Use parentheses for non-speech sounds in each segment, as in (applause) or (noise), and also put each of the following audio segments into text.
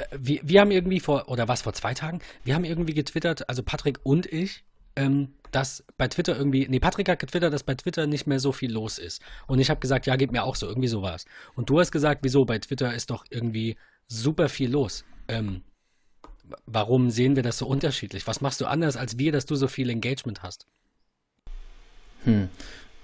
äh, wir, wir haben irgendwie vor, oder was, vor zwei Tagen, wir haben irgendwie getwittert, also Patrick und ich, ähm, dass bei Twitter irgendwie, nee, Patrick hat getwittert, dass bei Twitter nicht mehr so viel los ist. Und ich habe gesagt, ja, geht mir auch so, irgendwie sowas. Und du hast gesagt, wieso, bei Twitter ist doch irgendwie super viel los. Ähm, warum sehen wir das so unterschiedlich? Was machst du anders als wir, dass du so viel Engagement hast? Hm.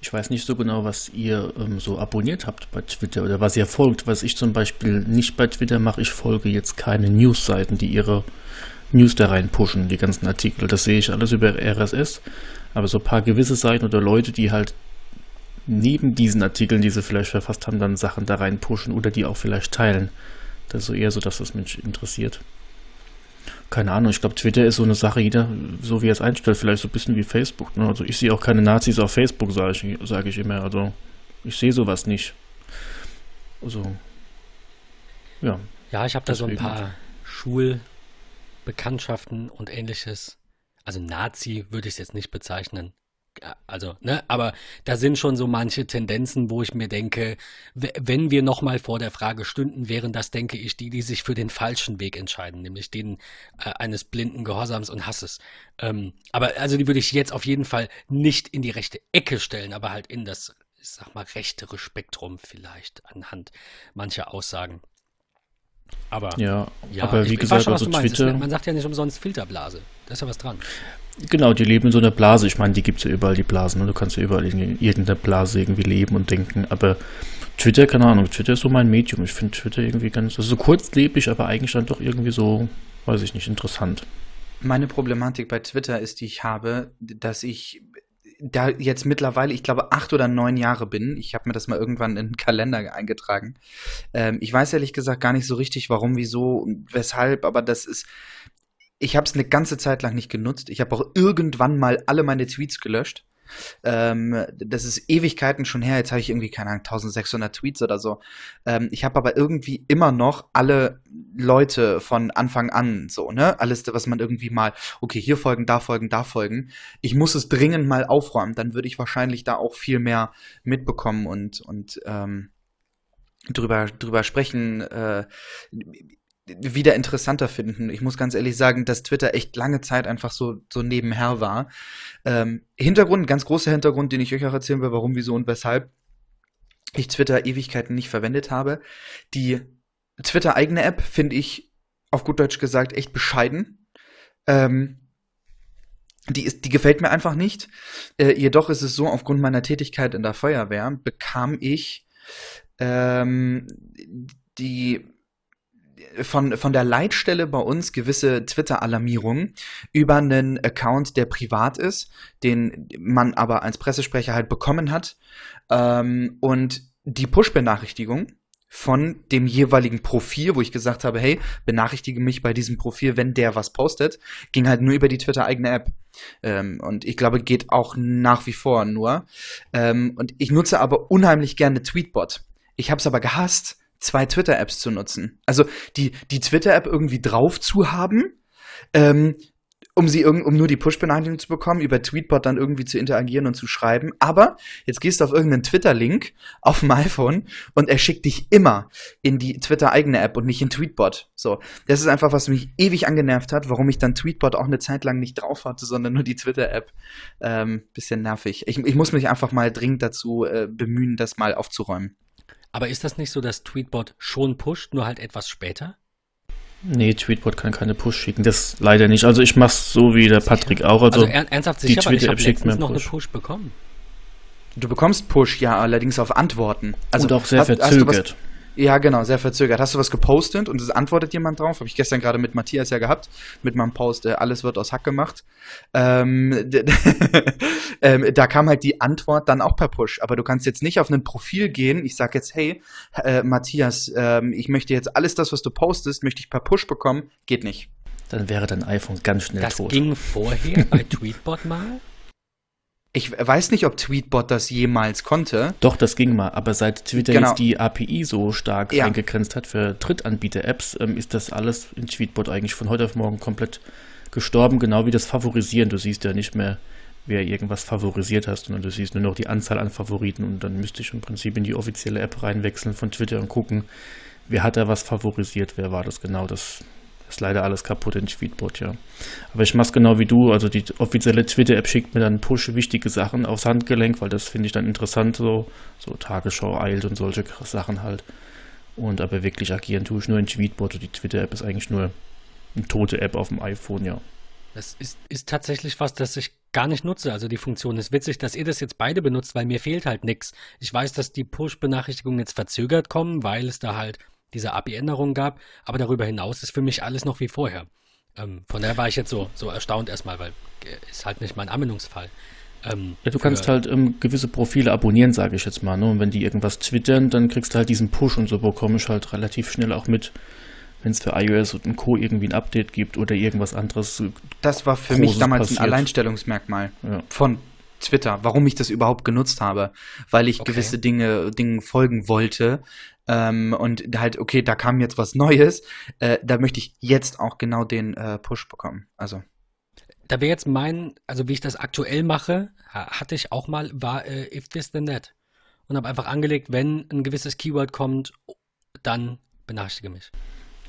Ich weiß nicht so genau, was ihr ähm, so abonniert habt bei Twitter oder was ihr folgt. Was ich zum Beispiel nicht bei Twitter mache, ich folge jetzt keine News-Seiten, die ihre News da rein pushen, die ganzen Artikel. Das sehe ich alles über RSS. Aber so ein paar gewisse Seiten oder Leute, die halt neben diesen Artikeln, die sie vielleicht verfasst haben, dann Sachen da rein pushen oder die auch vielleicht teilen. Das ist so eher so, dass das mich interessiert. Keine Ahnung, ich glaube, Twitter ist so eine Sache, jeder, so wie er es einstellt, vielleicht so ein bisschen wie Facebook. Ne? Also ich sehe auch keine Nazis auf Facebook, sage ich, sag ich immer. Also ich sehe sowas nicht. Also, ja. Ja, ich habe da so ein paar Schul- Bekanntschaften und ähnliches. Also Nazi würde ich es jetzt nicht bezeichnen. Also, ne, aber da sind schon so manche Tendenzen, wo ich mir denke, wenn wir nochmal vor der Frage stünden, wären das, denke ich, die, die sich für den falschen Weg entscheiden, nämlich den äh, eines blinden Gehorsams und Hasses. Ähm, aber also die würde ich jetzt auf jeden Fall nicht in die rechte Ecke stellen, aber halt in das, ich sag mal, rechtere Spektrum vielleicht anhand mancher Aussagen. Aber, ja, ja aber wie ich, gesagt, schon, also Twitter. man sagt ja nicht umsonst Filterblase. Da ist ja was dran. Genau, die leben in so einer Blase. Ich meine, die gibt es ja überall, die Blasen. Ne? Du kannst ja überall in irgendeiner Blase irgendwie leben und denken. Aber Twitter, keine Ahnung, Twitter ist so mein Medium. Ich finde Twitter irgendwie ganz, also so kurzlebig, aber eigentlich dann doch irgendwie so, weiß ich nicht, interessant. Meine Problematik bei Twitter ist, die ich habe, dass ich da jetzt mittlerweile, ich glaube, acht oder neun Jahre bin. Ich habe mir das mal irgendwann in den (laughs) Kalender eingetragen. Ähm, ich weiß ehrlich gesagt gar nicht so richtig, warum, wieso, weshalb, aber das ist. Ich habe es eine ganze Zeit lang nicht genutzt. Ich habe auch irgendwann mal alle meine Tweets gelöscht. Ähm, das ist Ewigkeiten schon her. Jetzt habe ich irgendwie, keine Ahnung, 1600 Tweets oder so. Ähm, ich habe aber irgendwie immer noch alle Leute von Anfang an so, ne? Alles, was man irgendwie mal, okay, hier folgen, da folgen, da folgen. Ich muss es dringend mal aufräumen. Dann würde ich wahrscheinlich da auch viel mehr mitbekommen und, und ähm, drüber, drüber sprechen. Äh, wieder interessanter finden. Ich muss ganz ehrlich sagen, dass Twitter echt lange Zeit einfach so, so nebenher war. Ähm, Hintergrund, ganz großer Hintergrund, den ich euch auch erzählen will, warum, wieso und weshalb ich Twitter Ewigkeiten nicht verwendet habe. Die Twitter-eigene App finde ich, auf gut Deutsch gesagt, echt bescheiden. Ähm, die, ist, die gefällt mir einfach nicht. Äh, jedoch ist es so, aufgrund meiner Tätigkeit in der Feuerwehr bekam ich ähm, die von, von der Leitstelle bei uns gewisse Twitter-Alarmierungen über einen Account, der privat ist, den man aber als Pressesprecher halt bekommen hat. Ähm, und die Push-Benachrichtigung von dem jeweiligen Profil, wo ich gesagt habe, hey, benachrichtige mich bei diesem Profil, wenn der was postet, ging halt nur über die Twitter-eigene App. Ähm, und ich glaube, geht auch nach wie vor nur. Ähm, und ich nutze aber unheimlich gerne Tweetbot. Ich habe es aber gehasst, zwei Twitter-Apps zu nutzen. Also die, die Twitter-App irgendwie drauf zu haben, ähm, um sie um nur die Push-Benachrichtigung zu bekommen, über Tweetbot dann irgendwie zu interagieren und zu schreiben. Aber jetzt gehst du auf irgendeinen Twitter-Link auf dem iPhone und er schickt dich immer in die Twitter-eigene App und nicht in Tweetbot. So, das ist einfach, was mich ewig angenervt hat, warum ich dann Tweetbot auch eine Zeit lang nicht drauf hatte, sondern nur die Twitter-App. Ähm, bisschen nervig. Ich, ich muss mich einfach mal dringend dazu äh, bemühen, das mal aufzuräumen. Aber ist das nicht so, dass Tweetbot schon pusht, nur halt etwas später? Nee, Tweetbot kann keine Push schicken. Das leider nicht. Also ich mach's so wie der Patrick auch. Also, also ernsthaft sicher, die Twitter-App schickt mir noch Push. eine Push bekommen. Du bekommst Push, ja, allerdings auf Antworten. Also, Und auch sehr hast, verzögert. Hast ja, genau, sehr verzögert. Hast du was gepostet und es antwortet jemand drauf? Habe ich gestern gerade mit Matthias ja gehabt, mit meinem Post, äh, alles wird aus Hack gemacht. Ähm, (laughs) ähm, da kam halt die Antwort dann auch per Push. Aber du kannst jetzt nicht auf ein Profil gehen. Ich sag jetzt, hey, äh, Matthias, äh, ich möchte jetzt alles das, was du postest, möchte ich per Push bekommen. Geht nicht. Dann wäre dein iPhone ganz schnell das tot. Das ging vorher bei (laughs) Tweetbot mal? Ich weiß nicht, ob Tweetbot das jemals konnte. Doch, das ging mal. Aber seit Twitter genau. jetzt die API so stark ja. eingegrenzt hat für Drittanbieter-Apps, ähm, ist das alles in Tweetbot eigentlich von heute auf morgen komplett gestorben. Genau wie das Favorisieren. Du siehst ja nicht mehr, wer irgendwas favorisiert hast, sondern du siehst nur noch die Anzahl an Favoriten. Und dann müsste ich im Prinzip in die offizielle App reinwechseln von Twitter und gucken, wer hat da was favorisiert, wer war das genau, das ist leider alles kaputt in Tweetbot, ja. Aber ich mache es genau wie du, also die offizielle Twitter-App schickt mir dann Push wichtige Sachen aufs Handgelenk, weil das finde ich dann interessant, so, so Tagesschau eilt und solche Sachen halt. Und aber wirklich agieren tue ich nur in Tweetbot und die Twitter-App ist eigentlich nur eine tote App auf dem iPhone, ja. Das ist, ist tatsächlich was, das ich gar nicht nutze. Also die Funktion ist witzig, dass ihr das jetzt beide benutzt, weil mir fehlt halt nichts. Ich weiß, dass die Push-Benachrichtigungen jetzt verzögert kommen, weil es da halt diese API-Änderung gab, aber darüber hinaus ist für mich alles noch wie vorher. Ähm, von daher war ich jetzt so, so erstaunt erstmal, weil äh, ist halt nicht mein Anwendungsfall. Ähm, ja, du kannst halt ähm, gewisse Profile abonnieren, sage ich jetzt mal. Ne? Und wenn die irgendwas twittern, dann kriegst du halt diesen Push und so bekomme ich halt relativ schnell auch mit, wenn es für iOS und Co. irgendwie ein Update gibt oder irgendwas anderes. Das war für mich damals passiert. ein Alleinstellungsmerkmal ja. von Twitter, warum ich das überhaupt genutzt habe, weil ich okay. gewisse Dinge Dingen folgen wollte ähm, und halt okay, da kam jetzt was Neues, äh, da möchte ich jetzt auch genau den äh, Push bekommen. Also da wäre jetzt mein, also wie ich das aktuell mache, hatte ich auch mal, war äh, if this then that und habe einfach angelegt, wenn ein gewisses Keyword kommt, dann benachrichtige mich.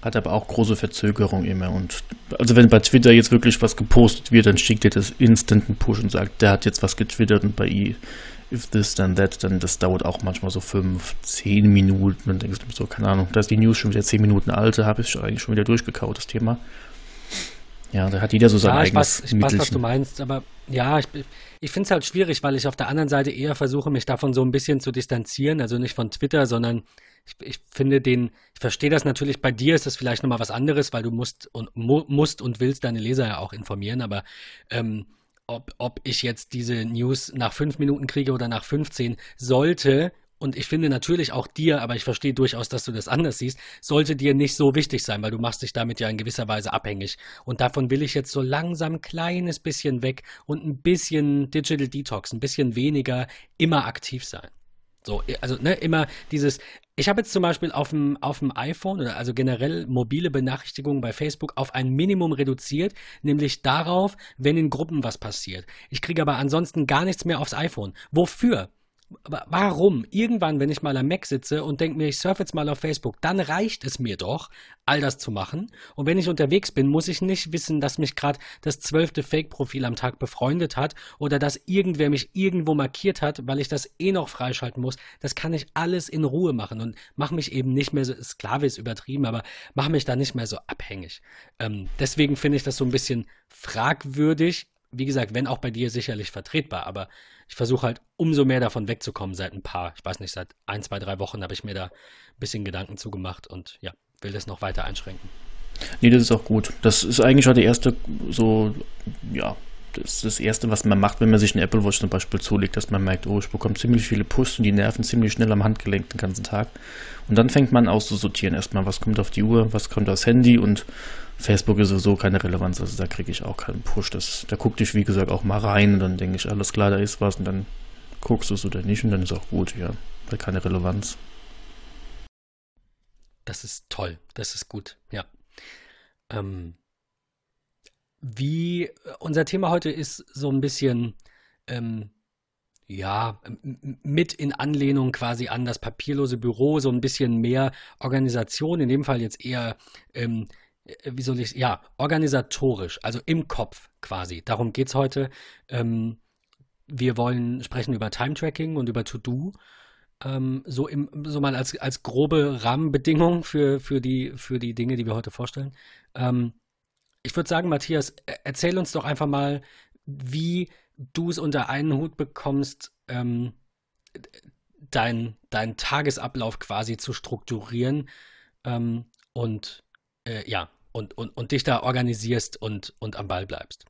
Hat aber auch große Verzögerung immer. Und also wenn bei Twitter jetzt wirklich was gepostet wird, dann schickt er das instant einen Push und sagt, der hat jetzt was getwittert und bei i if this then that, dann das dauert auch manchmal so fünf, zehn Minuten. Dann denkst du so, keine Ahnung, da ist die News schon wieder zehn Minuten alt, habe ich eigentlich schon wieder durchgekaut, das Thema. Ja, da hat jeder so sein ja, eigenes ich weiß, ich weiß, was du meinst, aber ja, ich, ich finde es halt schwierig, weil ich auf der anderen Seite eher versuche, mich davon so ein bisschen zu distanzieren, also nicht von Twitter, sondern ich, ich finde den, ich verstehe das natürlich, bei dir ist das vielleicht nochmal was anderes, weil du musst und mu, musst und willst deine Leser ja auch informieren, aber ähm, ob, ob ich jetzt diese News nach fünf Minuten kriege oder nach 15, sollte, und ich finde natürlich auch dir, aber ich verstehe durchaus, dass du das anders siehst, sollte dir nicht so wichtig sein, weil du machst dich damit ja in gewisser Weise abhängig. Und davon will ich jetzt so langsam ein kleines bisschen weg und ein bisschen Digital Detox, ein bisschen weniger immer aktiv sein. So, also ne, immer dieses, ich habe jetzt zum Beispiel auf dem, auf dem iPhone oder also generell mobile Benachrichtigungen bei Facebook auf ein Minimum reduziert, nämlich darauf, wenn in Gruppen was passiert. Ich kriege aber ansonsten gar nichts mehr aufs iPhone. Wofür? Warum? Irgendwann, wenn ich mal am Mac sitze und denke mir, ich surfe jetzt mal auf Facebook, dann reicht es mir doch, all das zu machen. Und wenn ich unterwegs bin, muss ich nicht wissen, dass mich gerade das zwölfte Fake-Profil am Tag befreundet hat oder dass irgendwer mich irgendwo markiert hat, weil ich das eh noch freischalten muss. Das kann ich alles in Ruhe machen und mache mich eben nicht mehr so, Sklave ist übertrieben, aber mache mich da nicht mehr so abhängig. Ähm, deswegen finde ich das so ein bisschen fragwürdig. Wie gesagt, wenn auch bei dir sicherlich vertretbar, aber ich versuche halt umso mehr davon wegzukommen seit ein paar, ich weiß nicht, seit ein, zwei, drei Wochen habe ich mir da ein bisschen Gedanken zugemacht und ja, will das noch weiter einschränken. Nee, das ist auch gut. Das ist eigentlich auch der erste, so, ja, das ist das Erste, was man macht, wenn man sich eine Apple Watch zum Beispiel zulegt, dass man merkt, oh, ich bekomme ziemlich viele Push und die nerven ziemlich schnell am Handgelenk den ganzen Tag. Und dann fängt man auszusortieren. Erstmal, was kommt auf die Uhr, was kommt aufs Handy und Facebook ist sowieso keine Relevanz, also da kriege ich auch keinen Push. Das, da guckte ich, wie gesagt, auch mal rein und dann denke ich, alles klar, da ist was und dann guckst du es oder nicht und dann ist auch gut, ja. Weil keine Relevanz. Das ist toll, das ist gut, ja. Ähm, wie unser Thema heute ist so ein bisschen, ähm, ja, mit in Anlehnung quasi an das papierlose Büro, so ein bisschen mehr Organisation, in dem Fall jetzt eher ähm, äh, wie soll ich, ja, organisatorisch, also im Kopf quasi. Darum geht es heute. Ähm, wir wollen sprechen über Time-Tracking und über To-Do. Ähm, so, im, so mal als, als grobe Rahmenbedingung für, für, die, für die Dinge, die wir heute vorstellen. Ähm, ich würde sagen, Matthias, e, erzähl uns doch einfach mal, wie du es unter einen Hut bekommst, ähm, deinen dein Tagesablauf quasi zu strukturieren ähm, und äh, ja, und, und, und dich da organisierst und, und am Ball bleibst?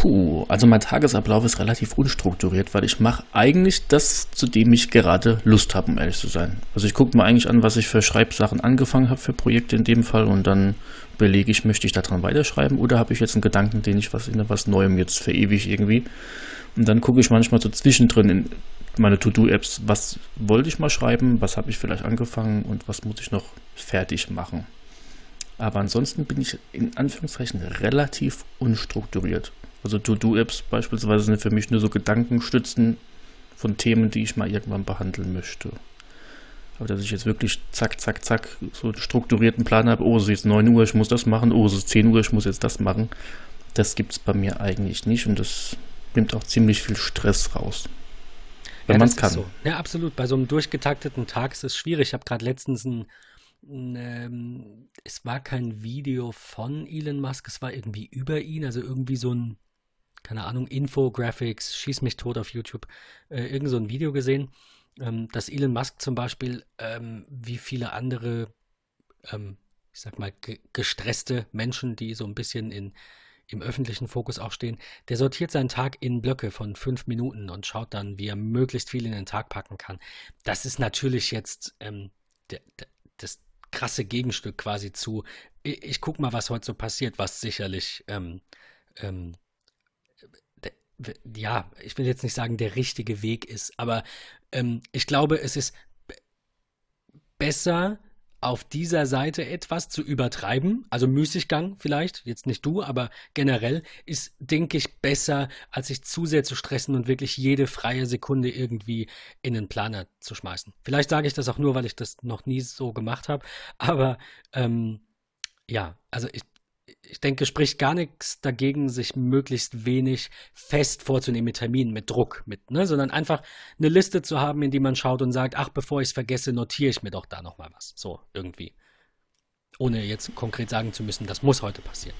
Puh, also mein Tagesablauf ist relativ unstrukturiert, weil ich mache eigentlich das, zu dem ich gerade Lust habe, um ehrlich zu sein. Also ich gucke mir eigentlich an, was ich für Schreibsachen angefangen habe für Projekte in dem Fall und dann belege ich, möchte ich daran weiterschreiben oder habe ich jetzt einen Gedanken, den ich was in was Neuem jetzt verewig irgendwie. Und dann gucke ich manchmal so zwischendrin in meine To-Do-Apps, was wollte ich mal schreiben, was habe ich vielleicht angefangen und was muss ich noch fertig machen. Aber ansonsten bin ich in Anführungszeichen relativ unstrukturiert. Also To-Do-Apps beispielsweise sind für mich nur so Gedankenstützen von Themen, die ich mal irgendwann behandeln möchte. Aber dass ich jetzt wirklich zack, zack, zack, so einen strukturierten Plan habe, oh, es ist jetzt 9 Uhr, ich muss das machen, oh, es ist 10 Uhr, ich muss jetzt das machen, das gibt es bei mir eigentlich nicht und das nimmt auch ziemlich viel Stress raus. Wenn ja, man es kann. So. Ja, absolut. Bei so einem durchgetakteten Tag ist es schwierig. Ich habe gerade letztens ein, ein ähm, es war kein Video von Elon Musk, es war irgendwie über ihn, also irgendwie so ein, keine Ahnung, Infographics, schieß mich tot auf YouTube, äh, irgend so ein Video gesehen, ähm, dass Elon Musk zum Beispiel, ähm, wie viele andere, ähm, ich sag mal, gestresste Menschen, die so ein bisschen in im öffentlichen Fokus auch stehen, der sortiert seinen Tag in Blöcke von fünf Minuten und schaut dann, wie er möglichst viel in den Tag packen kann. Das ist natürlich jetzt ähm, der, der, das krasse Gegenstück quasi zu, ich, ich guck mal, was heute so passiert, was sicherlich, ähm, ähm, ja, ich will jetzt nicht sagen, der richtige Weg ist, aber ähm, ich glaube, es ist besser, auf dieser Seite etwas zu übertreiben, also Müßiggang vielleicht, jetzt nicht du, aber generell ist, denke ich, besser, als sich zu sehr zu stressen und wirklich jede freie Sekunde irgendwie in den Planer zu schmeißen. Vielleicht sage ich das auch nur, weil ich das noch nie so gemacht habe, aber ähm, ja, also ich, ich denke, spricht gar nichts dagegen, sich möglichst wenig fest vorzunehmen mit Terminen, mit Druck, mit, ne, sondern einfach eine Liste zu haben, in die man schaut und sagt, ach, bevor ich es vergesse, notiere ich mir doch da nochmal was. So, irgendwie. Ohne jetzt konkret sagen zu müssen, das muss heute passieren.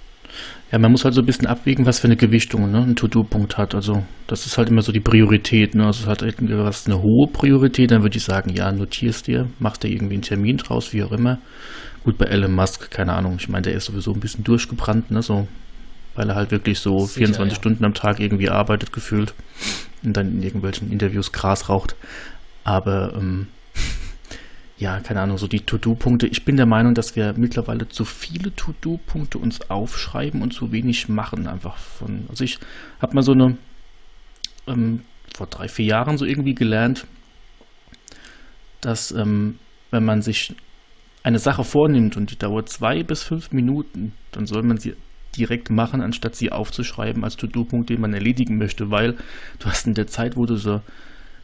Ja, man muss halt so ein bisschen abwägen, was für eine Gewichtung ne, ein To-Do-Punkt hat. Also das ist halt immer so die Priorität. Ne? Also es hat irgendwas eine hohe Priorität, dann würde ich sagen, ja, notierst dir, machst dir irgendwie einen Termin draus, wie auch immer. Gut, bei Elon Musk, keine Ahnung, ich meine, der ist sowieso ein bisschen durchgebrannt, ne, so, weil er halt wirklich so Sicher, 24 ja. Stunden am Tag irgendwie arbeitet, gefühlt und dann in irgendwelchen Interviews Gras raucht. Aber, ähm, ja, keine Ahnung, so die To-Do-Punkte. Ich bin der Meinung, dass wir mittlerweile zu viele To-Do-Punkte uns aufschreiben und zu wenig machen, einfach von, also ich habe mal so eine, ähm, vor drei, vier Jahren so irgendwie gelernt, dass, ähm, wenn man sich eine Sache vornimmt und die dauert zwei bis fünf Minuten, dann soll man sie direkt machen, anstatt sie aufzuschreiben als To-Do-Punkt, den man erledigen möchte, weil du hast in der Zeit, wo du so,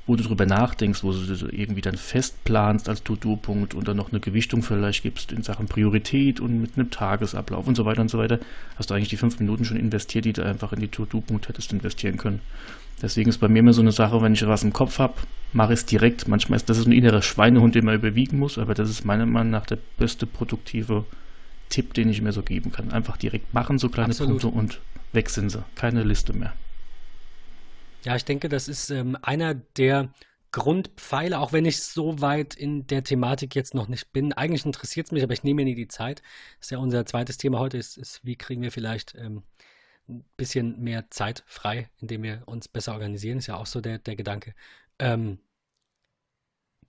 wo du drüber nachdenkst, wo du so irgendwie dann festplanst als To-Do-Punkt und dann noch eine Gewichtung vielleicht gibst in Sachen Priorität und mit einem Tagesablauf und so weiter und so weiter, hast du eigentlich die fünf Minuten schon investiert, die du einfach in die To-Do-Punkt hättest investieren können. Deswegen ist bei mir immer so eine Sache, wenn ich was im Kopf habe, mache ich es direkt. Manchmal ist das ein innerer Schweinehund, den man überwiegen muss, aber das ist meiner Meinung nach der beste produktive Tipp, den ich mir so geben kann. Einfach direkt machen, so kleine Absolut. Punkte und weg sind sie. Keine Liste mehr. Ja, ich denke, das ist ähm, einer der Grundpfeiler, auch wenn ich so weit in der Thematik jetzt noch nicht bin. Eigentlich interessiert es mich, aber ich nehme mir nie die Zeit. Das ist ja unser zweites Thema heute, ist, ist wie kriegen wir vielleicht ähm, ein bisschen mehr Zeit frei, indem wir uns besser organisieren, ist ja auch so der, der Gedanke. Ähm,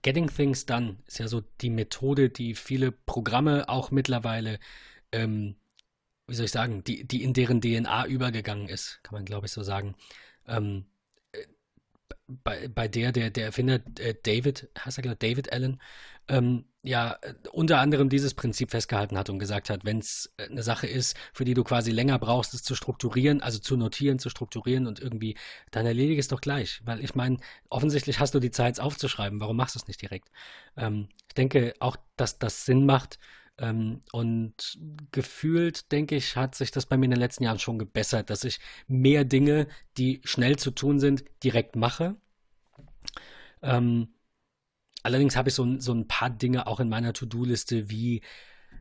Getting Things Done ist ja so die Methode, die viele Programme auch mittlerweile, ähm, wie soll ich sagen, die, die in deren DNA übergegangen ist, kann man glaube ich so sagen. Ähm, äh, bei, bei der, der, der Erfinder äh, David, heißt er glaube David Allen, ähm, ja unter anderem dieses Prinzip festgehalten hat und gesagt hat, wenn es äh, eine Sache ist, für die du quasi länger brauchst, es zu strukturieren, also zu notieren, zu strukturieren und irgendwie, dann erledige es doch gleich. Weil ich meine, offensichtlich hast du die Zeit, es aufzuschreiben. Warum machst du es nicht direkt? Ähm, ich denke auch, dass das Sinn macht. Ähm, und gefühlt, denke ich, hat sich das bei mir in den letzten Jahren schon gebessert, dass ich mehr Dinge, die schnell zu tun sind, direkt mache. Ähm, Allerdings habe ich so, so ein paar Dinge auch in meiner To-Do-Liste wie,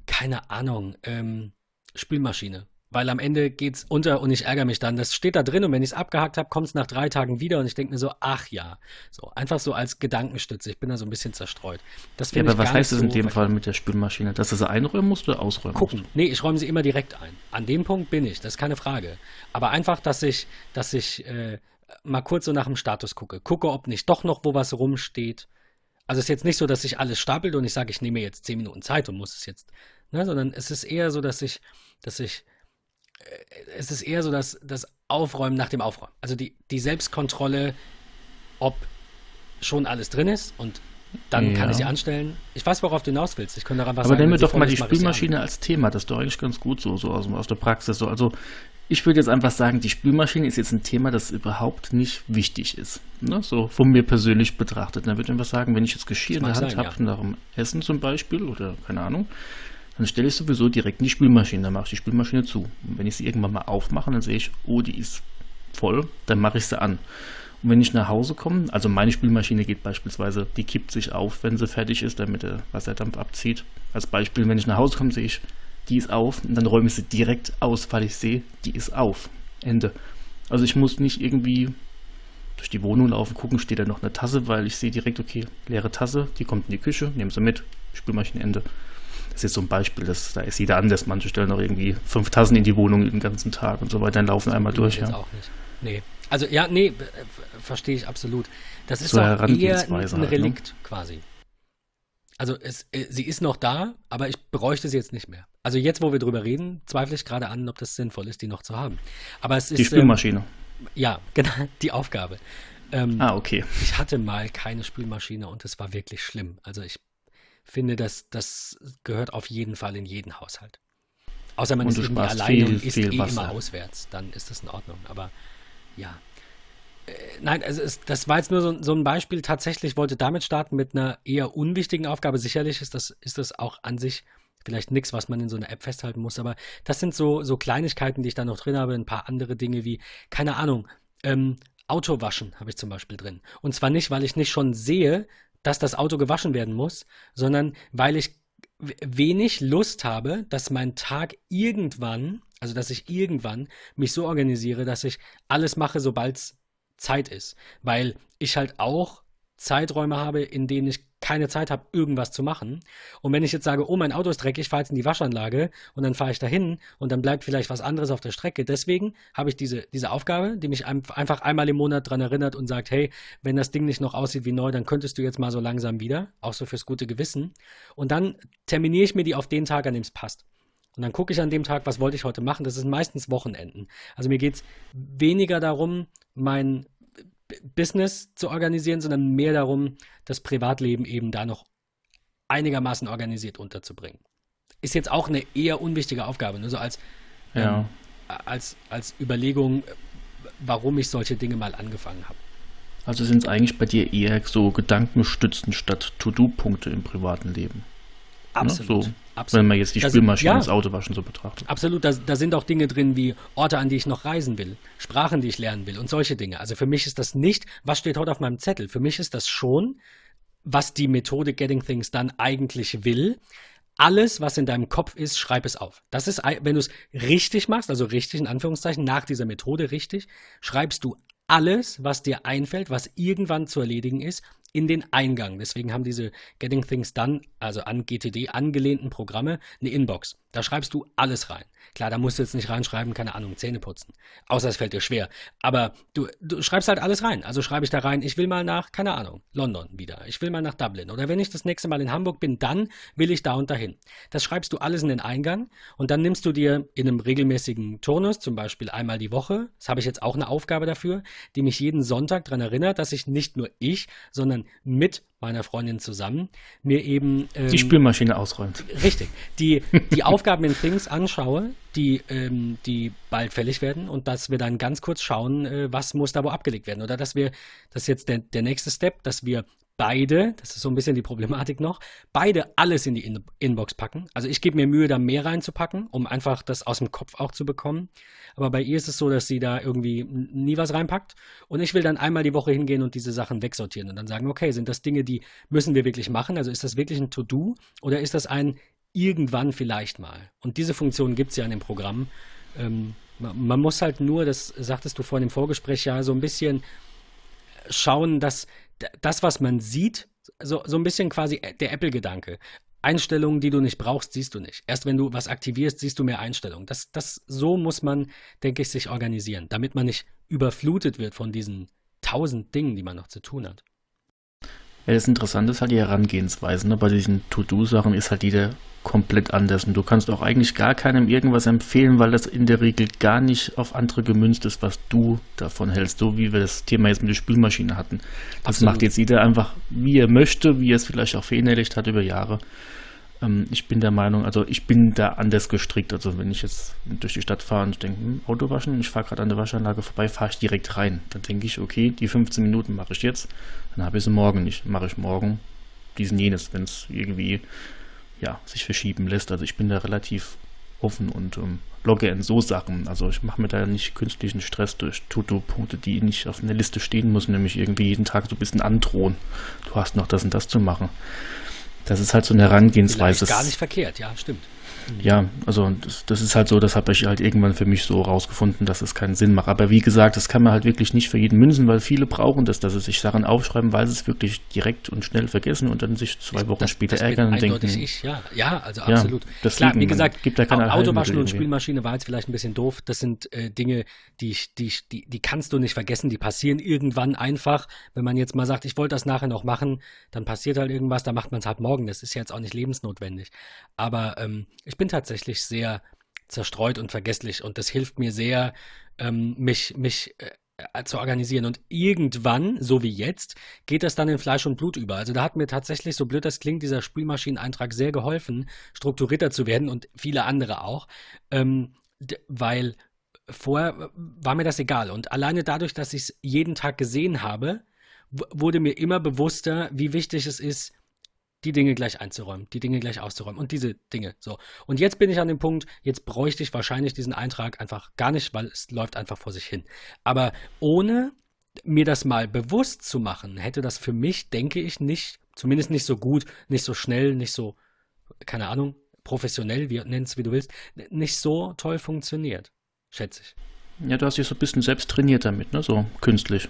keine Ahnung, ähm, Spülmaschine. Weil am Ende geht es unter und ich ärgere mich dann. Das steht da drin und wenn ich es abgehakt habe, kommt es nach drei Tagen wieder und ich denke mir so, ach ja. So, einfach so als Gedankenstütze. Ich bin da so ein bisschen zerstreut. Das ja, aber was heißt es in dem Fall mit der Spülmaschine? Dass du sie einräumen musst oder ausräumen Gucken. Musst? Nee, ich räume sie immer direkt ein. An dem Punkt bin ich, das ist keine Frage. Aber einfach, dass ich, dass ich äh, mal kurz so nach dem Status gucke. Gucke, ob nicht doch noch wo was rumsteht also es ist jetzt nicht so, dass sich alles stapelt und ich sage, ich nehme jetzt zehn Minuten Zeit und muss es jetzt, ne, sondern es ist eher so, dass ich, dass ich, es ist eher so, dass das Aufräumen nach dem Aufräumen. Also die, die Selbstkontrolle, ob schon alles drin ist und dann ja. kann ich sie anstellen. Ich weiß, worauf du hinaus willst. Ich könnte einfach Aber sagen, nehmen wir doch mal die Spülmaschine als Thema. Das ist doch eigentlich ganz gut so, so aus, aus der Praxis. So. Also ich würde jetzt einfach sagen, die Spülmaschine ist jetzt ein Thema, das überhaupt nicht wichtig ist. Ne? So von mir persönlich betrachtet. Dann würde ich einfach sagen, wenn ich jetzt Geschirr in der Hand habe, ja. nach dem Essen zum Beispiel oder keine Ahnung, dann stelle ich sowieso direkt in die Spülmaschine. Dann mache ich die Spülmaschine zu. Und wenn ich sie irgendwann mal aufmache, dann sehe ich, oh, die ist voll, dann mache ich sie an. Und wenn ich nach Hause komme, also meine Spülmaschine geht beispielsweise, die kippt sich auf, wenn sie fertig ist, damit der Wasserdampf abzieht. Als Beispiel, wenn ich nach Hause komme, sehe ich, die ist auf und dann räume ich sie direkt aus, weil ich sehe, die ist auf. Ende. Also ich muss nicht irgendwie durch die Wohnung laufen, gucken, steht da noch eine Tasse, weil ich sehe direkt, okay, leere Tasse, die kommt in die Küche, nehme sie mit, Spülmaschine Ende. Ist jetzt so ein Beispiel, das, da ist jeder anders. Manche stellen auch irgendwie fünf Tassen in die Wohnung den ganzen Tag und so weiter, dann laufen einmal durch. Ja. auch nicht. Nee, also ja, nee, verstehe ich absolut. Das ist so auch eher ein, ein? Relikt halt, ne? quasi. Also es, äh, sie ist noch da, aber ich bräuchte sie jetzt nicht mehr. Also jetzt, wo wir drüber reden, zweifle ich gerade an, ob das sinnvoll ist, die noch zu haben. Aber es ist die Spülmaschine. Ähm, ja, (laughs) genau, die Aufgabe. Ähm, ah, okay. Ich hatte mal keine Spülmaschine und es war wirklich schlimm. Also ich finde, dass das gehört auf jeden Fall in jeden Haushalt. Außer man und ist irgendwie alleine viel, und isst eh Wasser. immer auswärts, dann ist das in Ordnung. Aber ja. Äh, nein, also es, das war jetzt nur so, so, ein Beispiel. Tatsächlich wollte damit starten mit einer eher unwichtigen Aufgabe. Sicherlich ist das, ist das auch an sich vielleicht nichts, was man in so einer App festhalten muss, aber das sind so, so Kleinigkeiten, die ich da noch drin habe. Ein paar andere Dinge wie, keine Ahnung, ähm, Auto waschen habe ich zum Beispiel drin. Und zwar nicht, weil ich nicht schon sehe, dass das Auto gewaschen werden muss, sondern weil ich wenig Lust habe, dass mein Tag irgendwann also, dass ich irgendwann mich so organisiere, dass ich alles mache, sobald es Zeit ist. Weil ich halt auch Zeiträume habe, in denen ich keine Zeit habe, irgendwas zu machen. Und wenn ich jetzt sage, oh, mein Auto ist dreckig, ich fahre jetzt in die Waschanlage und dann fahre ich dahin und dann bleibt vielleicht was anderes auf der Strecke. Deswegen habe ich diese, diese Aufgabe, die mich einfach einmal im Monat daran erinnert und sagt, hey, wenn das Ding nicht noch aussieht wie neu, dann könntest du jetzt mal so langsam wieder, auch so fürs gute Gewissen. Und dann terminiere ich mir die auf den Tag, an dem es passt. Und dann gucke ich an dem Tag, was wollte ich heute machen. Das ist meistens Wochenenden. Also mir geht es weniger darum, mein Business zu organisieren, sondern mehr darum, das Privatleben eben da noch einigermaßen organisiert unterzubringen. Ist jetzt auch eine eher unwichtige Aufgabe, nur so als, ja. ähm, als, als Überlegung, warum ich solche Dinge mal angefangen habe. Also sind es eigentlich bei dir eher so Gedankenstützen statt To-Do-Punkte im privaten Leben? Absolut. Ne? So, absolut. Wenn man jetzt die Spülmaschine, ja, das Autowaschen so betrachtet. Absolut, da, da, sind auch Dinge drin wie Orte, an die ich noch reisen will, Sprachen, die ich lernen will und solche Dinge. Also für mich ist das nicht, was steht heute auf meinem Zettel. Für mich ist das schon, was die Methode Getting Things dann eigentlich will. Alles, was in deinem Kopf ist, schreib es auf. Das ist, wenn du es richtig machst, also richtig in Anführungszeichen, nach dieser Methode richtig, schreibst du alles, was dir einfällt, was irgendwann zu erledigen ist, in den Eingang. Deswegen haben diese Getting Things Done, also an GTD angelehnten Programme, eine Inbox. Da schreibst du alles rein. Klar, da musst du jetzt nicht reinschreiben, keine Ahnung, Zähne putzen. Außer es fällt dir schwer. Aber du, du schreibst halt alles rein. Also schreibe ich da rein, ich will mal nach, keine Ahnung, London wieder. Ich will mal nach Dublin. Oder wenn ich das nächste Mal in Hamburg bin, dann will ich da und dahin. Das schreibst du alles in den Eingang und dann nimmst du dir in einem regelmäßigen Turnus, zum Beispiel einmal die Woche, das habe ich jetzt auch eine Aufgabe dafür, die mich jeden Sonntag daran erinnert, dass ich nicht nur ich, sondern mit meiner Freundin zusammen mir eben ähm, die Spülmaschine ausräumt. Richtig. Die, (laughs) die Aufgaben in Things anschaue, die, ähm, die bald fällig werden und dass wir dann ganz kurz schauen, äh, was muss da wo abgelegt werden. Oder dass wir, das ist jetzt der, der nächste Step, dass wir beide, das ist so ein bisschen die Problematik noch, beide alles in die in Inbox packen. Also ich gebe mir Mühe, da mehr reinzupacken, um einfach das aus dem Kopf auch zu bekommen. Aber bei ihr ist es so, dass sie da irgendwie nie was reinpackt. Und ich will dann einmal die Woche hingehen und diese Sachen wegsortieren und dann sagen, okay, sind das Dinge, die müssen wir wirklich machen? Also ist das wirklich ein To-Do oder ist das ein irgendwann vielleicht mal? Und diese Funktion gibt es ja in dem Programm. Ähm, man muss halt nur, das sagtest du vorhin im Vorgespräch ja, so ein bisschen schauen, dass das, was man sieht, so, so ein bisschen quasi der Apple-Gedanke. Einstellungen, die du nicht brauchst, siehst du nicht. Erst wenn du was aktivierst, siehst du mehr Einstellungen. Das, das, so muss man, denke ich, sich organisieren, damit man nicht überflutet wird von diesen tausend Dingen, die man noch zu tun hat. Ja, das Interessante ist halt die Herangehensweise. Ne? Bei diesen To-Do-Sachen ist halt jeder komplett anders. Und du kannst auch eigentlich gar keinem irgendwas empfehlen, weil das in der Regel gar nicht auf andere gemünzt ist, was du davon hältst. So wie wir das Thema jetzt mit der Spülmaschine hatten. Das Absolut. macht jetzt jeder einfach, wie er möchte, wie er es vielleicht auch verinnerlicht hat über Jahre. Ähm, ich bin der Meinung, also ich bin da anders gestrickt. Also wenn ich jetzt durch die Stadt fahre und denke, hm, Auto waschen, ich fahre gerade an der Waschanlage vorbei, fahre ich direkt rein. Dann denke ich, okay, die 15 Minuten mache ich jetzt, dann habe ich sie morgen nicht. Mache ich morgen diesen jenes, wenn es irgendwie ja, sich verschieben lässt. Also ich bin da relativ offen und ähm, logge in so Sachen. Also ich mache mir da nicht künstlichen Stress durch To-Do-Punkte, die nicht auf einer Liste stehen müssen, nämlich irgendwie jeden Tag so ein bisschen androhen. Du hast noch das und das zu machen. Das ist halt so eine Herangehensweise. Ist gar nicht verkehrt, ja, stimmt. Ja, also das, das, ist halt so, das habe ich halt irgendwann für mich so rausgefunden, dass es keinen Sinn macht. Aber wie gesagt, das kann man halt wirklich nicht für jeden münzen, weil viele brauchen das, dass sie sich Sachen aufschreiben, weil sie es wirklich direkt und schnell vergessen und dann sich zwei Wochen das, später das ärgern und denken. Ich, ja. ja, also absolut. Ja, Klar, wie gesagt, gibt da keine Autowaschen und Spülmaschine war jetzt vielleicht ein bisschen doof. Das sind äh, Dinge, die, die, die, die kannst du nicht vergessen, die passieren irgendwann einfach. Wenn man jetzt mal sagt, ich wollte das nachher noch machen, dann passiert halt irgendwas, dann macht man es halt morgen. Das ist ja jetzt auch nicht lebensnotwendig. Aber ähm, ich ich bin tatsächlich sehr zerstreut und vergesslich und das hilft mir sehr, ähm, mich, mich äh, zu organisieren. Und irgendwann, so wie jetzt, geht das dann in Fleisch und Blut über. Also da hat mir tatsächlich, so blöd das klingt, dieser Spielmaschineneintrag sehr geholfen, strukturierter zu werden und viele andere auch, ähm, weil vorher war mir das egal. Und alleine dadurch, dass ich es jeden Tag gesehen habe, wurde mir immer bewusster, wie wichtig es ist, die Dinge gleich einzuräumen, die Dinge gleich auszuräumen und diese Dinge so. Und jetzt bin ich an dem Punkt, jetzt bräuchte ich wahrscheinlich diesen Eintrag einfach gar nicht, weil es läuft einfach vor sich hin. Aber ohne mir das mal bewusst zu machen, hätte das für mich, denke ich, nicht, zumindest nicht so gut, nicht so schnell, nicht so, keine Ahnung, professionell, wie nennst wie du willst, nicht so toll funktioniert, schätze ich. Ja, du hast dich so ein bisschen selbst trainiert damit, ne? So künstlich.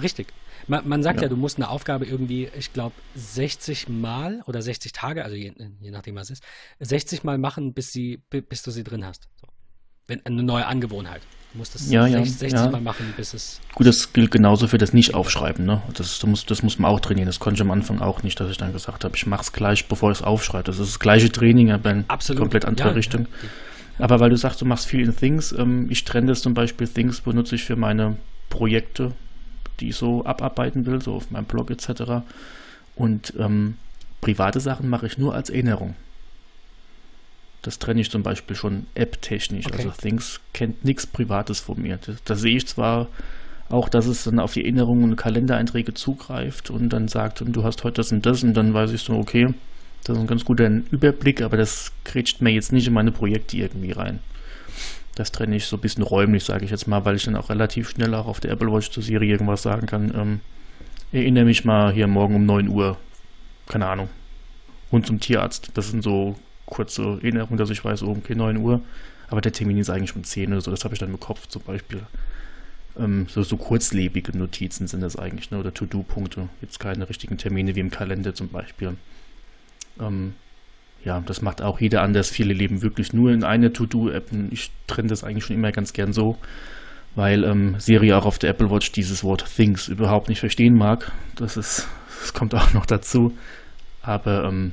Richtig. Man, man sagt ja. ja. du musst eine Aufgabe irgendwie, ich glaube, 60 Mal oder 60 Tage, also je, je, nachdem was es ist, 60 Mal machen, bis, sie, bis du sie drin hast. So. Wenn, eine neue Angewohnheit. Du musst das ja, 60, 60 ja. Mal machen, bis es. Gut, das gilt genauso für das Nicht-Aufschreiben. Ne? Das, das, muss, das muss man auch trainieren. Das konnte ich am Anfang auch nicht, dass ich dann gesagt habe, ich mache es gleich, bevor ich es aufschreibe. Das ist das gleiche Training, aber in Absolut. komplett andere Richtung. Aber weil du sagst, du machst viel in Things, ähm, ich trenne das zum Beispiel, Things benutze ich für meine Projekte, die ich so abarbeiten will, so auf meinem Blog etc. Und ähm, private Sachen mache ich nur als Erinnerung. Das trenne ich zum Beispiel schon app-technisch. Okay. Also Things kennt nichts Privates von mir. Da, da, sehe ich zwar auch, dass es dann auf die Erinnerungen und Kalendereinträge zugreift und dann sagt, du hast heute das und das und dann weiß ich so, okay, das ist ein ganz guter Überblick, aber das kretscht mir jetzt nicht in meine Projekte irgendwie rein. Das trenne ich so ein bisschen räumlich, sage ich jetzt mal, weil ich dann auch relativ schnell auch auf der Apple Watch zur Serie irgendwas sagen kann. Ähm, erinnere mich mal hier morgen um 9 Uhr, keine Ahnung, und zum Tierarzt. Das sind so kurze Erinnerungen, dass ich weiß, oh, okay, 9 Uhr. Aber der Termin ist eigentlich schon 10 oder so, das habe ich dann im Kopf zum Beispiel. Ähm, so, so kurzlebige Notizen sind das eigentlich, ne? oder To-Do-Punkte. Jetzt keine richtigen Termine wie im Kalender zum Beispiel. Ähm, ja, das macht auch jeder anders. Viele leben wirklich nur in einer To-Do-App. Ich trenne das eigentlich schon immer ganz gern so, weil ähm, Siri auch auf der Apple Watch dieses Wort Things überhaupt nicht verstehen mag. Das ist, das kommt auch noch dazu. Aber ähm,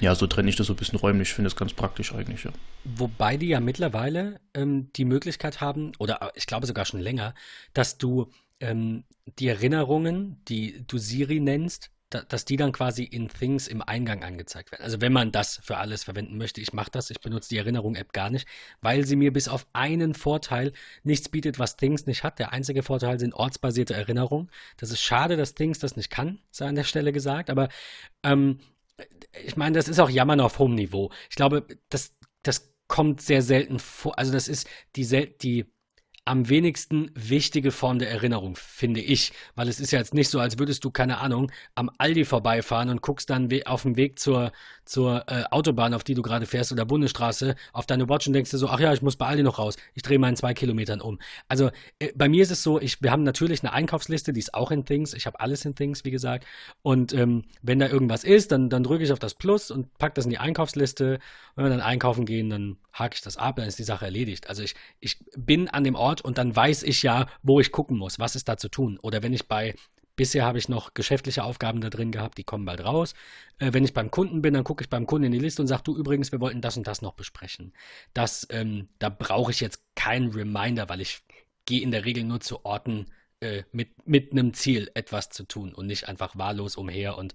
ja, so trenne ich das so ein bisschen räumlich. Ich finde das ganz praktisch eigentlich, ja. Wobei die ja mittlerweile ähm, die Möglichkeit haben, oder ich glaube sogar schon länger, dass du ähm, die Erinnerungen, die du Siri nennst, dass die dann quasi in Things im Eingang angezeigt werden. Also wenn man das für alles verwenden möchte, ich mache das, ich benutze die Erinnerung-App gar nicht, weil sie mir bis auf einen Vorteil nichts bietet, was Things nicht hat. Der einzige Vorteil sind ortsbasierte Erinnerungen. Das ist schade, dass Things das nicht kann, sei an der Stelle gesagt, aber ähm, ich meine, das ist auch Jammern auf hohem Niveau. Ich glaube, das, das kommt sehr selten vor. Also das ist die, die am wenigsten wichtige Form der Erinnerung, finde ich. Weil es ist ja jetzt nicht so, als würdest du, keine Ahnung, am Aldi vorbeifahren und guckst dann auf dem Weg zur, zur äh, Autobahn, auf die du gerade fährst, oder Bundesstraße, auf deine Watch und denkst dir so, ach ja, ich muss bei Aldi noch raus. Ich drehe in zwei Kilometern um. Also äh, bei mir ist es so, ich, wir haben natürlich eine Einkaufsliste, die ist auch in Things. Ich habe alles in Things, wie gesagt. Und ähm, wenn da irgendwas ist, dann, dann drücke ich auf das Plus und packe das in die Einkaufsliste. Wenn wir dann einkaufen gehen, dann hake ich das ab, dann ist die Sache erledigt. Also ich, ich bin an dem Ort und dann weiß ich ja, wo ich gucken muss, was ist da zu tun. Oder wenn ich bei Bisher habe ich noch geschäftliche Aufgaben da drin gehabt, die kommen bald raus. Äh, wenn ich beim Kunden bin, dann gucke ich beim Kunden in die Liste und sage, du übrigens, wir wollten das und das noch besprechen. Das, ähm, da brauche ich jetzt keinen Reminder, weil ich gehe in der Regel nur zu Orten äh, mit, mit einem Ziel etwas zu tun und nicht einfach wahllos umher und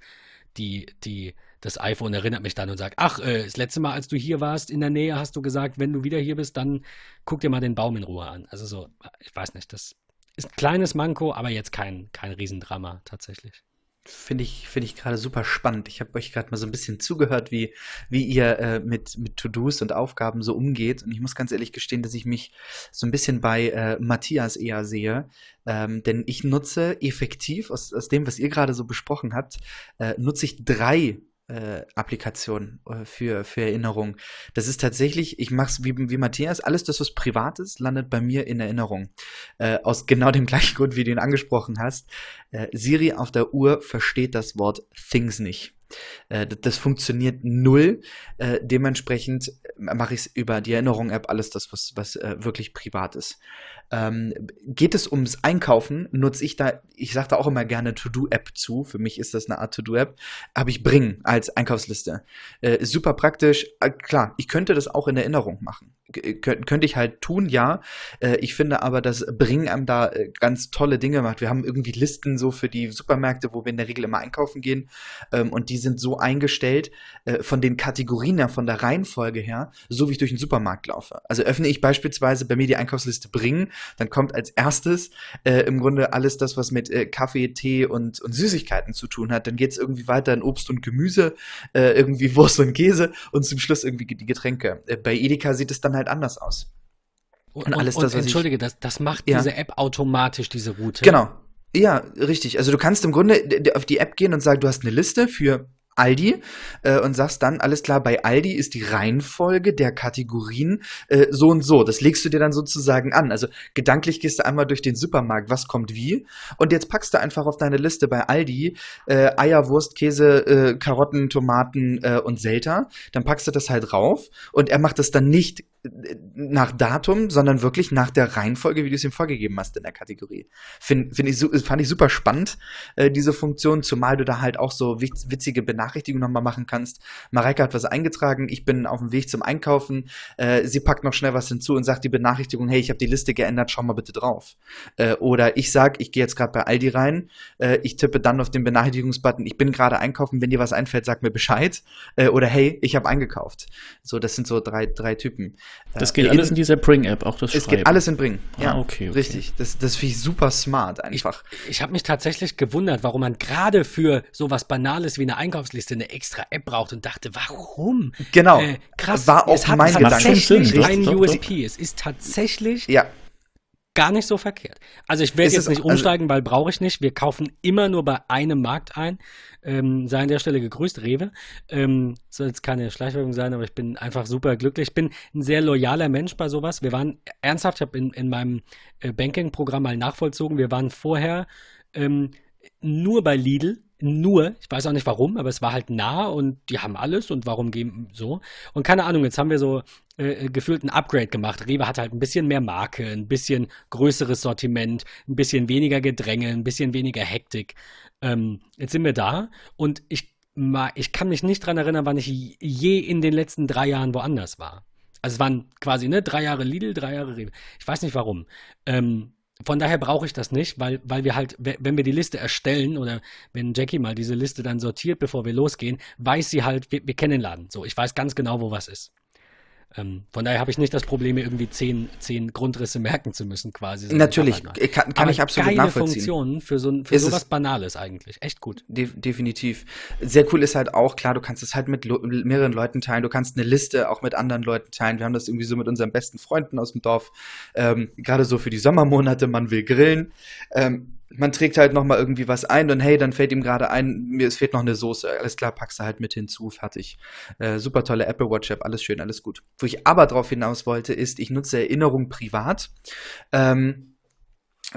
die, die, das iPhone erinnert mich dann und sagt, ach, äh, das letzte Mal, als du hier warst in der Nähe, hast du gesagt, wenn du wieder hier bist, dann guck dir mal den Baum in Ruhe an. Also so, ich weiß nicht, das ist ein kleines Manko, aber jetzt kein, kein Riesendrama tatsächlich. Finde ich, finde ich gerade super spannend. Ich habe euch gerade mal so ein bisschen zugehört, wie, wie ihr äh, mit, mit To-Dos und Aufgaben so umgeht. Und ich muss ganz ehrlich gestehen, dass ich mich so ein bisschen bei äh, Matthias eher sehe. Ähm, denn ich nutze effektiv, aus, aus dem, was ihr gerade so besprochen habt, äh, nutze ich drei äh, Applikation äh, für, für Erinnerung. Das ist tatsächlich, ich mache es wie, wie Matthias, alles das, was privat ist, landet bei mir in Erinnerung. Äh, aus genau dem (laughs) gleichen Grund, wie du ihn angesprochen hast. Äh, Siri auf der Uhr versteht das Wort Things nicht. Äh, das funktioniert null. Äh, dementsprechend mache ich es über die Erinnerung-App, alles das, was, was äh, wirklich privat ist. Ähm, geht es ums Einkaufen, nutze ich da, ich sage da auch immer gerne To-Do-App zu. Für mich ist das eine Art To-Do-App. Habe ich Bring als Einkaufsliste. Äh, super praktisch. Äh, klar, ich könnte das auch in Erinnerung machen. Kön könnte ich halt tun, ja. Äh, ich finde aber, dass Bring einem da äh, ganz tolle Dinge macht. Wir haben irgendwie Listen so für die Supermärkte, wo wir in der Regel immer einkaufen gehen. Ähm, und die sind so eingestellt, äh, von den Kategorien her, von der Reihenfolge her, so wie ich durch den Supermarkt laufe. Also öffne ich beispielsweise bei mir die Einkaufsliste Bring, dann kommt als erstes äh, im Grunde alles das, was mit äh, Kaffee, Tee und, und Süßigkeiten zu tun hat. Dann geht es irgendwie weiter in Obst und Gemüse, äh, irgendwie Wurst und Käse und zum Schluss irgendwie die Getränke. Äh, bei Edeka sieht es dann halt anders aus. Und, und alles und, das, was Entschuldige, ich, das, das macht ja. diese App automatisch, diese Route. Genau. Ja, richtig. Also du kannst im Grunde auf die App gehen und sagen, du hast eine Liste für Aldi äh, und sagst dann, alles klar, bei Aldi ist die Reihenfolge der Kategorien äh, so und so. Das legst du dir dann sozusagen an. Also gedanklich gehst du einmal durch den Supermarkt, was kommt wie. Und jetzt packst du einfach auf deine Liste bei Aldi äh, Eier, Wurst, Käse, äh, Karotten, Tomaten äh, und Selter. Dann packst du das halt rauf und er macht das dann nicht nach Datum, sondern wirklich nach der Reihenfolge, wie du es ihm vorgegeben hast in der Kategorie. Find, find ich, fand ich super spannend, äh, diese Funktion, zumal du da halt auch so witzige Benachrichtigungen nochmal machen kannst. Mareike hat was eingetragen, ich bin auf dem Weg zum Einkaufen, äh, sie packt noch schnell was hinzu und sagt die Benachrichtigung, hey, ich habe die Liste geändert, schau mal bitte drauf. Äh, oder ich sag, ich gehe jetzt gerade bei Aldi rein, äh, ich tippe dann auf den Benachrichtigungsbutton, ich bin gerade einkaufen, wenn dir was einfällt, sag mir Bescheid. Äh, oder hey, ich habe eingekauft. So, das sind so drei, drei Typen. Das geht äh, alles in dieser Bring-App, auch das Es Schreiben. geht alles in Bring. Ja, ah, okay, okay. Richtig. Das, das finde ich super smart einfach. Ich, ich habe mich tatsächlich gewundert, warum man gerade für sowas Banales wie eine Einkaufsliste eine extra App braucht und dachte, warum? Genau. Äh, krass. War auch es hat mein tatsächlich Gedanke. ein USP. Es ist tatsächlich ja gar nicht so verkehrt. Also ich werde jetzt nicht also umsteigen, weil brauche ich nicht. Wir kaufen immer nur bei einem Markt ein. Ähm, sei an der Stelle gegrüßt, Rewe. Ähm, soll jetzt keine Schleichwerbung sein, aber ich bin einfach super glücklich. Ich bin ein sehr loyaler Mensch bei sowas. Wir waren ernsthaft, ich habe in, in meinem äh, Banking-Programm mal nachvollzogen, wir waren vorher ähm, nur bei Lidl nur, ich weiß auch nicht warum, aber es war halt nah und die haben alles und warum gehen so. Und keine Ahnung, jetzt haben wir so äh, gefühlt ein Upgrade gemacht. Rewe hat halt ein bisschen mehr Marke, ein bisschen größeres Sortiment, ein bisschen weniger Gedränge, ein bisschen weniger Hektik. Ähm, jetzt sind wir da und ich, ich kann mich nicht dran erinnern, wann ich je in den letzten drei Jahren woanders war. Also es waren quasi, ne, drei Jahre Lidl, drei Jahre Rewe. Ich weiß nicht warum. Ähm, von daher brauche ich das nicht, weil, weil wir halt, wenn wir die Liste erstellen oder wenn Jackie mal diese Liste dann sortiert, bevor wir losgehen, weiß sie halt, wir, wir kennen den Laden. So, ich weiß ganz genau, wo was ist. Ähm, von daher habe ich nicht das Problem, mir irgendwie zehn, zehn Grundrisse merken zu müssen, quasi. Natürlich, halt kann, kann ich absolut geile nachvollziehen. Funktionen für, so, für sowas Banales eigentlich. Echt gut. De definitiv. Sehr cool ist halt auch, klar, du kannst es halt mit mehreren Leuten teilen. Du kannst eine Liste auch mit anderen Leuten teilen. Wir haben das irgendwie so mit unseren besten Freunden aus dem Dorf. Ähm, Gerade so für die Sommermonate, man will grillen. Ähm, man trägt halt noch mal irgendwie was ein und hey, dann fällt ihm gerade ein, mir es fehlt noch eine Soße. Alles klar, packst du halt mit hinzu, fertig. Äh, super tolle Apple Watch App, alles schön, alles gut. Wo ich aber drauf hinaus wollte, ist, ich nutze Erinnerung privat. Ähm,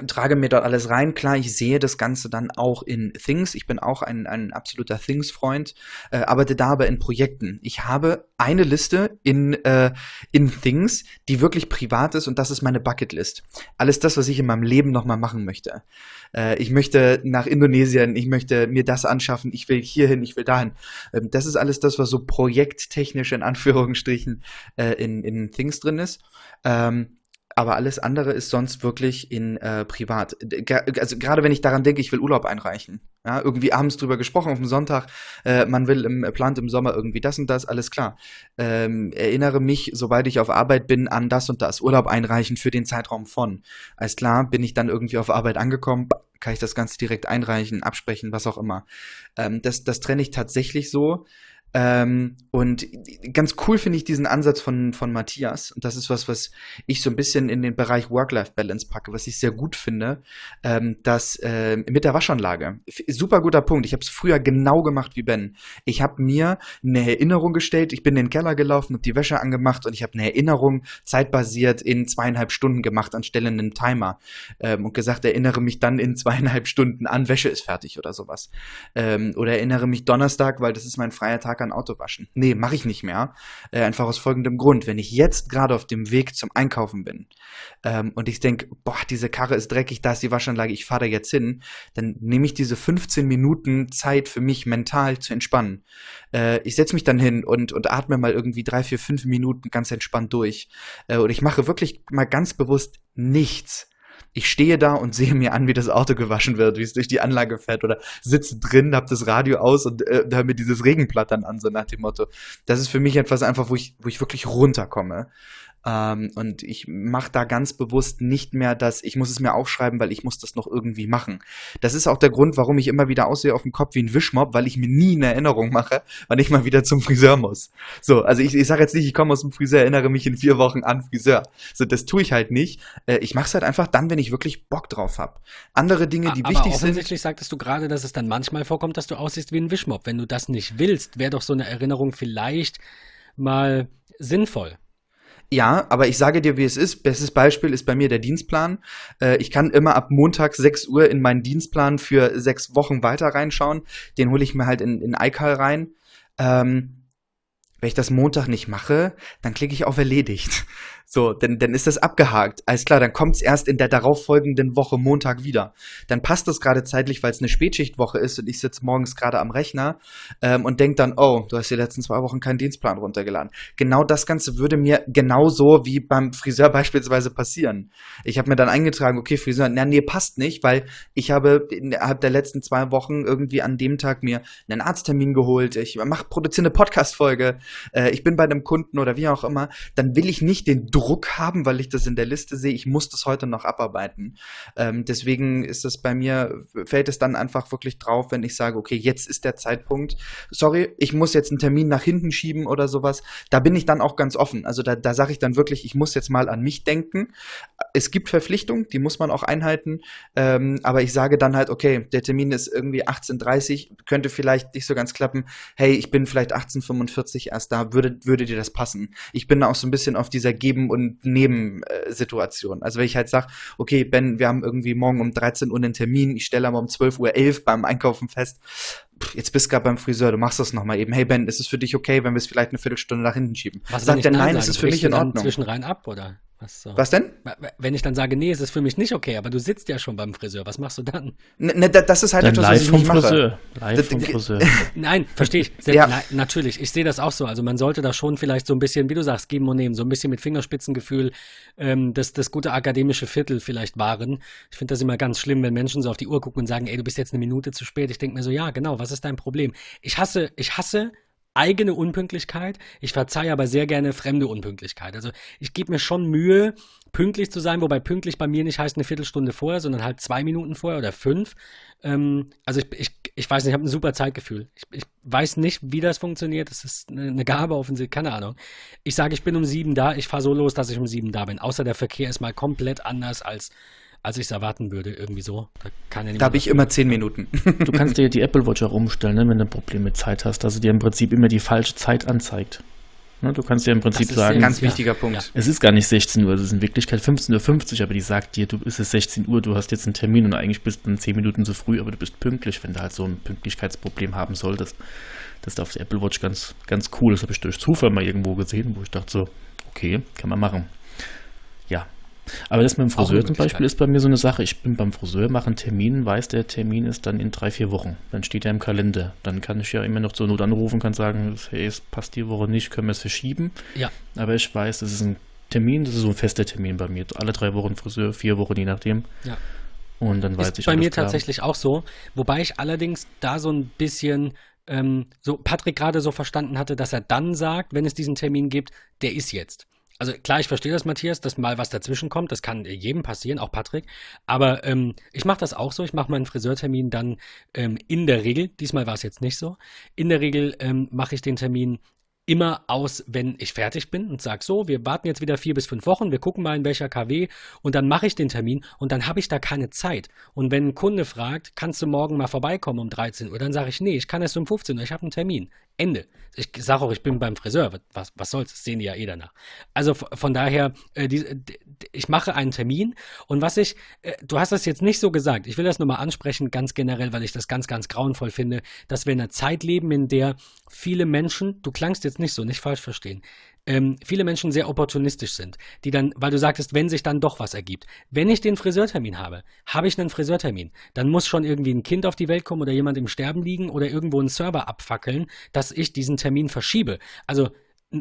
trage mir dort alles rein. Klar, ich sehe das Ganze dann auch in Things. Ich bin auch ein, ein absoluter Things-Freund, äh, arbeite da aber in Projekten. Ich habe eine Liste in, äh, in Things, die wirklich privat ist und das ist meine Bucketlist. Alles das, was ich in meinem Leben nochmal machen möchte. Äh, ich möchte nach Indonesien, ich möchte mir das anschaffen, ich will hierhin, ich will dahin. Ähm, das ist alles das, was so projekttechnisch in Anführungsstrichen äh, in, in Things drin ist. Ähm, aber alles andere ist sonst wirklich in äh, privat. Also gerade wenn ich daran denke, ich will Urlaub einreichen. Ja, irgendwie abends drüber gesprochen auf dem Sonntag, äh, man will im, plant im Sommer irgendwie das und das, alles klar. Ähm, erinnere mich, sobald ich auf Arbeit bin, an das und das. Urlaub einreichen für den Zeitraum von. Alles klar, bin ich dann irgendwie auf Arbeit angekommen, kann ich das Ganze direkt einreichen, absprechen, was auch immer. Ähm, das, das trenne ich tatsächlich so. Ähm, und ganz cool finde ich diesen Ansatz von, von Matthias. Und das ist was, was ich so ein bisschen in den Bereich Work-Life-Balance packe, was ich sehr gut finde. Ähm, dass äh, mit der Waschanlage. Super guter Punkt. Ich habe es früher genau gemacht wie Ben. Ich habe mir eine Erinnerung gestellt. Ich bin in den Keller gelaufen, habe die Wäsche angemacht und ich habe eine Erinnerung zeitbasiert in zweieinhalb Stunden gemacht anstelle einen Timer. Ähm, und gesagt, erinnere mich dann in zweieinhalb Stunden an, Wäsche ist fertig oder sowas. Ähm, oder erinnere mich Donnerstag, weil das ist mein freier Tag Ein Auto waschen. Nee, mache ich nicht mehr. Äh, einfach aus folgendem Grund. Wenn ich jetzt gerade auf dem Weg zum Einkaufen bin ähm, und ich denke, boah, diese Karre ist dreckig, da ist die Waschanlage, ich fahre da jetzt hin, dann nehme ich diese 15 Minuten Zeit für mich mental zu entspannen. Äh, ich setze mich dann hin und, und atme mal irgendwie drei, vier, fünf Minuten ganz entspannt durch. Äh, und ich mache wirklich mal ganz bewusst nichts ich stehe da und sehe mir an, wie das Auto gewaschen wird, wie es durch die Anlage fährt oder sitze drin, hab das Radio aus und äh, höre mir dieses Regenplattern an, so nach dem Motto. Das ist für mich etwas einfach, wo ich, wo ich wirklich runterkomme. Ähm, und ich mache da ganz bewusst nicht mehr das, ich muss es mir aufschreiben, weil ich muss das noch irgendwie machen. Das ist auch der Grund, warum ich immer wieder aussehe auf dem Kopf wie ein Wischmob, weil ich mir nie eine Erinnerung mache, wann ich mal wieder zum Friseur muss. So, also ich, ich sage jetzt nicht, ich komme aus dem Friseur, erinnere mich in vier Wochen an Friseur. So, das tue ich halt nicht. Äh, ich mache es halt einfach dann, wenn ich wirklich Bock drauf habe. Andere Dinge, die aber wichtig sind. Offensichtlich sagtest du gerade, dass es dann manchmal vorkommt, dass du aussiehst wie ein Wischmob. Wenn du das nicht willst, wäre doch so eine Erinnerung vielleicht mal sinnvoll. Ja, aber ich sage dir, wie es ist. Bestes Beispiel ist bei mir der Dienstplan. Äh, ich kann immer ab Montag 6 Uhr in meinen Dienstplan für sechs Wochen weiter reinschauen. Den hole ich mir halt in, in iCal rein. Ähm, wenn ich das Montag nicht mache, dann klicke ich auf erledigt. So, dann, dann ist das abgehakt. Alles klar, dann kommt es erst in der darauffolgenden Woche Montag wieder. Dann passt das gerade zeitlich, weil es eine Spätschichtwoche ist und ich sitze morgens gerade am Rechner ähm, und denke dann, oh, du hast die letzten zwei Wochen keinen Dienstplan runtergeladen. Genau das Ganze würde mir genauso wie beim Friseur (laughs) beispielsweise passieren. Ich habe mir dann eingetragen, okay, Friseur, na, nee, passt nicht, weil ich habe innerhalb der letzten zwei Wochen irgendwie an dem Tag mir einen Arzttermin geholt, ich mache produziere eine Podcast-Folge, äh, ich bin bei einem Kunden oder wie auch immer, dann will ich nicht den Druck haben, weil ich das in der Liste sehe, ich muss das heute noch abarbeiten. Ähm, deswegen ist es bei mir, fällt es dann einfach wirklich drauf, wenn ich sage, okay, jetzt ist der Zeitpunkt. Sorry, ich muss jetzt einen Termin nach hinten schieben oder sowas. Da bin ich dann auch ganz offen. Also da, da sage ich dann wirklich, ich muss jetzt mal an mich denken. Es gibt Verpflichtungen, die muss man auch einhalten. Ähm, aber ich sage dann halt, okay, der Termin ist irgendwie 18.30 könnte vielleicht nicht so ganz klappen. Hey, ich bin vielleicht 18.45 erst da, würde, würde dir das passen? Ich bin auch so ein bisschen auf dieser Geben- und Nebensituationen. Also wenn ich halt sage, okay, Ben, wir haben irgendwie morgen um 13 Uhr einen Termin, ich stelle aber um 12.11 Uhr beim Einkaufen fest, jetzt bist du gerade beim Friseur, du machst das nochmal eben. Hey Ben, ist es für dich okay, wenn wir es vielleicht eine Viertelstunde nach hinten schieben? Was Sagt er, nein, ist es für mich in Ordnung. Zwischen rein ab, oder? Was, so? was denn? Wenn ich dann sage, nee, es ist für mich nicht okay, aber du sitzt ja schon beim Friseur, was machst du dann? Ne, ne das ist halt dann etwas, live was ich vom nicht Friseur. mache. Live vom Friseur. (laughs) Nein, verstehe ich. Sehr, ja. na, natürlich, ich sehe das auch so. Also man sollte da schon vielleicht so ein bisschen, wie du sagst, geben und nehmen, so ein bisschen mit Fingerspitzengefühl ähm, das, das gute akademische Viertel vielleicht wahren. Ich finde das immer ganz schlimm, wenn Menschen so auf die Uhr gucken und sagen, ey, du bist jetzt eine Minute zu spät. Ich denke mir so, ja, genau, was ist dein Problem? Ich hasse, ich hasse eigene Unpünktlichkeit. Ich verzeihe aber sehr gerne fremde Unpünktlichkeit. Also ich gebe mir schon Mühe, pünktlich zu sein, wobei pünktlich bei mir nicht heißt eine Viertelstunde vorher, sondern halt zwei Minuten vorher oder fünf. Ähm, also ich, ich, ich weiß nicht, ich habe ein super Zeitgefühl. Ich, ich weiß nicht, wie das funktioniert. Das ist eine, eine Gabe offensichtlich, keine Ahnung. Ich sage, ich bin um sieben da, ich fahre so los, dass ich um sieben da bin. Außer der Verkehr ist mal komplett anders als als ich es erwarten würde, irgendwie so. Da, ja da habe ich immer zehn Minuten. (laughs) Du kannst dir die Apple Watch auch umstellen, ne, wenn du ein Problem mit Zeit hast, dass sie dir im Prinzip immer die falsche Zeit anzeigt. Ne, du kannst ja im Prinzip sagen, ein ganz wichtiger Punkt. Ja. Es ist gar nicht 16 Uhr, es ist in Wirklichkeit 15.50 Uhr, aber die sagt dir, du ist es 16 Uhr, du hast jetzt einen Termin und eigentlich bist du 10 Minuten zu früh, aber du bist pünktlich, wenn du halt so ein Pünktlichkeitsproblem haben solltest. Das ist auf der Apple Watch ganz, ganz cool. Das habe ich durch Zufall mal irgendwo gesehen, wo ich dachte so, okay, kann man machen. Ja, aber das mit dem Friseur zum Beispiel ist bei mir so eine Sache. Ich bin beim Friseur, mache einen Termin, weiß, der Termin ist dann in drei, vier Wochen. Dann steht er im Kalender. Dann kann ich ja immer noch zur Not anrufen, kann sagen, hey, es passt die Woche nicht, können wir es verschieben. Ja. Aber ich weiß, das ist ein Termin, das ist so ein fester Termin bei mir. Alle drei Wochen Friseur, vier Wochen, je nachdem. Ja. Und dann weiß ist ich bei mir klar. tatsächlich auch so. Wobei ich allerdings da so ein bisschen ähm, so Patrick gerade so verstanden hatte, dass er dann sagt, wenn es diesen Termin gibt, der ist jetzt also klar, ich verstehe das, Matthias, dass mal was dazwischen kommt. Das kann jedem passieren, auch Patrick. Aber ähm, ich mache das auch so. Ich mache meinen Friseurtermin dann ähm, in der Regel, diesmal war es jetzt nicht so, in der Regel ähm, mache ich den Termin immer aus, wenn ich fertig bin und sage so, wir warten jetzt wieder vier bis fünf Wochen, wir gucken mal in welcher KW und dann mache ich den Termin und dann habe ich da keine Zeit. Und wenn ein Kunde fragt, kannst du morgen mal vorbeikommen um 13 Uhr, dann sage ich, nee, ich kann erst um 15 Uhr, ich habe einen Termin. Ende. Ich sage auch, ich bin beim Friseur. Was, was soll's? Das sehen die ja eh danach. Also von daher, äh, die, ich mache einen Termin und was ich, äh, du hast das jetzt nicht so gesagt, ich will das nur mal ansprechen, ganz generell, weil ich das ganz, ganz grauenvoll finde, dass wir in einer Zeit leben, in der viele Menschen, du klangst jetzt nicht so, nicht falsch verstehen, ähm, viele Menschen sehr opportunistisch sind, die dann, weil du sagtest, wenn sich dann doch was ergibt. Wenn ich den Friseurtermin habe, habe ich einen Friseurtermin, dann muss schon irgendwie ein Kind auf die Welt kommen oder jemand im Sterben liegen oder irgendwo einen Server abfackeln, dass ich diesen Termin verschiebe. Also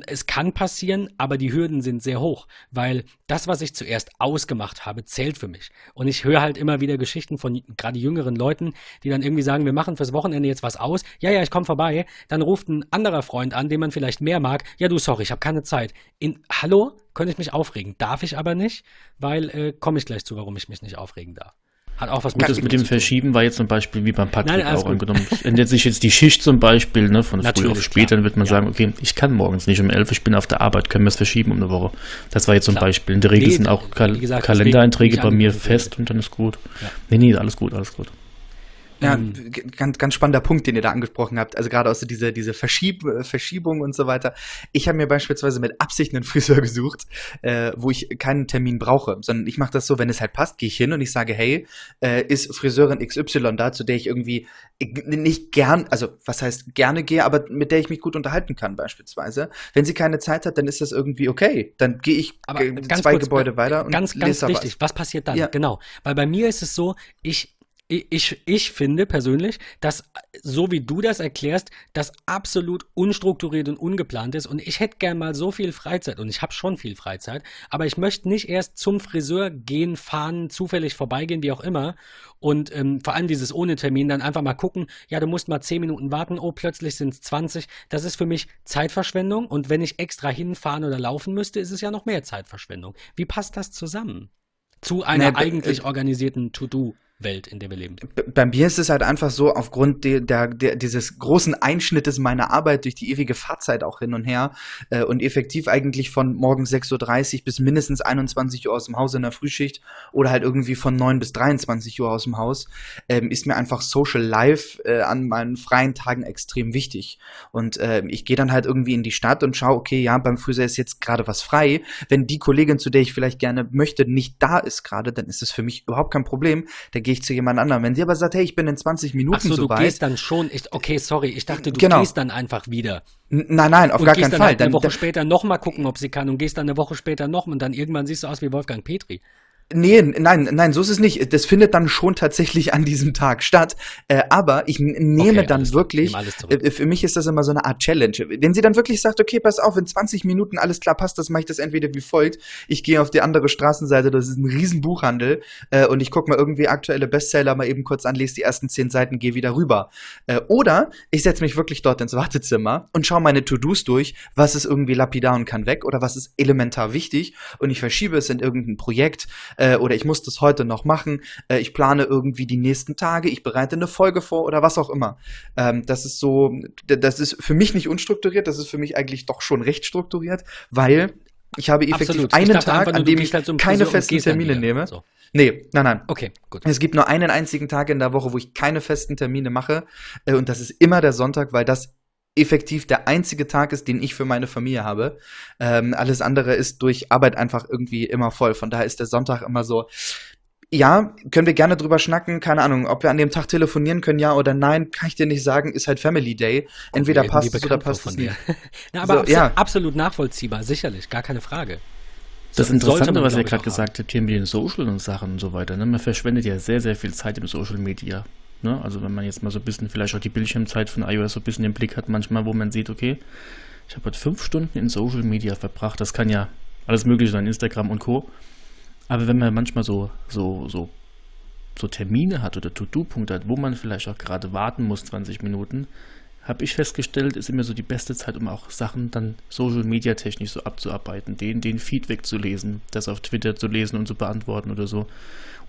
es kann passieren, aber die Hürden sind sehr hoch, weil das, was ich zuerst ausgemacht habe, zählt für mich. Und ich höre halt immer wieder Geschichten von gerade jüngeren Leuten, die dann irgendwie sagen, wir machen fürs Wochenende jetzt was aus. Ja, ja, ich komme vorbei. Dann ruft ein anderer Freund an, den man vielleicht mehr mag. Ja, du, sorry, ich habe keine Zeit. In, hallo? Könnte ich mich aufregen? Darf ich aber nicht, weil äh, komme ich gleich zu, warum ich mich nicht aufregen darf. Hat auch was mit, das mit dem Verschieben war jetzt zum Beispiel wie beim Patrick Nein, auch gut. angenommen. Ändert sich jetzt die Schicht zum Beispiel, ne, von früh auf spät, dann wird man ja. sagen, okay, ich kann morgens nicht um elf, ich bin auf der Arbeit, können wir es verschieben um eine Woche. Das war jetzt zum Beispiel. In der Regel nee, sind auch Kal gesagt, Kalendereinträge bei mir fest und dann ist gut. Ja. Nee, nee, alles gut, alles gut. Ja, ähm, ganz, ganz spannender Punkt, den ihr da angesprochen habt. Also gerade aus so diese, diese Verschieb Verschiebung und so weiter. Ich habe mir beispielsweise mit Absicht einen (laughs) Friseur gesucht, äh, wo ich keinen Termin brauche, sondern ich mache das so, wenn es halt passt, gehe ich hin und ich sage, hey, äh, ist Friseurin XY da, zu der ich irgendwie nicht gern, also was heißt gerne gehe, aber mit der ich mich gut unterhalten kann beispielsweise. Wenn sie keine Zeit hat, dann ist das irgendwie okay. Dann gehe ich aber zwei kurz, Gebäude weiter und ganz, ganz wichtig. Was. was passiert dann? Ja. Genau, weil bei mir ist es so, ich ich, ich finde persönlich, dass so wie du das erklärst, das absolut unstrukturiert und ungeplant ist. Und ich hätte gern mal so viel Freizeit und ich habe schon viel Freizeit, aber ich möchte nicht erst zum Friseur gehen, fahren, zufällig vorbeigehen, wie auch immer. Und ähm, vor allem dieses ohne Termin dann einfach mal gucken, ja, du musst mal 10 Minuten warten, oh, plötzlich sind es 20. Das ist für mich Zeitverschwendung. Und wenn ich extra hinfahren oder laufen müsste, ist es ja noch mehr Zeitverschwendung. Wie passt das zusammen? Zu einer nee, eigentlich organisierten To-Do. Welt, in der wir leben. Bei mir ist es halt einfach so, aufgrund de, der, der, dieses großen Einschnittes meiner Arbeit durch die ewige Fahrzeit auch hin und her äh, und effektiv eigentlich von morgens 6.30 Uhr bis mindestens 21 Uhr aus dem Haus in der Frühschicht oder halt irgendwie von 9 bis 23 Uhr aus dem Haus, ähm, ist mir einfach Social Life äh, an meinen freien Tagen extrem wichtig. Und äh, ich gehe dann halt irgendwie in die Stadt und schaue, okay, ja, beim Friseur ist jetzt gerade was frei. Wenn die Kollegin, zu der ich vielleicht gerne möchte, nicht da ist gerade, dann ist es für mich überhaupt kein Problem. Da gehe ich zu jemand anderem. Wenn sie aber sagt, hey, ich bin in 20 Minuten Ach so, so du weit, gehst dann schon. Ich, okay, sorry, ich dachte, du genau. gehst dann einfach wieder. Nein, nein, auf und gar keinen Fall. Halt eine Woche dann, später nochmal gucken, ob sie kann und gehst dann eine Woche später noch und dann irgendwann siehst du aus wie Wolfgang Petri. Nee, nein, nein, so ist es nicht. Das findet dann schon tatsächlich an diesem Tag statt. Äh, aber ich nehme okay, dann wirklich, äh, für mich ist das immer so eine Art Challenge. Wenn sie dann wirklich sagt, okay, pass auf, in 20 Minuten alles klar passt, das mache ich das entweder wie folgt. Ich gehe auf die andere Straßenseite, das ist ein Riesenbuchhandel äh, und ich gucke mal irgendwie aktuelle Bestseller mal eben kurz an, lese die ersten zehn Seiten, gehe wieder rüber. Äh, oder ich setze mich wirklich dort ins Wartezimmer und schaue meine To-Dos durch, was ist irgendwie lapidar und kann weg oder was ist elementar wichtig und ich verschiebe es in irgendein Projekt äh, oder ich muss das heute noch machen, äh, ich plane irgendwie die nächsten Tage, ich bereite eine Folge vor oder was auch immer. Ähm, das ist so, das ist für mich nicht unstrukturiert, das ist für mich eigentlich doch schon recht strukturiert, weil ich habe effektiv Absolut. einen Tag, einfach, an dem ich halt keine festen Termine nehme. So. Nee, nein, nein. Okay, gut. Es gibt nur einen einzigen Tag in der Woche, wo ich keine festen Termine mache. Äh, und das ist immer der Sonntag, weil das effektiv der einzige Tag ist, den ich für meine Familie habe. Ähm, alles andere ist durch Arbeit einfach irgendwie immer voll. Von daher ist der Sonntag immer so, ja, können wir gerne drüber schnacken. Keine Ahnung, ob wir an dem Tag telefonieren können, ja oder nein, kann ich dir nicht sagen. Ist halt Family Day. Entweder okay, passt es oder passt es nicht. (laughs) Na, aber so, absolut, ja. absolut nachvollziehbar, sicherlich, gar keine Frage. Das Interessante, was ihr gerade gesagt habt, hier mit den Social und Sachen und so weiter, ne? man verschwendet ja sehr, sehr viel Zeit im Social Media. Ne? Also wenn man jetzt mal so ein bisschen vielleicht auch die Bildschirmzeit von iOS so ein bisschen im Blick hat, manchmal, wo man sieht, okay, ich habe heute fünf Stunden in Social Media verbracht. Das kann ja alles mögliche sein, Instagram und Co. Aber wenn man manchmal so, so, so, so Termine hat oder To-Do-Punkte hat, wo man vielleicht auch gerade warten muss, 20 Minuten, habe ich festgestellt, ist immer so die beste Zeit, um auch Sachen dann Social Media technisch so abzuarbeiten, den, den Feedback zu lesen, das auf Twitter zu lesen und zu beantworten oder so.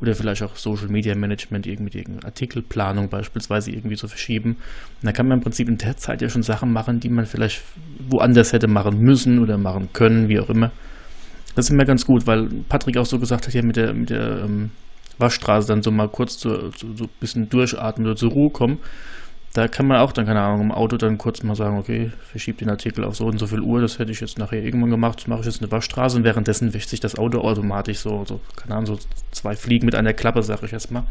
Oder vielleicht auch Social Media Management, irgendwie irgendeine Artikelplanung beispielsweise irgendwie zu verschieben. Und da kann man im Prinzip in der Zeit ja schon Sachen machen, die man vielleicht woanders hätte machen müssen oder machen können, wie auch immer. Das ist immer ganz gut, weil Patrick auch so gesagt hat, ja mit der, mit der ähm, Waschstraße dann so mal kurz zu, zu, so ein bisschen durchatmen oder zur Ruhe kommen. Da kann man auch dann, keine Ahnung, im Auto dann kurz mal sagen, okay, verschiebt den Artikel auf so und so viel Uhr, das hätte ich jetzt nachher irgendwann gemacht, mache ich jetzt eine Waschstraße und währenddessen wäscht sich das Auto automatisch so, so, keine Ahnung, so zwei Fliegen mit einer Klappe, sag ich jetzt mal.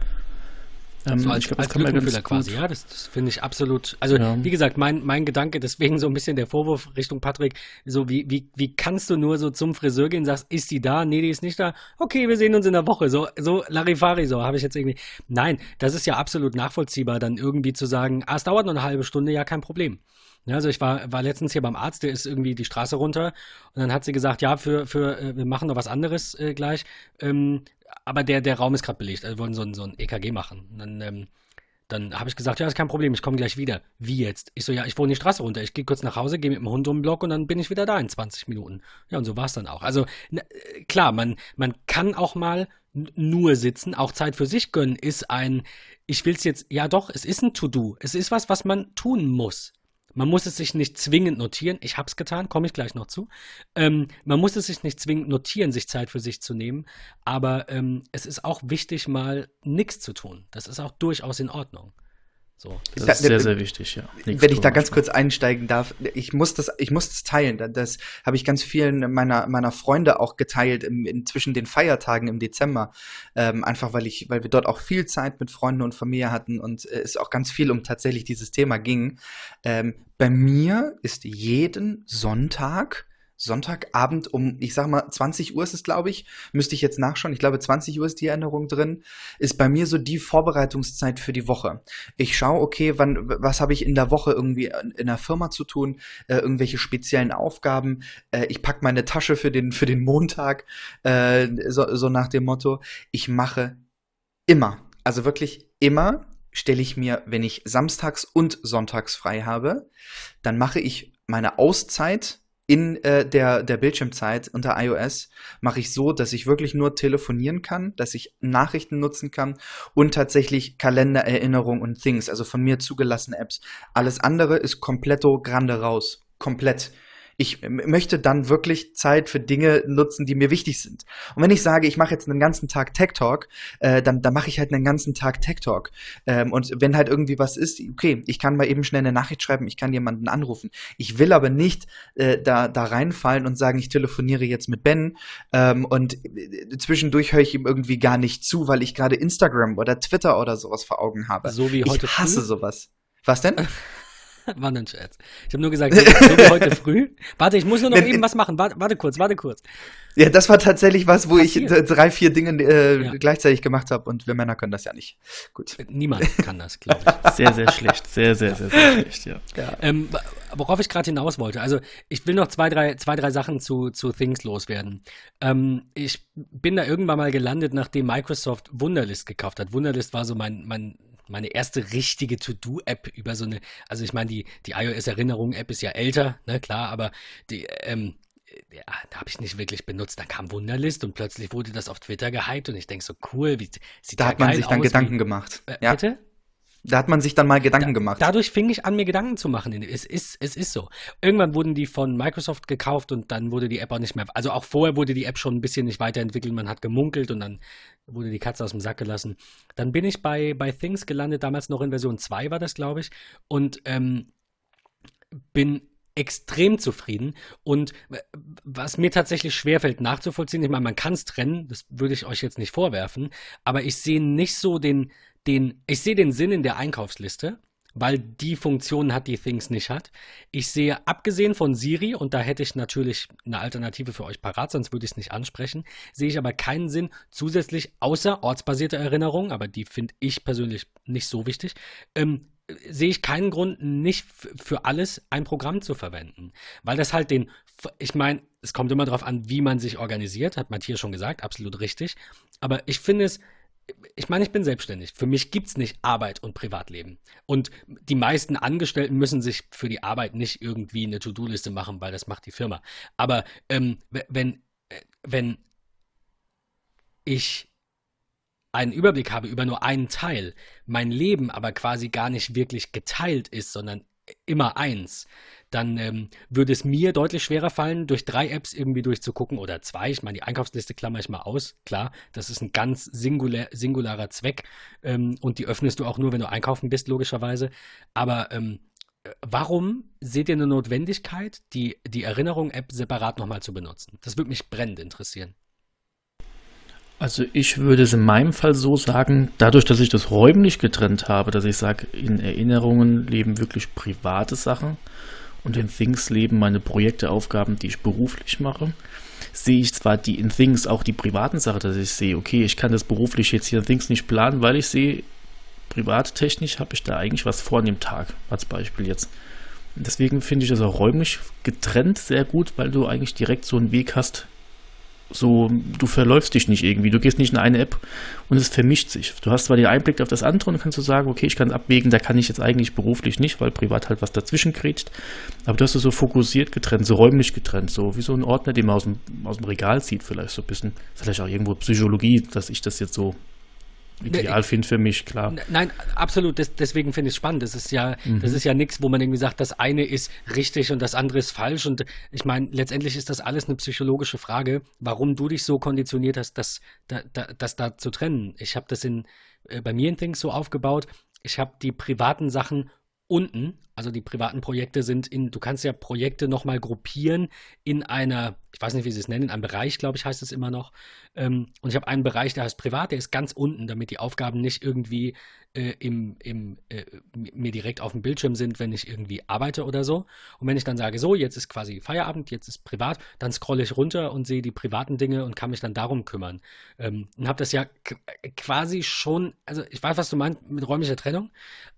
Ähm, so als, ich glaub, als Lückenfüller quasi, ja, das, das finde ich absolut. Also ja. wie gesagt, mein, mein Gedanke, deswegen so ein bisschen der Vorwurf Richtung Patrick, so wie, wie, wie kannst du nur so zum Friseur gehen, sagst, ist die da? Nee, die ist nicht da. Okay, wir sehen uns in der Woche. So, so Larifari, so habe ich jetzt irgendwie. Nein, das ist ja absolut nachvollziehbar, dann irgendwie zu sagen, ah, es dauert noch eine halbe Stunde, ja, kein Problem. Ja, also ich war, war letztens hier beim Arzt, der ist irgendwie die Straße runter und dann hat sie gesagt, ja, für, für äh, wir machen noch was anderes äh, gleich. Ähm, aber der, der Raum ist gerade belegt. Also wir wollen so ein, so ein EKG machen. Und dann, ähm, dann habe ich gesagt, ja, ist kein Problem, ich komme gleich wieder. Wie jetzt? Ich so, ja, ich wohne die Straße runter. Ich gehe kurz nach Hause, gehe mit dem Hund um den Block und dann bin ich wieder da in 20 Minuten. Ja, und so war es dann auch. Also na, klar, man, man kann auch mal nur sitzen, auch Zeit für sich gönnen, ist ein, ich will es jetzt, ja doch, es ist ein To-Do. Es ist was, was man tun muss. Man muss es sich nicht zwingend notieren. Ich habe es getan, komme ich gleich noch zu. Ähm, man muss es sich nicht zwingend notieren, sich Zeit für sich zu nehmen. Aber ähm, es ist auch wichtig, mal nichts zu tun. Das ist auch durchaus in Ordnung. So. Das da, ist sehr, sehr wichtig, ja. Nichts wenn ich da ganz kurz einsteigen darf, ich muss das, ich muss das teilen. Das habe ich ganz vielen meiner, meiner Freunde auch geteilt im, in, zwischen den Feiertagen im Dezember. Ähm, einfach weil ich, weil wir dort auch viel Zeit mit Freunden und Familie hatten und äh, es auch ganz viel um tatsächlich dieses Thema ging. Ähm, bei mir ist jeden Sonntag Sonntagabend um, ich sag mal, 20 Uhr ist es, glaube ich. Müsste ich jetzt nachschauen. Ich glaube, 20 Uhr ist die Erinnerung drin. Ist bei mir so die Vorbereitungszeit für die Woche. Ich schaue, okay, wann, was habe ich in der Woche irgendwie in der Firma zu tun? Äh, irgendwelche speziellen Aufgaben. Äh, ich pack meine Tasche für den, für den Montag. Äh, so, so nach dem Motto. Ich mache immer, also wirklich immer stelle ich mir, wenn ich samstags und sonntags frei habe, dann mache ich meine Auszeit in äh, der, der Bildschirmzeit unter iOS mache ich so, dass ich wirklich nur telefonieren kann, dass ich Nachrichten nutzen kann und tatsächlich Kalender, Erinnerung und Things, also von mir zugelassene Apps. Alles andere ist kompletto grande raus. Komplett ich möchte dann wirklich Zeit für Dinge nutzen, die mir wichtig sind. Und wenn ich sage, ich mache jetzt einen ganzen Tag Tech Talk, äh, dann, dann mache ich halt einen ganzen Tag Tech Talk. Ähm, und wenn halt irgendwie was ist, okay, ich kann mal eben schnell eine Nachricht schreiben, ich kann jemanden anrufen. Ich will aber nicht äh, da, da reinfallen und sagen, ich telefoniere jetzt mit Ben ähm, und äh, zwischendurch höre ich ihm irgendwie gar nicht zu, weil ich gerade Instagram oder Twitter oder sowas vor Augen habe. So wie heute. Ich hasse früh? sowas. Was denn? (laughs) (laughs) War ein Scherz. Ich habe nur gesagt, so, so wie heute früh. Warte, ich muss nur noch eben was machen. Warte, warte kurz, warte kurz. Ja, das war tatsächlich was, wo Passiert. ich drei, vier Dinge äh, ja. gleichzeitig gemacht habe und wir Männer können das ja nicht. Gut. Niemand kann das, glaube ich. (laughs) Sehr, sehr schlecht. Sehr, sehr, sehr, sehr schlecht, ja. ja. Ähm, worauf ich gerade hinaus wollte. Also, ich will noch zwei, drei, zwei, drei Sachen zu, zu Things loswerden. Ähm, ich bin da irgendwann mal gelandet, nachdem Microsoft Wunderlist gekauft hat. Wunderlist war so mein, mein meine erste richtige To-Do-App über so eine, also ich meine, die, die iOS-Erinnerung-App ist ja älter, ne, klar, aber die, ähm, ja, da habe ich nicht wirklich benutzt. Da kam Wunderlist und plötzlich wurde das auf Twitter gehypt und ich denke so, cool, wie sieht Da hat man sich dann aus, Gedanken wie, gemacht. Äh, ja. Bitte? Da hat man sich dann mal Gedanken da, gemacht. Dadurch fing ich an, mir Gedanken zu machen. Es ist, es ist so. Irgendwann wurden die von Microsoft gekauft und dann wurde die App auch nicht mehr. Also auch vorher wurde die App schon ein bisschen nicht weiterentwickelt. Man hat gemunkelt und dann wurde die Katze aus dem Sack gelassen. Dann bin ich bei, bei Things gelandet, damals noch in Version 2 war das, glaube ich. Und ähm, bin extrem zufrieden. Und äh, was mir tatsächlich schwerfällt nachzuvollziehen, ich meine, man kann es trennen, das würde ich euch jetzt nicht vorwerfen, aber ich sehe nicht so den, den, ich sehe den Sinn in der Einkaufsliste, weil die Funktionen hat, die Things nicht hat. Ich sehe, abgesehen von Siri, und da hätte ich natürlich eine Alternative für euch parat, sonst würde ich es nicht ansprechen, sehe ich aber keinen Sinn zusätzlich, außer ortsbasierte Erinnerungen, aber die finde ich persönlich nicht so wichtig, ähm, sehe ich keinen Grund, nicht für alles ein Programm zu verwenden. Weil das halt den, ich meine, es kommt immer darauf an, wie man sich organisiert, hat Matthias schon gesagt, absolut richtig. Aber ich finde es, ich meine, ich bin selbstständig. Für mich gibt es nicht Arbeit und Privatleben. Und die meisten Angestellten müssen sich für die Arbeit nicht irgendwie eine To-Do-Liste machen, weil das macht die Firma. Aber ähm, wenn, äh, wenn ich einen Überblick habe über nur einen Teil, mein Leben aber quasi gar nicht wirklich geteilt ist, sondern immer eins, dann ähm, würde es mir deutlich schwerer fallen, durch drei Apps irgendwie durchzugucken oder zwei. Ich meine, die Einkaufsliste klammer ich mal aus. Klar, das ist ein ganz singulär, singularer Zweck ähm, und die öffnest du auch nur, wenn du einkaufen bist, logischerweise. Aber ähm, warum seht ihr eine Notwendigkeit, die, die Erinnerung-App separat nochmal zu benutzen? Das würde mich brennend interessieren. Also ich würde es in meinem Fall so sagen, dadurch, dass ich das räumlich getrennt habe, dass ich sage, in Erinnerungen leben wirklich private Sachen und in Things leben meine Projekte, Aufgaben, die ich beruflich mache, sehe ich zwar die in Things auch die privaten Sachen, dass ich sehe, okay, ich kann das beruflich jetzt hier in Things nicht planen, weil ich sehe, privattechnisch habe ich da eigentlich was vor an dem Tag, als Beispiel jetzt. Deswegen finde ich das auch räumlich getrennt sehr gut, weil du eigentlich direkt so einen Weg hast, so, du verläufst dich nicht irgendwie. Du gehst nicht in eine App und es vermischt sich. Du hast zwar den Einblick auf das andere und kannst du sagen, okay, ich kann abwägen, da kann ich jetzt eigentlich beruflich nicht, weil privat halt was dazwischen kriegt. Aber du hast es so fokussiert getrennt, so räumlich getrennt, so wie so ein Ordner, den man aus dem, aus dem Regal sieht, vielleicht so ein bisschen. Vielleicht auch irgendwo Psychologie, dass ich das jetzt so ideal finde für mich, klar. Nein, absolut. Das, deswegen finde ich es spannend. Das ist ja, mhm. das ist ja nichts, wo man irgendwie sagt, das eine ist richtig und das andere ist falsch. Und ich meine, letztendlich ist das alles eine psychologische Frage, warum du dich so konditioniert hast, das, da, da, das da zu trennen. Ich habe das in, äh, bei mir in Things so aufgebaut. Ich habe die privaten Sachen unten, also die privaten Projekte sind in, du kannst ja Projekte nochmal gruppieren in einer, ich weiß nicht, wie sie es nennen, in einem Bereich, glaube ich, heißt es immer noch. Ähm, und ich habe einen Bereich, der heißt privat, der ist ganz unten, damit die Aufgaben nicht irgendwie äh, im, im, äh, mir direkt auf dem Bildschirm sind, wenn ich irgendwie arbeite oder so. Und wenn ich dann sage, so, jetzt ist quasi Feierabend, jetzt ist privat, dann scrolle ich runter und sehe die privaten Dinge und kann mich dann darum kümmern. Ähm, und habe das ja quasi schon, also ich weiß, was du meinst mit räumlicher Trennung,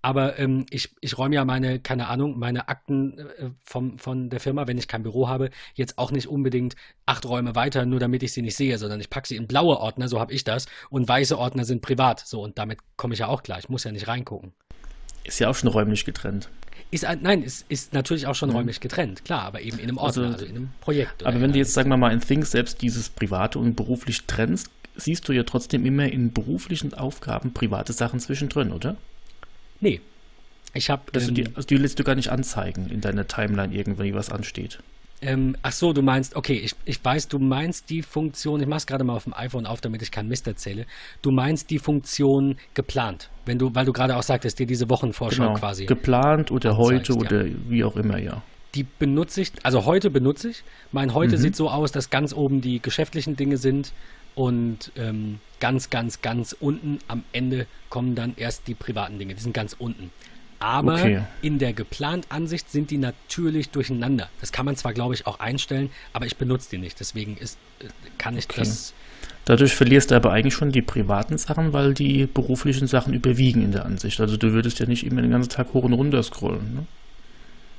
aber ähm, ich, ich räume ja meine, keine Ahnung, meine Akten äh, vom, von der Firma, wenn ich kein Büro habe, jetzt auch nicht unbedingt acht Räume weiter, nur damit ich sie nicht sehe, sondern ich packe sie in blaue Ordner, so habe ich das, und weiße Ordner sind privat. So, und damit komme ich ja auch klar. Ich muss ja nicht reingucken. Ist ja auch schon räumlich getrennt. Ist, nein, ist, ist natürlich auch schon mhm. räumlich getrennt, klar, aber eben in einem Ordner, also, also in einem Projekt. Aber wenn du jetzt, sagen wir mal, in Things selbst dieses Private und beruflich trennst, siehst du ja trotzdem immer in beruflichen Aufgaben private Sachen zwischendrin, oder? Nee. Ich habe. Also, ähm, die, also die du gar nicht anzeigen in deiner Timeline irgendwie, was ansteht. Ähm, ach so, du meinst, okay, ich, ich weiß, du meinst die Funktion, ich mach's gerade mal auf dem iPhone auf, damit ich keinen Mist erzähle. Du meinst die Funktion geplant, wenn du, weil du gerade auch sagtest, dir diese Wochenvorschau genau, quasi. Geplant oder heute oder ja. wie auch immer, ja. Die benutze ich, also heute benutze ich. Mein heute mhm. sieht so aus, dass ganz oben die geschäftlichen Dinge sind und ähm, ganz, ganz, ganz unten am Ende kommen dann erst die privaten Dinge. Die sind ganz unten. Aber okay. in der geplanten Ansicht sind die natürlich durcheinander. Das kann man zwar, glaube ich, auch einstellen, aber ich benutze die nicht. Deswegen ist, äh, kann ich okay. das. Dadurch verlierst du aber eigentlich schon die privaten Sachen, weil die beruflichen Sachen überwiegen in der Ansicht. Also du würdest ja nicht immer den ganzen Tag hoch und runter scrollen. Ne?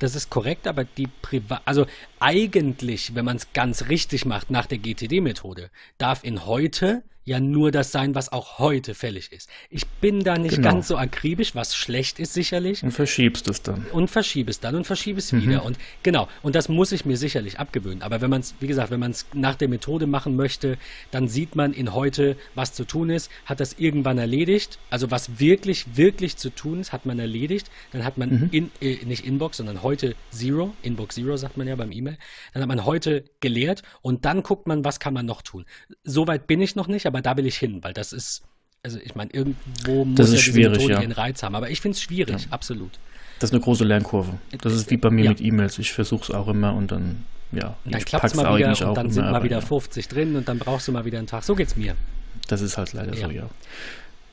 Das ist korrekt, aber die Privat, also eigentlich, wenn man es ganz richtig macht nach der GTD-Methode, darf in heute ja nur das sein, was auch heute fällig ist. Ich bin da nicht genau. ganz so akribisch, was schlecht ist sicherlich. Und verschiebst es dann. Und verschiebe es dann und verschiebe es mhm. wieder. Und genau, und das muss ich mir sicherlich abgewöhnen. Aber wenn man es, wie gesagt, wenn man es nach der Methode machen möchte, dann sieht man in heute, was zu tun ist, hat das irgendwann erledigt. Also was wirklich, wirklich zu tun ist, hat man erledigt. Dann hat man mhm. in, äh, nicht Inbox, sondern heute Zero, Inbox Zero sagt man ja beim E-Mail. Dann hat man heute gelehrt und dann guckt man, was kann man noch tun. Soweit bin ich noch nicht, aber da will ich hin, weil das ist, also ich meine, irgendwo muss das ist ja schwierig, Methode ja. ihren Reiz haben. Aber ich finde es schwierig, ja. absolut. Das ist eine große Lernkurve. Das ist wie bei mir ja. mit E-Mails. Ich versuche es auch immer und dann, ja, dann klappt es mal wieder und dann sind mal wieder 50 drin und dann brauchst du mal wieder einen Tag. So geht's mir. Das ist halt leider so, ja.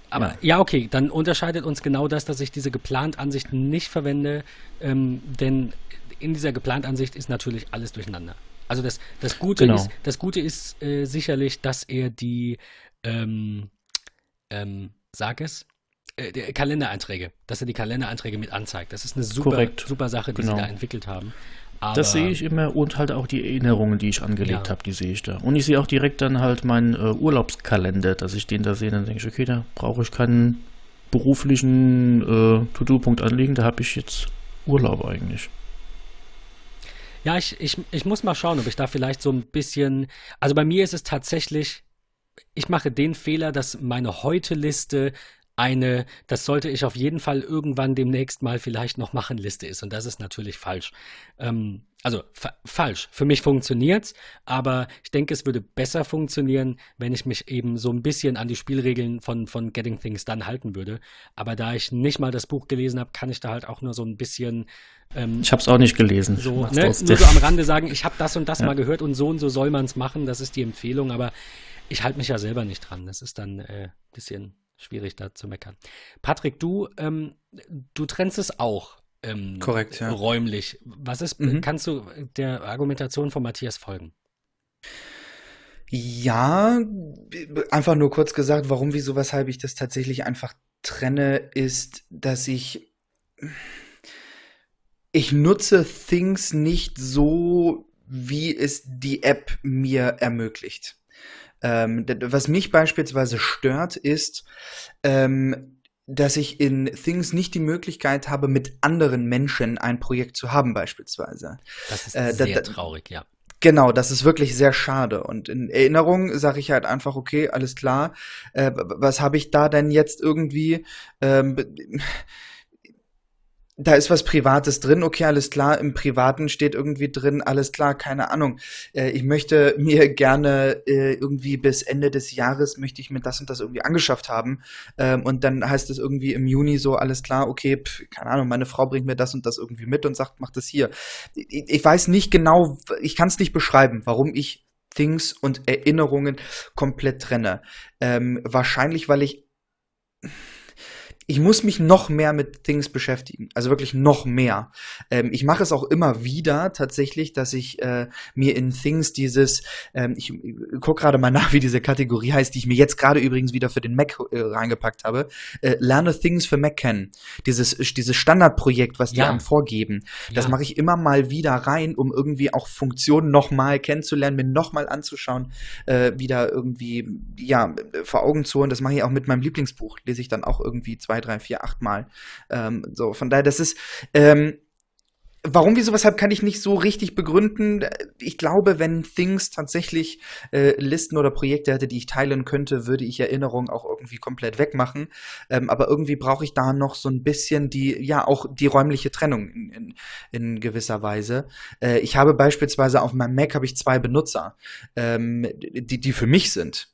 Aber ja. okay, dann unterscheidet uns genau das, dass ich diese geplant Ansicht nicht verwende, ähm, denn in dieser geplant Ansicht ist natürlich alles durcheinander. Also das, das Gute genau. ist, das Gute ist äh, sicherlich, dass er die, ähm, ähm, sag es, äh, Kalendereinträge, dass er die Kalendereinträge mit anzeigt. Das ist eine super, super Sache, die genau. sie da entwickelt haben. Aber das sehe ich immer und halt auch die Erinnerungen, die ich angelegt ja. habe, die sehe ich da. Und ich sehe auch direkt dann halt meinen äh, Urlaubskalender, dass ich den da sehe. Dann denke ich, okay, da brauche ich keinen beruflichen äh, To-Do-Punkt anlegen, da habe ich jetzt Urlaub eigentlich. Ja, ich, ich, ich muss mal schauen, ob ich da vielleicht so ein bisschen. Also bei mir ist es tatsächlich, ich mache den Fehler, dass meine Heute-Liste eine, das sollte ich auf jeden Fall irgendwann demnächst mal vielleicht noch machen, Liste ist. Und das ist natürlich falsch. Ähm, also fa falsch. Für mich funktioniert's, aber ich denke, es würde besser funktionieren, wenn ich mich eben so ein bisschen an die Spielregeln von, von Getting Things Done halten würde. Aber da ich nicht mal das Buch gelesen habe, kann ich da halt auch nur so ein bisschen. Ähm, ich habe es auch nicht gelesen. So, ne, nur so am Rande sagen, ich habe das und das ja. mal gehört und so und so soll man es machen. Das ist die Empfehlung, aber ich halte mich ja selber nicht dran. Das ist dann äh, bisschen schwierig da zu meckern. Patrick, du, ähm, du trennst es auch. Ähm, Korrekt, ja. Räumlich. Was ist, mhm. kannst du der Argumentation von Matthias folgen? Ja, einfach nur kurz gesagt, warum, wieso, weshalb ich das tatsächlich einfach trenne, ist, dass ich ich nutze Things nicht so, wie es die App mir ermöglicht. Ähm, was mich beispielsweise stört, ist, ähm, dass ich in Things nicht die Möglichkeit habe, mit anderen Menschen ein Projekt zu haben, beispielsweise. Das ist äh, sehr traurig, ja. Genau, das ist wirklich sehr schade. Und in Erinnerung sage ich halt einfach, okay, alles klar, äh, was habe ich da denn jetzt irgendwie? Ähm, da ist was Privates drin, okay, alles klar, im Privaten steht irgendwie drin, alles klar, keine Ahnung. Äh, ich möchte mir gerne äh, irgendwie bis Ende des Jahres möchte ich mir das und das irgendwie angeschafft haben. Ähm, und dann heißt es irgendwie im Juni so, alles klar, okay, pf, keine Ahnung, meine Frau bringt mir das und das irgendwie mit und sagt, mach das hier. Ich, ich weiß nicht genau, ich kann es nicht beschreiben, warum ich Things und Erinnerungen komplett trenne. Ähm, wahrscheinlich, weil ich ich muss mich noch mehr mit Things beschäftigen. Also wirklich noch mehr. Ähm, ich mache es auch immer wieder tatsächlich, dass ich äh, mir in Things dieses, ähm, ich, ich gucke gerade mal nach, (laughs) wie diese Kategorie heißt, die ich mir jetzt gerade übrigens wieder für den Mac äh, reingepackt habe. Äh, lerne Things für Mac kennen. Dieses, dieses Standardprojekt, was die ja. einem vorgeben. Das ja. mache ich immer mal wieder rein, um irgendwie auch Funktionen nochmal kennenzulernen, mir nochmal anzuschauen, äh, wieder irgendwie, ja, vor Augen zu holen. Das mache ich auch mit meinem Lieblingsbuch. Lese ich dann auch irgendwie zwei drei, vier, acht Mal. Ähm, so, von daher, das ist, ähm, Warum, wieso, weshalb kann ich nicht so richtig begründen. Ich glaube, wenn Things tatsächlich äh, Listen oder Projekte hätte, die ich teilen könnte, würde ich Erinnerungen auch irgendwie komplett wegmachen. Ähm, aber irgendwie brauche ich da noch so ein bisschen die, ja, auch die räumliche Trennung in, in, in gewisser Weise. Äh, ich habe beispielsweise auf meinem Mac habe ich zwei Benutzer, ähm, die, die für mich sind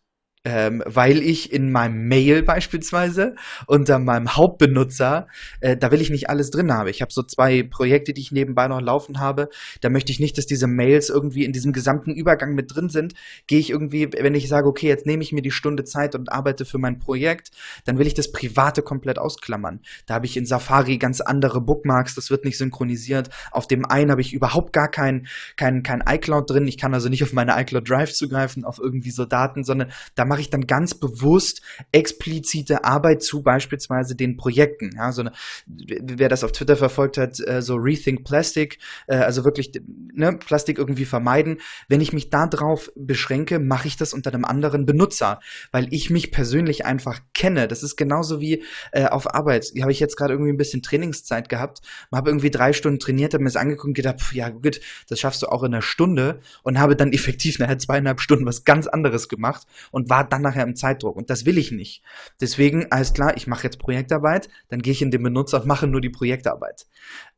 ähm, weil ich in meinem Mail beispielsweise unter meinem Hauptbenutzer, äh, da will ich nicht alles drin haben. Ich habe so zwei Projekte, die ich nebenbei noch laufen habe. Da möchte ich nicht, dass diese Mails irgendwie in diesem gesamten Übergang mit drin sind. Gehe ich irgendwie, wenn ich sage, okay, jetzt nehme ich mir die Stunde Zeit und arbeite für mein Projekt, dann will ich das Private komplett ausklammern. Da habe ich in Safari ganz andere Bookmarks, das wird nicht synchronisiert. Auf dem einen habe ich überhaupt gar kein, kein, kein iCloud drin. Ich kann also nicht auf meine iCloud Drive zugreifen, auf irgendwie so Daten, sondern da mache ich dann ganz bewusst explizite Arbeit zu beispielsweise den Projekten. Ja, so eine, wer das auf Twitter verfolgt hat, äh, so Rethink Plastic, äh, also wirklich ne, Plastik irgendwie vermeiden. Wenn ich mich da drauf beschränke, mache ich das unter einem anderen Benutzer, weil ich mich persönlich einfach kenne. Das ist genauso wie äh, auf Arbeit. Hier habe ich jetzt gerade irgendwie ein bisschen Trainingszeit gehabt, habe irgendwie drei Stunden trainiert, habe mir das angeguckt und gedacht, pf, ja gut, das schaffst du auch in einer Stunde und habe dann (laughs) effektiv nachher zweieinhalb Stunden was ganz anderes gemacht und war dann nachher im Zeitdruck. Und das will ich nicht. Deswegen, alles klar, ich mache jetzt Projektarbeit, dann gehe ich in den Benutzer und mache nur die Projektarbeit.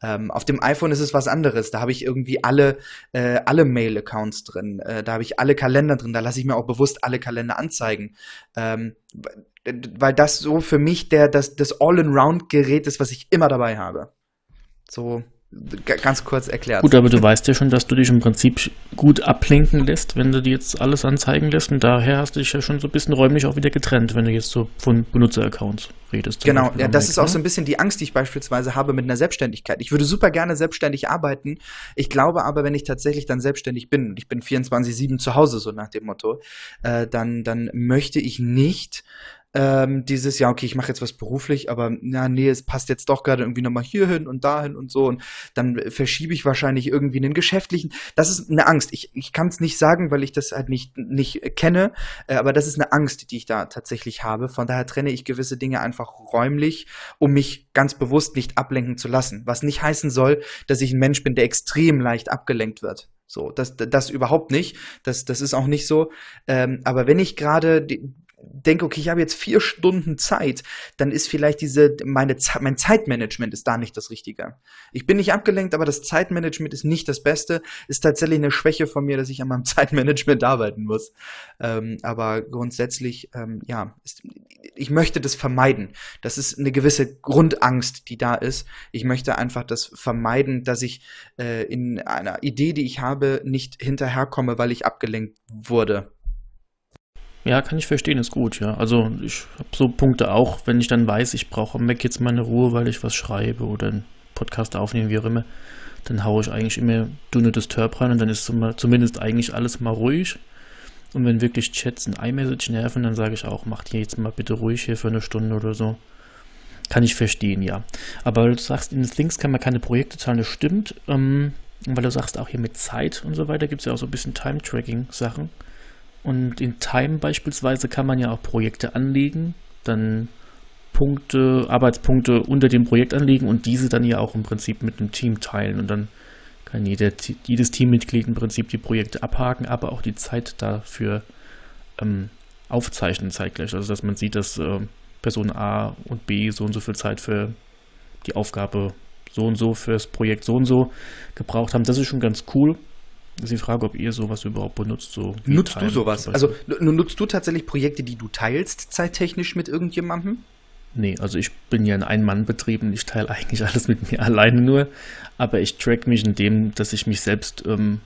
Ähm, auf dem iPhone ist es was anderes. Da habe ich irgendwie alle, äh, alle Mail-Accounts drin. Äh, da habe ich alle Kalender drin. Da lasse ich mir auch bewusst alle Kalender anzeigen. Ähm, weil das so für mich der, das, das All-in-Round-Gerät ist, was ich immer dabei habe. So ganz kurz erklärt. Gut, aber du weißt ja schon, dass du dich im Prinzip gut ablenken lässt, wenn du dir jetzt alles anzeigen lässt. Und daher hast du dich ja schon so ein bisschen räumlich auch wieder getrennt, wenn du jetzt so von Benutzeraccounts redest. Genau, ja, das Mac, ist auch ne? so ein bisschen die Angst, die ich beispielsweise habe mit einer Selbstständigkeit. Ich würde super gerne selbstständig arbeiten. Ich glaube aber, wenn ich tatsächlich dann selbstständig bin, und ich bin 24-7 zu Hause, so nach dem Motto, äh, dann, dann möchte ich nicht ähm, dieses, ja, okay, ich mache jetzt was beruflich, aber na, nee, es passt jetzt doch gerade irgendwie nochmal hierhin und dahin und so. Und dann verschiebe ich wahrscheinlich irgendwie einen geschäftlichen. Das ist eine Angst. Ich, ich kann es nicht sagen, weil ich das halt nicht, nicht kenne, äh, aber das ist eine Angst, die ich da tatsächlich habe. Von daher trenne ich gewisse Dinge einfach räumlich, um mich ganz bewusst nicht ablenken zu lassen. Was nicht heißen soll, dass ich ein Mensch bin, der extrem leicht abgelenkt wird. So, das, das überhaupt nicht. Das, das ist auch nicht so. Ähm, aber wenn ich gerade denke, okay, ich habe jetzt vier Stunden Zeit, dann ist vielleicht diese, meine, mein Zeitmanagement ist da nicht das Richtige. Ich bin nicht abgelenkt, aber das Zeitmanagement ist nicht das Beste. Ist tatsächlich eine Schwäche von mir, dass ich an meinem (laughs) Zeitmanagement arbeiten muss. Ähm, aber grundsätzlich, ähm, ja, ist, ich möchte das vermeiden. Das ist eine gewisse Grundangst, die da ist. Ich möchte einfach das vermeiden, dass ich äh, in einer Idee, die ich habe, nicht hinterherkomme, weil ich abgelenkt wurde. Ja, kann ich verstehen, ist gut, ja. Also ich habe so Punkte auch, wenn ich dann weiß, ich brauche am Mac jetzt meine Ruhe, weil ich was schreibe oder einen Podcast aufnehme, wie auch immer, dann haue ich eigentlich immer Do Not Disturb rein und dann ist zumindest eigentlich alles mal ruhig. Und wenn wirklich Chats und iMessage nerven, dann sage ich auch, macht ihr jetzt mal bitte ruhig hier für eine Stunde oder so. Kann ich verstehen, ja. Aber du sagst, in Things kann man keine Projekte zahlen, das stimmt. Ähm, weil du sagst, auch hier mit Zeit und so weiter gibt es ja auch so ein bisschen Time-Tracking-Sachen. Und in Time beispielsweise kann man ja auch Projekte anlegen, dann Punkte, Arbeitspunkte unter dem Projekt anlegen und diese dann ja auch im Prinzip mit einem Team teilen. Und dann kann jeder, jedes Teammitglied im Prinzip die Projekte abhaken, aber auch die Zeit dafür ähm, aufzeichnen zeitgleich. Also dass man sieht, dass äh, Person A und B so und so viel Zeit für die Aufgabe so und so fürs Projekt so und so gebraucht haben. Das ist schon ganz cool. Das ist die Frage, ob ihr sowas überhaupt benutzt. So nutzt du sowas? Also nutzt du tatsächlich Projekte, die du teilst, zeittechnisch mit irgendjemandem? Nee, also ich bin ja ein Ein-Mann-Betrieb und ich teile eigentlich alles mit mir alleine nur. Aber ich track mich in dem, dass ich mich selbst ähm,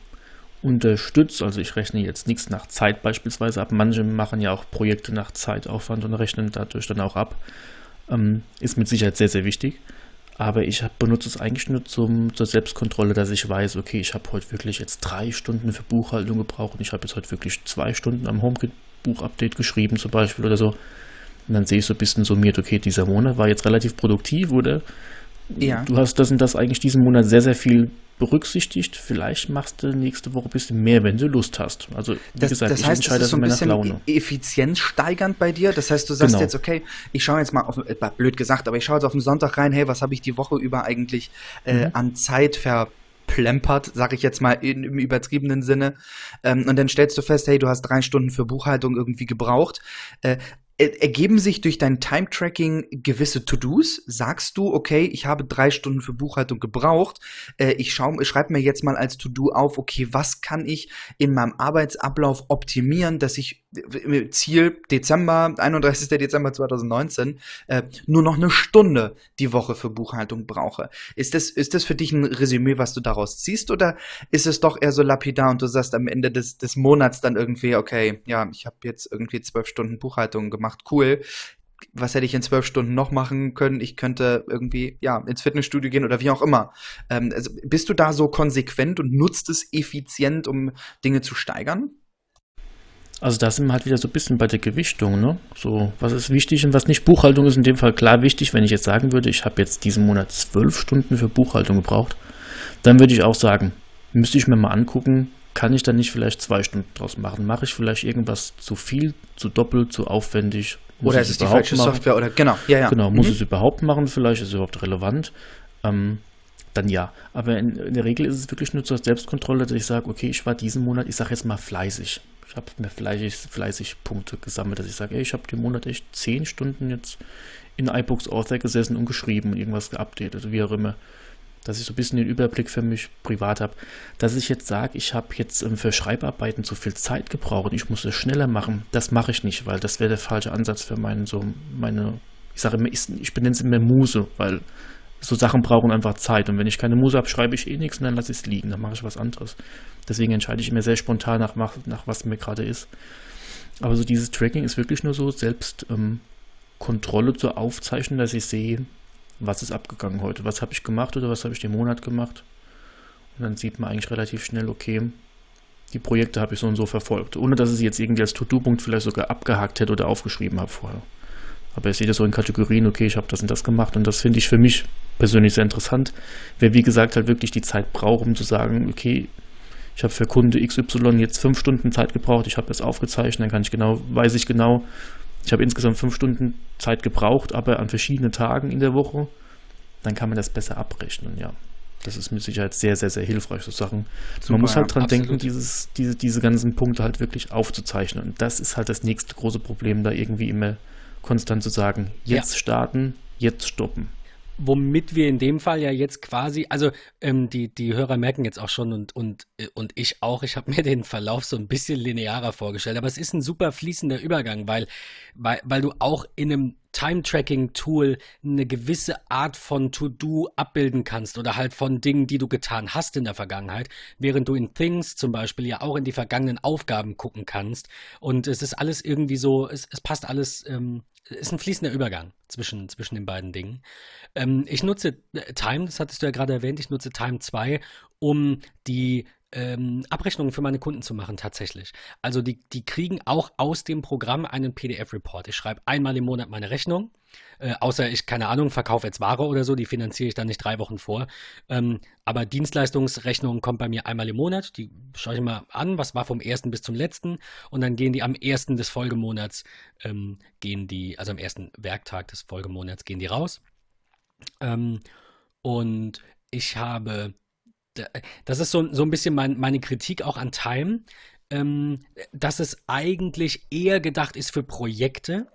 unterstütze. Also ich rechne jetzt nichts nach Zeit beispielsweise ab. Manche machen ja auch Projekte nach Zeitaufwand und rechnen dadurch dann auch ab. Ähm, ist mit Sicherheit sehr, sehr wichtig. Aber ich hab, benutze es eigentlich nur zum, zur Selbstkontrolle, dass ich weiß, okay, ich habe heute wirklich jetzt drei Stunden für Buchhaltung gebraucht und ich habe jetzt heute wirklich zwei Stunden am HomeKit-Buch-Update geschrieben zum Beispiel oder so. Und dann sehe ich so ein bisschen summiert, okay, dieser Monat war jetzt relativ produktiv oder ja. du hast das und das eigentlich diesen Monat sehr, sehr viel berücksichtigt. Vielleicht machst du nächste Woche ein bisschen mehr, wenn du Lust hast. Also, wie das, gesagt, das heißt, ich entscheide das ist so ein bisschen Laune. effizienzsteigernd bei dir. Das heißt, du sagst genau. jetzt, okay, ich schaue jetzt mal auf, äh, blöd gesagt, aber ich schaue jetzt auf den Sonntag rein, hey, was habe ich die Woche über eigentlich äh, mhm. an Zeit verplempert, sage ich jetzt mal in, im übertriebenen Sinne. Ähm, und dann stellst du fest, hey, du hast drei Stunden für Buchhaltung irgendwie gebraucht. Äh, ergeben sich durch dein Time-Tracking gewisse To-Dos? Sagst du, okay, ich habe drei Stunden für Buchhaltung gebraucht, äh, ich, ich schreibe mir jetzt mal als To-Do auf, okay, was kann ich in meinem Arbeitsablauf optimieren, dass ich äh, Ziel Dezember, 31. Dezember 2019, äh, nur noch eine Stunde die Woche für Buchhaltung brauche. Ist das, ist das für dich ein Resümee, was du daraus ziehst, oder ist es doch eher so lapidar und du sagst am Ende des, des Monats dann irgendwie, okay, ja, ich habe jetzt irgendwie zwölf Stunden Buchhaltung gemacht, gemacht, cool. Was hätte ich in zwölf Stunden noch machen können? Ich könnte irgendwie, ja, ins Fitnessstudio gehen oder wie auch immer. Ähm, also bist du da so konsequent und nutzt es effizient, um Dinge zu steigern? Also da sind wir halt wieder so ein bisschen bei der Gewichtung, ne? So, was ist wichtig und was nicht. Buchhaltung ist in dem Fall klar wichtig. Wenn ich jetzt sagen würde, ich habe jetzt diesen Monat zwölf Stunden für Buchhaltung gebraucht, dann würde ich auch sagen, müsste ich mir mal angucken, kann ich dann nicht vielleicht zwei Stunden draus machen? Mache ich vielleicht irgendwas zu viel, zu doppelt, zu aufwendig? Muss oder ist es die falsche machen? Software? Oder genau, ja, ja. Genau, muss mhm. es überhaupt machen? Vielleicht ist es überhaupt relevant. Ähm, dann ja. Aber in, in, der Regel ist es wirklich nur zur Selbstkontrolle, dass ich sage, okay, ich war diesen Monat, ich sage jetzt mal fleißig. Ich habe mir fleißig, fleißig Punkte gesammelt, dass ich sage, ey, ich habe den Monat echt zehn Stunden jetzt in iBooks Author gesessen und geschrieben und irgendwas geupdatet, wie auch immer dass ich so ein bisschen den Überblick für mich privat habe, dass ich jetzt sage, ich habe jetzt ähm, für Schreibarbeiten zu viel Zeit gebraucht ich muss es schneller machen, das mache ich nicht, weil das wäre der falsche Ansatz für meinen, so meine, ich sage immer, ich, ich benenne es immer Muse, weil so Sachen brauchen einfach Zeit. Und wenn ich keine Muse habe, schreibe ich eh nichts und dann lasse ich es liegen. Dann mache ich was anderes. Deswegen entscheide ich immer sehr spontan nach, nach was mir gerade ist. Aber so dieses Tracking ist wirklich nur so selbst ähm, Kontrolle zu aufzeichnen, dass ich sehe, was ist abgegangen heute, was habe ich gemacht oder was habe ich den Monat gemacht. Und dann sieht man eigentlich relativ schnell, okay, die Projekte habe ich so und so verfolgt, ohne dass ich sie jetzt irgendwie als To-Do-Punkt vielleicht sogar abgehakt hätte oder aufgeschrieben habe vorher. Aber ich sehe das so in Kategorien, okay, ich habe das und das gemacht und das finde ich für mich persönlich sehr interessant. Wer wie gesagt halt wirklich die Zeit braucht, um zu sagen, okay, ich habe für Kunde XY jetzt fünf Stunden Zeit gebraucht, ich habe das aufgezeichnet, dann kann ich genau, weiß ich genau, ich habe insgesamt fünf Stunden Zeit gebraucht, aber an verschiedenen Tagen in der Woche, dann kann man das besser abrechnen, ja. Das ist mit Sicherheit sehr, sehr, sehr hilfreich, so Sachen. Super, man muss halt dran absolut. denken, dieses, diese, diese ganzen Punkte halt wirklich aufzuzeichnen. Und das ist halt das nächste große Problem, da irgendwie immer konstant zu sagen, jetzt ja. starten, jetzt stoppen womit wir in dem Fall ja jetzt quasi, also ähm, die, die Hörer merken jetzt auch schon und, und, äh, und ich auch, ich habe (laughs) mir den Verlauf so ein bisschen linearer vorgestellt, aber es ist ein super fließender Übergang, weil, weil, weil du auch in einem Time-Tracking-Tool eine gewisse Art von To-Do abbilden kannst oder halt von Dingen, die du getan hast in der Vergangenheit, während du in Things zum Beispiel ja auch in die vergangenen Aufgaben gucken kannst. Und es ist alles irgendwie so, es, es passt alles, ähm, ist ein fließender Übergang zwischen, zwischen den beiden Dingen. Ähm, ich nutze äh, Time, das hattest du ja gerade erwähnt, ich nutze Time 2, um die ähm, Abrechnungen für meine Kunden zu machen, tatsächlich. Also die, die kriegen auch aus dem Programm einen PDF-Report. Ich schreibe einmal im Monat meine Rechnung. Äh, außer ich, keine Ahnung, verkaufe jetzt Ware oder so, die finanziere ich dann nicht drei Wochen vor. Ähm, aber Dienstleistungsrechnung kommt bei mir einmal im Monat. Die schaue ich mal an, was war vom ersten bis zum letzten. Und dann gehen die am ersten des Folgemonats, ähm, gehen die, also am ersten Werktag des Folgemonats gehen die raus. Ähm, und ich habe das ist so, so ein bisschen mein, meine Kritik auch an Time, ähm, dass es eigentlich eher gedacht ist für Projekte.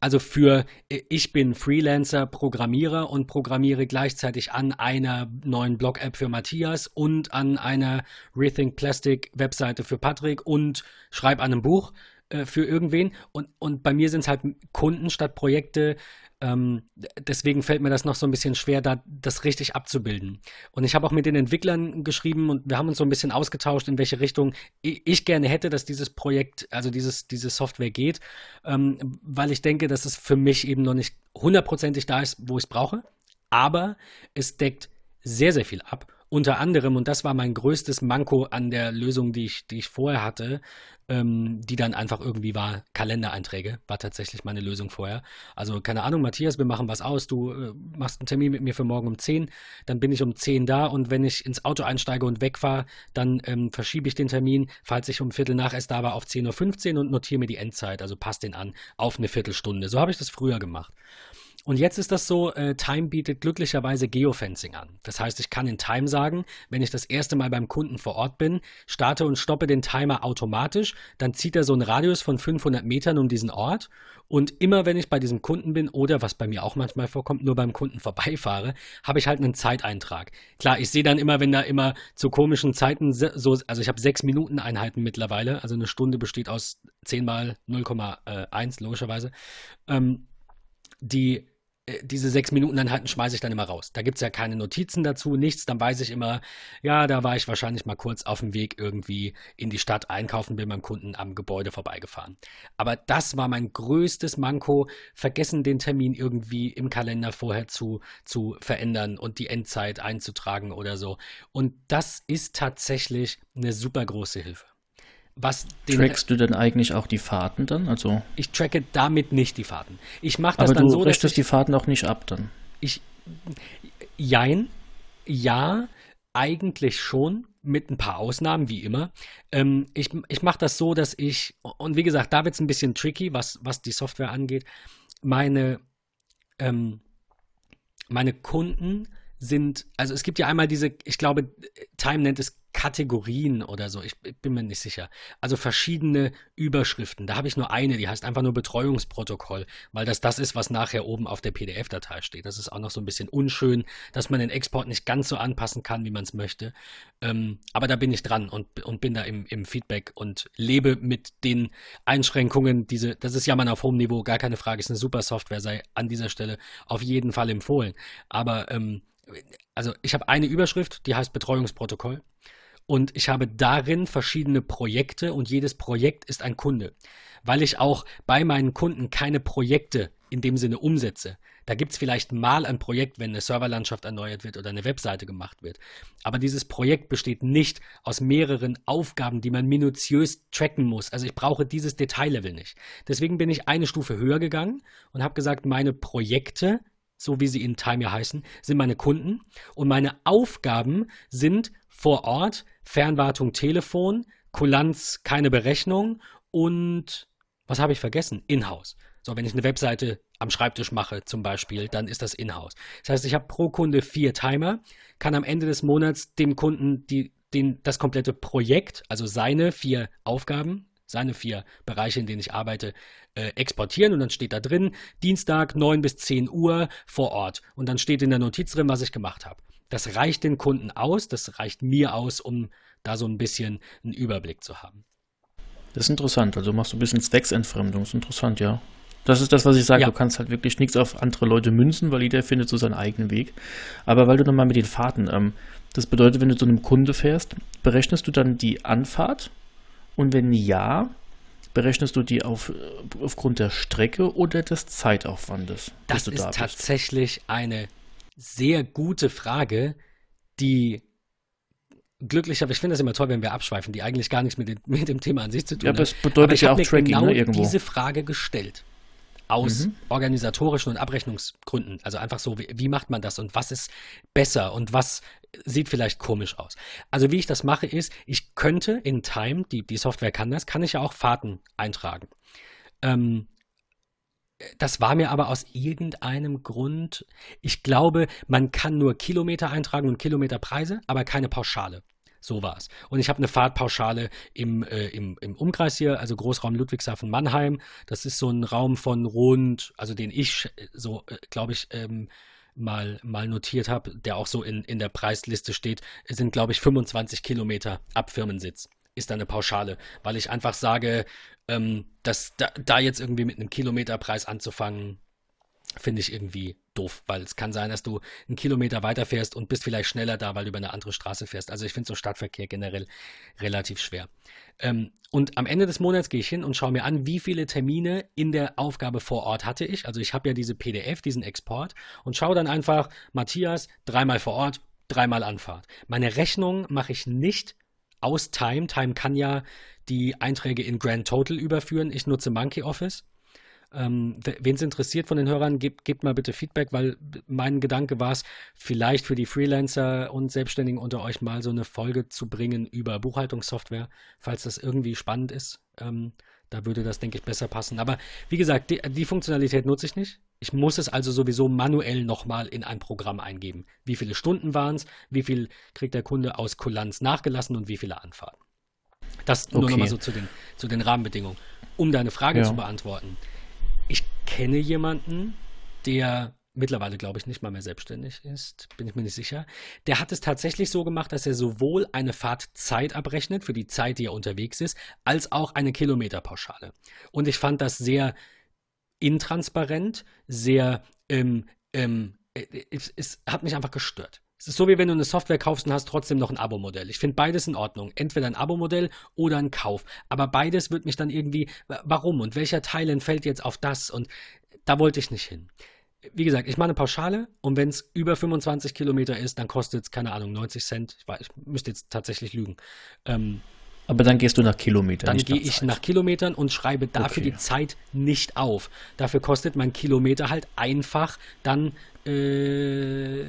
Also für, äh, ich bin Freelancer, Programmierer und programmiere gleichzeitig an einer neuen Blog-App für Matthias und an einer Rethink Plastic Webseite für Patrick und schreibe an einem Buch äh, für irgendwen. Und, und bei mir sind es halt Kunden statt Projekte, ähm, deswegen fällt mir das noch so ein bisschen schwer, da das richtig abzubilden. Und ich habe auch mit den Entwicklern geschrieben und wir haben uns so ein bisschen ausgetauscht, in welche Richtung ich gerne hätte, dass dieses Projekt, also dieses, diese Software geht, ähm, weil ich denke, dass es für mich eben noch nicht hundertprozentig da ist, wo ich es brauche. Aber es deckt sehr, sehr viel ab. Unter anderem, und das war mein größtes Manko an der Lösung, die ich, die ich vorher hatte, ähm, die dann einfach irgendwie war, Kalendereinträge, war tatsächlich meine Lösung vorher. Also, keine Ahnung, Matthias, wir machen was aus, du äh, machst einen Termin mit mir für morgen um 10, dann bin ich um 10 da und wenn ich ins Auto einsteige und wegfahre, dann ähm, verschiebe ich den Termin, falls ich um Viertel nach erst da war, auf 10.15 Uhr und notiere mir die Endzeit, also passt den an, auf eine Viertelstunde. So habe ich das früher gemacht. Und jetzt ist das so, äh, Time bietet glücklicherweise Geofencing an. Das heißt, ich kann in Time sagen, wenn ich das erste Mal beim Kunden vor Ort bin, starte und stoppe den Timer automatisch, dann zieht er so einen Radius von 500 Metern um diesen Ort. Und immer wenn ich bei diesem Kunden bin oder was bei mir auch manchmal vorkommt, nur beim Kunden (laughs) vorbeifahre, habe ich halt einen Zeiteintrag. Klar, ich sehe dann immer, wenn da immer zu komischen Zeiten so, also ich habe sechs Minuten Einheiten mittlerweile, also eine Stunde besteht aus 10 mal 0,1 logischerweise. Ähm, die diese sechs Minuten Einheiten schmeiße ich dann immer raus. Da gibt es ja keine Notizen dazu, nichts. Dann weiß ich immer, ja, da war ich wahrscheinlich mal kurz auf dem Weg irgendwie in die Stadt einkaufen, bin beim Kunden am Gebäude vorbeigefahren. Aber das war mein größtes Manko, vergessen den Termin irgendwie im Kalender vorher zu, zu verändern und die Endzeit einzutragen oder so. Und das ist tatsächlich eine super große Hilfe. Was Trackst du denn eigentlich auch die Fahrten dann? Also ich tracke damit nicht die Fahrten. Ich mache das aber dann du so, richtest ich, die Fahrten auch nicht ab dann. Ich jein, ja, eigentlich schon mit ein paar Ausnahmen, wie immer. Ähm, ich ich mache das so, dass ich, und wie gesagt, da wird es ein bisschen tricky, was, was die Software angeht. Meine, ähm, meine Kunden sind, also es gibt ja einmal diese, ich glaube, Time nennt es Kategorien oder so. Ich, ich, bin mir nicht sicher. Also verschiedene Überschriften. Da habe ich nur eine, die heißt einfach nur Betreuungsprotokoll, weil das das ist, was nachher oben auf der PDF-Datei steht. Das ist auch noch so ein bisschen unschön, dass man den Export nicht ganz so anpassen kann, wie man es möchte. Ähm, aber da bin ich dran und, und bin da im, im Feedback und lebe mit den Einschränkungen. Diese, das ist Jammern auf hohem Niveau, gar keine Frage, ist eine super Software, sei an dieser Stelle auf jeden Fall empfohlen. Aber ähm, also ich habe eine Überschrift, die heißt Betreuungsprotokoll und ich habe darin verschiedene Projekte und jedes Projekt ist ein Kunde. Weil ich auch bei meinen Kunden keine Projekte in dem Sinne umsetze. Da gibt es vielleicht mal ein Projekt, wenn eine Serverlandschaft erneuert wird oder eine Webseite gemacht wird. Aber dieses Projekt besteht nicht aus mehreren Aufgaben, die man minutiös tracken muss. Also ich brauche dieses Detaillevel nicht. Deswegen bin ich eine Stufe höher gegangen und habe gesagt, meine Projekte so wie sie in Time ja heißen, sind meine Kunden und meine Aufgaben sind vor Ort Fernwartung Telefon, Kulanz keine Berechnung und was habe ich vergessen? Inhouse. So, wenn ich eine Webseite am Schreibtisch mache zum Beispiel, dann ist das Inhouse. Das heißt, ich habe pro Kunde vier Timer, kann am Ende des Monats dem Kunden die, den, das komplette Projekt, also seine vier Aufgaben, seine vier Bereiche, in denen ich arbeite, äh, exportieren und dann steht da drin, Dienstag 9 bis 10 Uhr vor Ort. Und dann steht in der Notiz drin, was ich gemacht habe. Das reicht den Kunden aus, das reicht mir aus, um da so ein bisschen einen Überblick zu haben. Das ist interessant. Also machst du ein bisschen Zwecksentfremdung. Das ist interessant, ja. Das ist das, was ich sage. Ja. Du kannst halt wirklich nichts auf andere Leute münzen, weil jeder findet so seinen eigenen Weg. Aber weil du nochmal mit den Fahrten, ähm, das bedeutet, wenn du zu einem Kunde fährst, berechnest du dann die Anfahrt? Und wenn ja, berechnest du die auf, aufgrund der Strecke oder des Zeitaufwandes? Das ist da tatsächlich eine sehr gute Frage, die glücklich, aber ich finde das immer toll, wenn wir abschweifen, die eigentlich gar nichts mit dem, (laughs) mit dem Thema an sich zu tun haben. Ja, aber es bedeutet ja auch Tracking, genau ne, irgendwo. diese Frage gestellt. Aus mhm. organisatorischen und Abrechnungsgründen. Also einfach so, wie, wie, macht man das und was ist besser und was sieht vielleicht komisch aus. Also wie ich das mache ist, ich könnte in Time, die, die Software kann das, kann ich ja auch Fahrten eintragen. Ähm, das war mir aber aus irgendeinem Grund, ich glaube, man kann nur Kilometer eintragen und Kilometerpreise, aber keine Pauschale. So war es. Und ich habe eine Fahrtpauschale im, äh, im, im Umkreis hier, also Großraum Ludwigshafen-Mannheim. Das ist so ein Raum von rund, also den ich so, äh, glaube ich, ähm, mal, mal notiert habe, der auch so in, in der Preisliste steht, sind, glaube ich, 25 Kilometer ab Firmensitz. Ist da eine Pauschale, weil ich einfach sage, ähm, dass da, da jetzt irgendwie mit einem Kilometerpreis anzufangen, finde ich irgendwie doof, weil es kann sein, dass du einen Kilometer weiterfährst und bist vielleicht schneller da, weil du über eine andere Straße fährst. Also ich finde so Stadtverkehr generell relativ schwer. Ähm, und am Ende des Monats gehe ich hin und schaue mir an, wie viele Termine in der Aufgabe vor Ort hatte ich. Also ich habe ja diese PDF, diesen Export und schaue dann einfach, Matthias, dreimal vor Ort, dreimal Anfahrt. Meine Rechnung mache ich nicht aus Time. Time kann ja die Einträge in Grand Total überführen. Ich nutze Monkey Office. Ähm, Wen es interessiert von den Hörern, gebt, gebt mal bitte Feedback, weil mein Gedanke war es, vielleicht für die Freelancer und Selbstständigen unter euch mal so eine Folge zu bringen über Buchhaltungssoftware, falls das irgendwie spannend ist. Ähm, da würde das, denke ich, besser passen. Aber wie gesagt, die, die Funktionalität nutze ich nicht. Ich muss es also sowieso manuell nochmal in ein Programm eingeben. Wie viele Stunden waren es, wie viel kriegt der Kunde aus Kulanz nachgelassen und wie viele Anfahrten. Das nur okay. nochmal so zu den, zu den Rahmenbedingungen. Um deine Frage ja. zu beantworten. Ich kenne jemanden, der mittlerweile, glaube ich, nicht mal mehr selbstständig ist, bin ich mir nicht sicher. Der hat es tatsächlich so gemacht, dass er sowohl eine Fahrtzeit abrechnet für die Zeit, die er unterwegs ist, als auch eine Kilometerpauschale. Und ich fand das sehr intransparent, sehr, ähm, ähm, es, es hat mich einfach gestört. Es ist so, wie wenn du eine Software kaufst und hast trotzdem noch ein Abo-Modell. Ich finde beides in Ordnung. Entweder ein Abo-Modell oder ein Kauf. Aber beides wird mich dann irgendwie, warum und welcher Teil entfällt jetzt auf das? Und da wollte ich nicht hin. Wie gesagt, ich mache eine Pauschale und wenn es über 25 Kilometer ist, dann kostet es, keine Ahnung, 90 Cent. Ich, weiß, ich müsste jetzt tatsächlich lügen. Ähm, aber dann gehst du nach Kilometern. Dann gehe ich nach Kilometern und schreibe dafür okay. die Zeit nicht auf. Dafür kostet mein Kilometer halt einfach dann äh,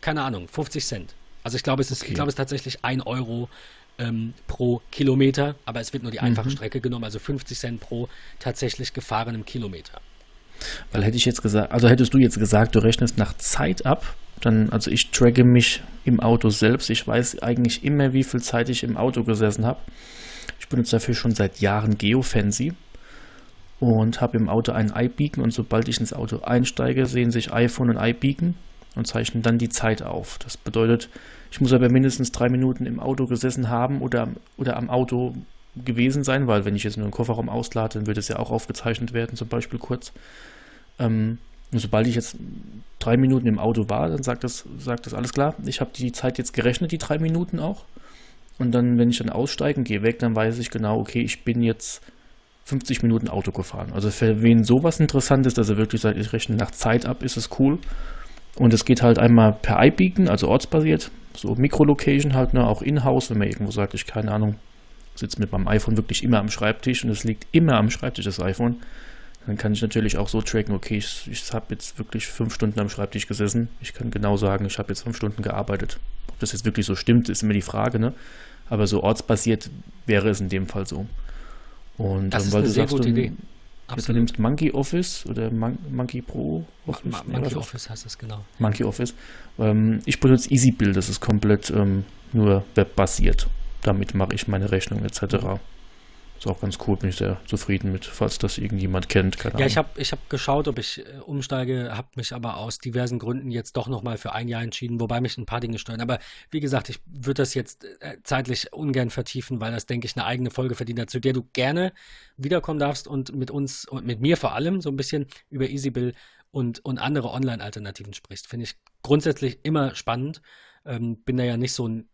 keine Ahnung, 50 Cent. Also ich glaube, es ist, okay. ich glaube, es ist tatsächlich 1 Euro ähm, pro Kilometer, aber es wird nur die einfache mhm. Strecke genommen, also 50 Cent pro tatsächlich gefahrenem Kilometer. Weil hätte ich jetzt gesagt, also hättest du jetzt gesagt, du rechnest nach Zeit ab, dann, also ich tracke mich im Auto selbst. Ich weiß eigentlich immer, wie viel Zeit ich im Auto gesessen habe. Ich benutze dafür schon seit Jahren Geofancy und habe im Auto einen iBeacon und sobald ich ins Auto einsteige, sehen sich iPhone und iBeacon und zeichnen dann die Zeit auf. Das bedeutet, ich muss aber mindestens drei Minuten im Auto gesessen haben oder, oder am Auto gewesen sein, weil wenn ich jetzt nur einen Kofferraum auslade, dann wird es ja auch aufgezeichnet werden, zum Beispiel kurz. Ähm, sobald ich jetzt drei Minuten im Auto war, dann sagt das, sagt das alles klar. Ich habe die Zeit jetzt gerechnet, die drei Minuten auch. Und dann, wenn ich dann aussteige und gehe weg, dann weiß ich genau, okay, ich bin jetzt 50 Minuten Auto gefahren. Also für wen sowas interessant ist, dass er wirklich sagt, ich rechne nach Zeit ab, ist es cool. Und es geht halt einmal per iBeacon, also ortsbasiert, so Mikrolocation halt, ne, auch in-house, wenn man irgendwo sagt, ich keine Ahnung, sitze mit meinem iPhone wirklich immer am Schreibtisch und es liegt immer am Schreibtisch, das iPhone. Dann kann ich natürlich auch so tracken, okay, ich, ich habe jetzt wirklich fünf Stunden am Schreibtisch gesessen. Ich kann genau sagen, ich habe jetzt fünf Stunden gearbeitet. Ob das jetzt wirklich so stimmt, ist immer die Frage, ne? Aber so ortsbasiert wäre es in dem Fall so. Und das ähm, ist weil eine du sehr sagst, gute du, Idee. Du nimmst Monkey Office oder Mon Monkey Pro Office. Ma Monkey ist- Office heißt das genau. Monkey Office. Ähm, ich benutze EasyBuild, das ist komplett ähm, nur webbasiert. Damit mache ich meine Rechnung etc. Ist auch ganz cool, bin ich sehr zufrieden mit, falls das irgendjemand kennt. Keine Ja, Ahnung. ich habe ich hab geschaut, ob ich äh, umsteige, habe mich aber aus diversen Gründen jetzt doch nochmal für ein Jahr entschieden, wobei mich ein paar Dinge stören. Aber wie gesagt, ich würde das jetzt äh, zeitlich ungern vertiefen, weil das, denke ich, eine eigene Folge verdient hat, zu der du gerne wiederkommen darfst und mit uns und mit mir vor allem so ein bisschen über EasyBill und, und andere Online-Alternativen sprichst. Finde ich grundsätzlich immer spannend. Ähm, bin da ja nicht so ein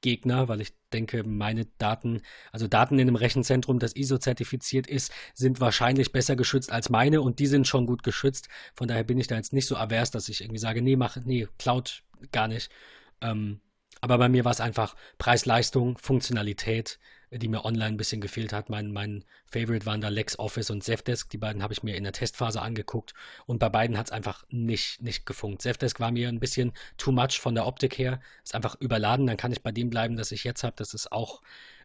Cloud-Gegner, weil ich denke, meine Daten, also Daten in einem Rechenzentrum, das ISO-zertifiziert ist, sind wahrscheinlich besser geschützt als meine und die sind schon gut geschützt. Von daher bin ich da jetzt nicht so avers, dass ich irgendwie sage, nee, mach, nee, Cloud gar nicht. Ähm, aber bei mir war es einfach Preis-Leistung, Funktionalität, die mir online ein bisschen gefehlt hat. Mein, mein Favorite waren da LexOffice und Zefdesk. Die beiden habe ich mir in der Testphase angeguckt und bei beiden hat es einfach nicht, nicht gefunkt. Zefdesk war mir ein bisschen too much von der Optik her. Ist einfach überladen. Dann kann ich bei dem bleiben, das ich jetzt habe. Das ist auch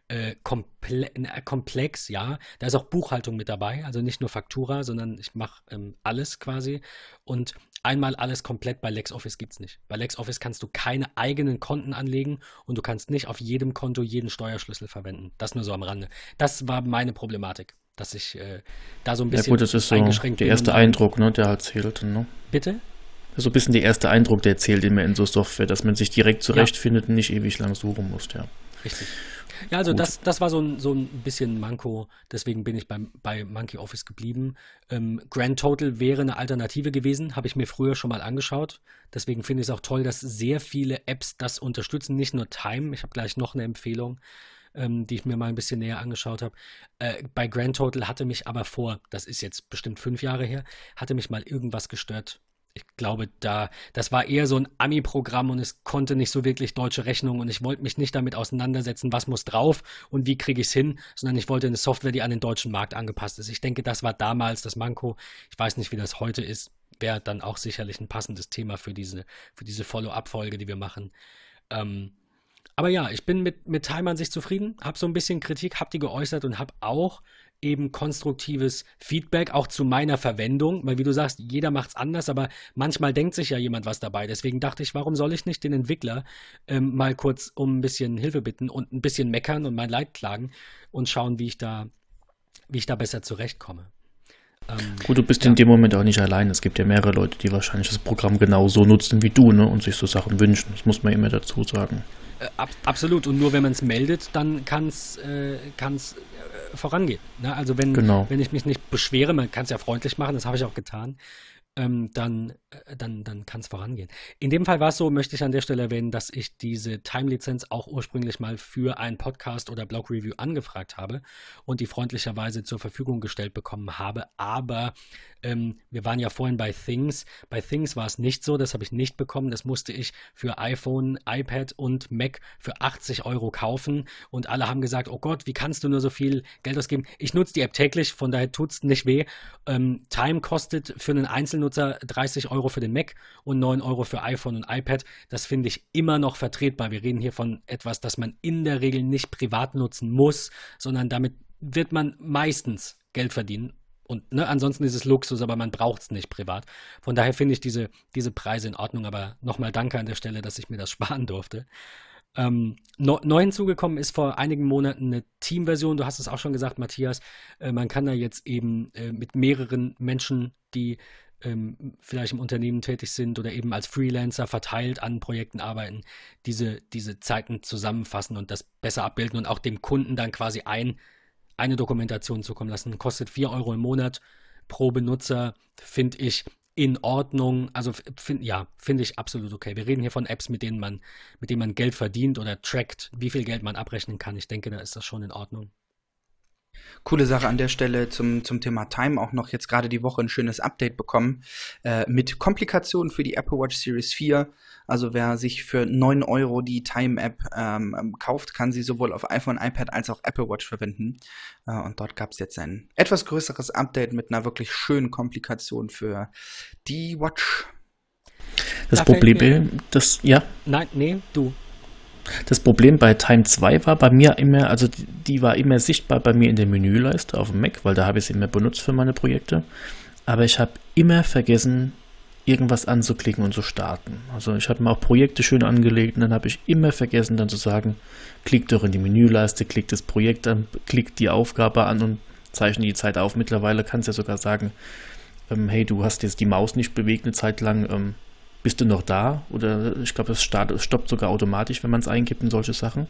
äh, komple äh, komplex, ja. Da ist auch Buchhaltung mit dabei, also nicht nur Faktura, sondern ich mache ähm, alles quasi. Und einmal alles komplett bei LexOffice gibt es nicht. Bei LexOffice kannst du keine eigenen Konten anlegen und du kannst nicht auf jedem Konto jeden Steuerschlüssel verwenden. Das nur so am Rande. Das war meine Problematik, dass ich äh, da so ein ja bisschen gut, das ist so eingeschränkt der bin erste Eindruck, ne, der halt zählt. Ne? Bitte? So ein bisschen der erste Eindruck, der zählt immer in so Software, dass man sich direkt zurechtfindet und nicht ewig lang suchen muss, ja. Richtig. Ja, also Gut. das, das war so ein, so ein bisschen Manko, deswegen bin ich beim, bei Monkey Office geblieben. Ähm, Grand Total wäre eine Alternative gewesen, habe ich mir früher schon mal angeschaut. Deswegen finde ich es auch toll, dass sehr viele Apps das unterstützen, nicht nur Time. Ich habe gleich noch eine Empfehlung, ähm, die ich mir mal ein bisschen näher angeschaut habe. Äh, bei Grand Total hatte mich aber vor, das ist jetzt bestimmt fünf Jahre her, hatte mich mal irgendwas gestört. Ich glaube, da, das war eher so ein Ami-Programm und es konnte nicht so wirklich deutsche Rechnung und ich wollte mich nicht damit auseinandersetzen, was muss drauf und wie kriege ich es hin, sondern ich wollte eine Software, die an den deutschen Markt angepasst ist. Ich denke, das war damals das Manko. Ich weiß nicht, wie das heute ist. Wäre dann auch sicherlich ein passendes Thema für diese, für diese Follow-up-Folge, die wir machen. Ähm, aber ja, ich bin mit, mit Time an sich zufrieden, habe so ein bisschen Kritik, habe die geäußert und habe auch eben konstruktives Feedback, auch zu meiner Verwendung, weil wie du sagst, jeder macht es anders, aber manchmal denkt sich ja jemand was dabei. Deswegen dachte ich, warum soll ich nicht den Entwickler ähm, mal kurz um ein bisschen Hilfe bitten und ein bisschen meckern und mein Leid klagen und schauen, wie ich da, wie ich da besser zurechtkomme. Ähm, Gut, du bist Ja. in dem Moment auch nicht allein. Es gibt ja mehrere Leute, die wahrscheinlich das Programm genau so nutzen wie du, ne? Und sich so Sachen wünschen. Das muss man immer dazu sagen. Äh, ab, absolut. Und nur wenn man es meldet, dann kann es äh, kann's, äh, vorangehen. Ne? Also wenn, Genau. wenn ich mich nicht beschwere, man kann es ja freundlich machen, das habe ich auch getan, ähm, dann, äh, dann, dann kann es vorangehen. In dem Fall war es so, möchte ich an der Stelle erwähnen, dass ich diese Time-Lizenz auch ursprünglich mal für einen Podcast oder Blog-Review angefragt habe und die freundlicherweise zur Verfügung gestellt bekommen habe. Aber ähm, wir waren ja vorhin bei Things. Bei Things war es nicht so, das habe ich nicht bekommen. Das musste ich für iPhone, iPad und Mac für 80 Euro kaufen. Und alle haben gesagt, oh Gott, wie kannst du nur so viel Geld ausgeben? Ich nutze die App täglich, von daher tut es nicht weh. Ähm, Time kostet für einen Einzelnutzer 30 Euro für den Mac und 9 Euro für iPhone und iPad. Das finde ich immer noch vertretbar. Wir reden hier von etwas, das man in der Regel nicht privat nutzen muss, sondern damit wird man meistens Geld verdienen Und ne, ansonsten ist es Luxus, aber man braucht es nicht privat. Von daher finde ich diese, diese Preise in Ordnung. Aber nochmal danke an der Stelle, dass ich mir das (laughs) sparen durfte. Ähm, neu hinzugekommen ist vor einigen Monaten eine Teamversion. Du hast es auch schon gesagt, Matthias. Äh, man kann da jetzt eben äh, mit mehreren Menschen, die ähm, vielleicht im Unternehmen tätig sind oder eben als Freelancer verteilt an Projekten arbeiten, diese, diese Zeiten zusammenfassen und das besser abbilden und auch dem Kunden dann quasi ein, eine Dokumentation zukommen lassen. Kostet 4 Euro im Monat pro Benutzer, finde ich in Ordnung. Also find, ja, finde ich absolut okay. Wir reden hier von Apps, mit denen man, mit denen man Geld verdient oder trackt, wie viel Geld man abrechnen kann. Ich denke, da ist das schon in Ordnung. Coole Sache an der Stelle zum, zum Thema Time auch noch jetzt gerade die Woche ein schönes Update bekommen äh, mit Komplikationen für die Apple Watch Series 4. Also wer sich für 9 Euro die Time-App ähm, ähm, kauft, kann sie sowohl auf iPhone, iPad als auch Apple Watch verwenden. Äh, und dort gab es jetzt ein etwas größeres Update mit einer wirklich schönen Komplikation für die Watch. Das da Problem, das, ja. Nein, nee, du. Das Problem bei Time 2 war bei mir immer, also die war immer sichtbar bei mir in der Menüleiste auf dem Mac, weil da habe ich sie immer benutzt für meine Projekte. Aber ich habe immer vergessen, irgendwas anzuklicken und zu starten. Also ich habe mir auch Projekte schön angelegt und dann habe ich immer vergessen, dann zu sagen, klick doch in die Menüleiste, klick das Projekt an, klick die Aufgabe an und zeichne die Zeit auf. Mittlerweile kannst du ja sogar sagen, ähm, hey, du hast jetzt die Maus nicht bewegt eine Zeit lang, ähm, bist du noch da? Oder ich glaube, es stoppt sogar automatisch, wenn man es eingibt in solche Sachen.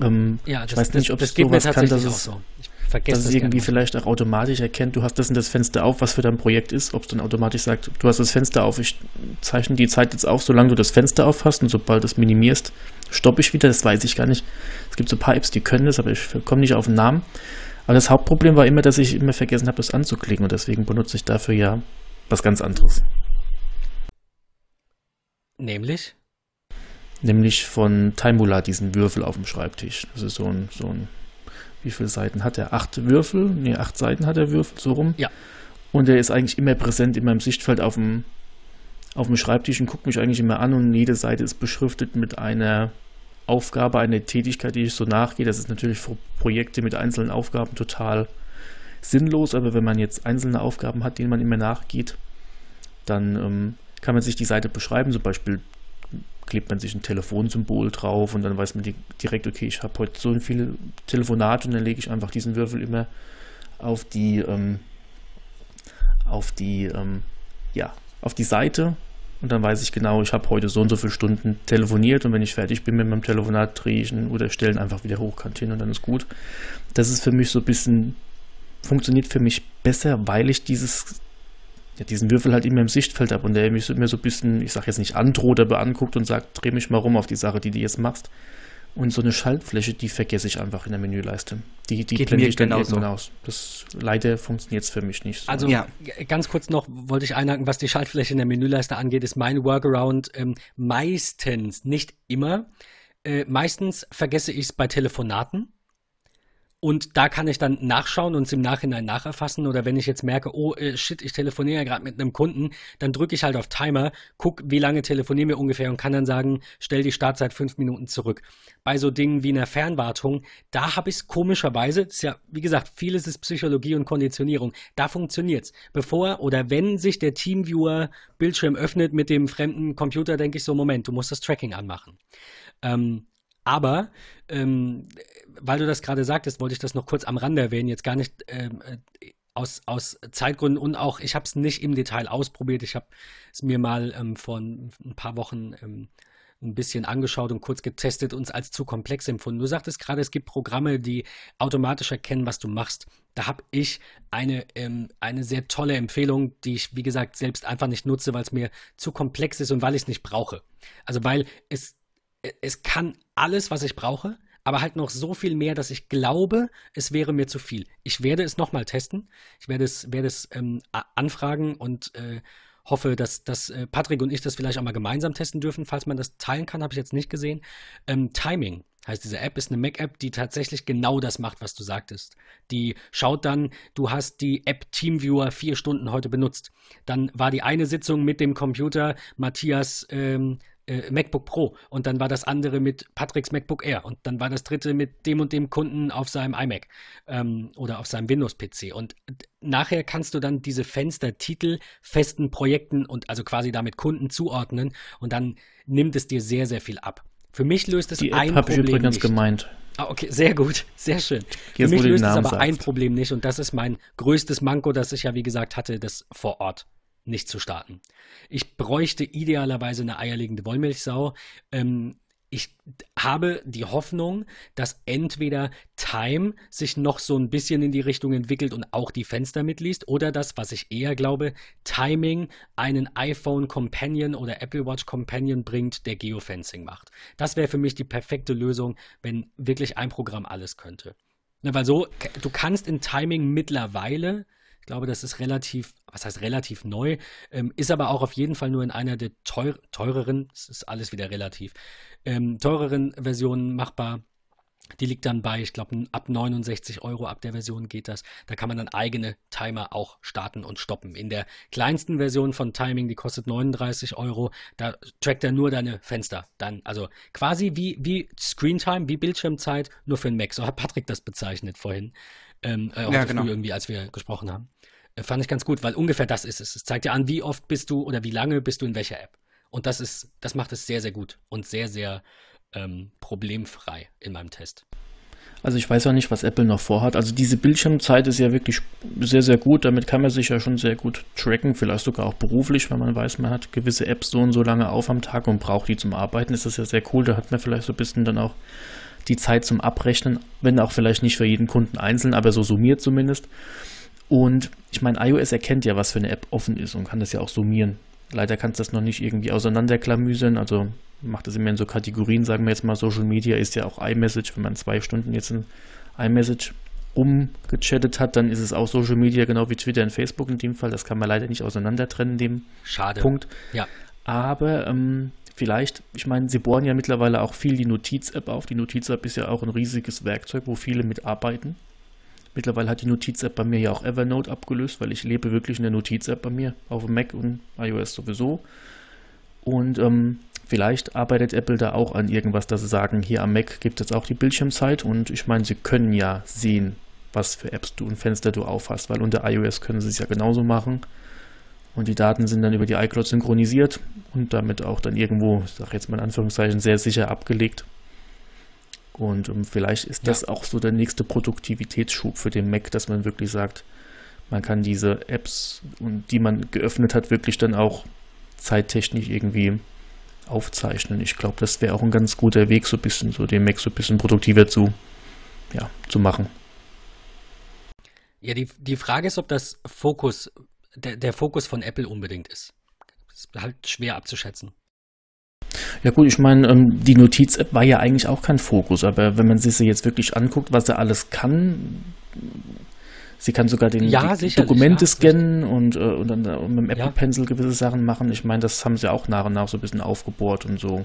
Ähm, ja, das, ich weiß nicht, ob es sowas kann, dass es, so. dass es irgendwie vielleicht auch automatisch erkennt, du hast das in das Fenster auf, was für dein Projekt ist, ob es dann automatisch sagt, du hast das Fenster auf, ich zeichne die Zeit jetzt auf, solange du das Fenster auf hast und sobald du es minimierst, stoppe ich wieder, das weiß ich gar nicht. Es gibt so ein paar Apps, die können das, aber ich komme nicht auf den Namen. Aber das Hauptproblem war immer, dass ich immer vergessen habe, das anzuklicken und deswegen benutze ich dafür ja was ganz anderes. Nämlich? Nämlich von Taimula diesen Würfel auf dem Schreibtisch. Das ist so ein, so ein, wie viele Seiten hat er? Acht Würfel? Ne, acht Seiten hat der Würfel, so rum. Ja. Und er ist eigentlich immer präsent in meinem Sichtfeld auf dem, auf dem Schreibtisch und guckt mich eigentlich immer an und jede Seite ist beschriftet mit einer Aufgabe, einer Tätigkeit, die ich so nachgehe. Das ist natürlich für Projekte mit einzelnen Aufgaben total sinnlos, aber wenn man jetzt einzelne Aufgaben hat, denen man immer nachgeht, dann ähm, kann man sich die Seite beschreiben. Zum Beispiel klebt man sich ein Telefonsymbol drauf und dann weiß man direkt, okay, ich habe heute so viele Telefonate und dann lege ich einfach diesen Würfel immer auf die, ähm, auf die, ähm, ja, auf die Seite und dann weiß ich genau, ich habe heute so und so viele Stunden telefoniert und wenn ich fertig bin mit meinem Telefonat, drehe ich oder stellen einfach wieder hochkant hin und dann ist gut. Das ist für mich so ein bisschen, funktioniert für mich besser, weil ich dieses ja, diesen Würfel halt immer im Sichtfeld habe und der mich so, immer so ein bisschen, ich sag jetzt nicht androht, aber anguckt und sagt, dreh mich mal rum auf die Sache, die du jetzt machst. Und so eine Schaltfläche, die vergesse ich einfach in der Menüleiste. Die, die blende ich dann irgendwann aus. Das leider funktioniert es für mich nicht so. Also ja. ganz kurz noch wollte ich einhaken, was die Schaltfläche in der Menüleiste angeht, ist mein Workaround ähm, meistens, nicht immer, äh, meistens vergesse ich es bei Telefonaten und da kann ich dann nachschauen und es im Nachhinein nacherfassen. Oder wenn ich jetzt merke, oh äh, shit, ich telefoniere gerade mit einem Kunden, dann drücke ich halt auf Timer, guck, wie lange telefonieren wir ungefähr und kann dann sagen, stell die Startzeit fünf Minuten zurück. Bei so Dingen wie einer Fernwartung, da habe ich es komischerweise, ist ja, wie gesagt, vieles ist Psychologie und Konditionierung, da funktioniert es. Bevor oder wenn sich der Teamviewer-Bildschirm öffnet mit dem fremden Computer, denke ich so, Moment, du musst das Tracking anmachen. Ähm, aber ähm, weil du das gerade sagtest, wollte ich das noch kurz am Rande erwähnen, jetzt gar nicht ähm, äh, aus, aus Zeitgründen und auch, ich habe es nicht im Detail ausprobiert. Ich habe es mir mal ähm, vor ein paar Wochen ähm, ein bisschen angeschaut und kurz getestet und es als zu komplex empfunden. Du sagtest gerade, es gibt Programme, die automatisch erkennen, was du machst. Da habe ich eine, ähm, eine sehr tolle Empfehlung, die ich, wie gesagt, selbst einfach nicht nutze, weil es mir zu komplex ist und weil ich es nicht brauche. Also weil es, es kann alles, was ich brauche aber halt noch so viel mehr, dass ich glaube, es wäre mir zu viel. Ich werde es nochmal testen. Ich werde es, werde es ähm, anfragen und äh, hoffe, dass, dass äh, Patrick und ich das vielleicht auch mal gemeinsam testen dürfen. Falls man das teilen kann, habe ich jetzt nicht gesehen. Ähm, Timing heißt diese App, ist eine Mac-App, die tatsächlich genau das macht, was du sagtest. Die schaut dann, du hast die App TeamViewer vier Stunden heute benutzt. Dann war die eine Sitzung mit dem Computer, Matthias ähm, äh, MacBook Pro und dann war das andere mit Patricks MacBook Air und dann war das dritte mit dem und dem Kunden auf seinem iMac ähm, oder auf seinem Windows-PC. Und nachher kannst du dann diese Fenstertitel festen Projekten und also quasi damit Kunden zuordnen und dann nimmt es dir sehr, sehr viel ab. Für mich löst es Die ein App ich Problem übrigens nicht. gemeint. Ah, okay, sehr gut, sehr schön. Für Jetzt, mich du den löst es aber ein sagst. Problem nicht und das ist mein größtes Manko, das ich ja wie gesagt hatte, das vor Ort nicht zu starten. Ich bräuchte idealerweise eine eierlegende Wollmilchsau. Ähm, ich habe die Hoffnung, dass entweder Time sich noch so ein bisschen in die Richtung entwickelt und auch die Fenster mitliest, oder das, was ich eher glaube, Timing einen iPhone Companion oder Apple Watch Companion bringt, der Geofencing macht. Das wäre für mich die perfekte Lösung, wenn wirklich ein Programm alles könnte. Ne, weil so, du kannst in Timing mittlerweile, ich glaube, das ist relativ, was heißt relativ neu, ähm, ist aber auch auf jeden Fall nur in einer der teuer, teureren, es ist alles wieder relativ, ähm, teureren Versionen machbar. Die liegt dann bei, ich glaube, ab 69 Euro ab der Version geht das. Da kann man dann eigene Timer auch starten und stoppen. In der kleinsten Version von Timing, die kostet 39 Euro, da trackt er nur deine Fenster. Dann, also quasi wie, wie Screentime, wie Bildschirmzeit, nur für den Mac. So hat Patrick das bezeichnet vorhin. Ähm, äh, heute Ja, genau. früh irgendwie, als wir gesprochen haben. Äh, fand ich ganz gut, weil ungefähr das ist es. Es zeigt dir an, wie oft bist du oder wie lange bist du in welcher App. Und das ist, das macht es sehr, sehr gut und sehr, sehr ähm, problemfrei in meinem Test. Also ich weiß ja nicht, was Apple noch vorhat. Also diese Bildschirmzeit ist ja wirklich sehr, sehr gut. Damit kann man sich ja schon sehr gut tracken, vielleicht sogar auch beruflich, wenn man weiß, man hat gewisse Apps so und so lange auf am Tag und braucht die zum Arbeiten. Ist das ja sehr cool. Da hat man vielleicht so ein bisschen dann auch die Zeit zum Abrechnen, wenn auch vielleicht nicht für jeden Kunden einzeln, aber so summiert zumindest. Und ich meine, iOS erkennt ja, was für eine App offen ist und kann das ja auch summieren. Leider kannst du das noch nicht irgendwie auseinanderklamüsern, also macht das immer in so Kategorien, sagen wir jetzt mal, Social Media ist ja auch iMessage, wenn man zwei Stunden jetzt ein iMessage umgechattet hat, dann ist es auch Social Media, genau wie Twitter und Facebook in dem Fall. Das kann man leider nicht auseinander trennen, dem Schade. Punkt. Ja. Aber ähm, vielleicht, ich meine, sie bohren ja mittlerweile auch viel die Notiz-App auf. Die Notiz-App ist ja auch ein riesiges Werkzeug, wo viele mitarbeiten. Mittlerweile hat die Notiz-App bei mir ja auch Evernote abgelöst, weil ich lebe wirklich in der Notiz-App bei mir, auf dem Mac und iOS sowieso. Und ähm, vielleicht arbeitet Apple da auch an irgendwas, dass sie sagen, hier am Mac gibt es auch die Bildschirmzeit und ich meine, sie können ja sehen, was für Apps du und Fenster du aufhast, weil unter iOS können sie es ja genauso machen. Und die Daten sind dann über die iCloud synchronisiert und damit auch dann irgendwo, ich sage jetzt mal in Anführungszeichen, sehr sicher abgelegt. Und ähm, vielleicht ist das auch so der nächste Produktivitätsschub für den Mac, dass man wirklich sagt, man kann diese Apps, und die man geöffnet hat, wirklich dann auch zeittechnisch irgendwie aufzeichnen. Ich glaube, das wäre auch ein ganz guter Weg, so ein bisschen, so den Mac so ein bisschen produktiver zu, ja, zu machen. Ja, die, die Frage ist, ob das Fokus, der, der Fokus von Apple unbedingt ist. Das ist halt schwer abzuschätzen. Ja gut, ich meine, ähm, die Notiz-App war ja eigentlich auch kein Fokus, aber wenn man sich sie jetzt wirklich anguckt, was sie alles kann, sie kann sogar den, Ja, Dokumente ja. scannen und, äh, und dann äh, mit dem Apple Ja. Pencil gewisse Sachen machen. Ich meine, das haben sie auch nach und nach so ein bisschen aufgebohrt und so.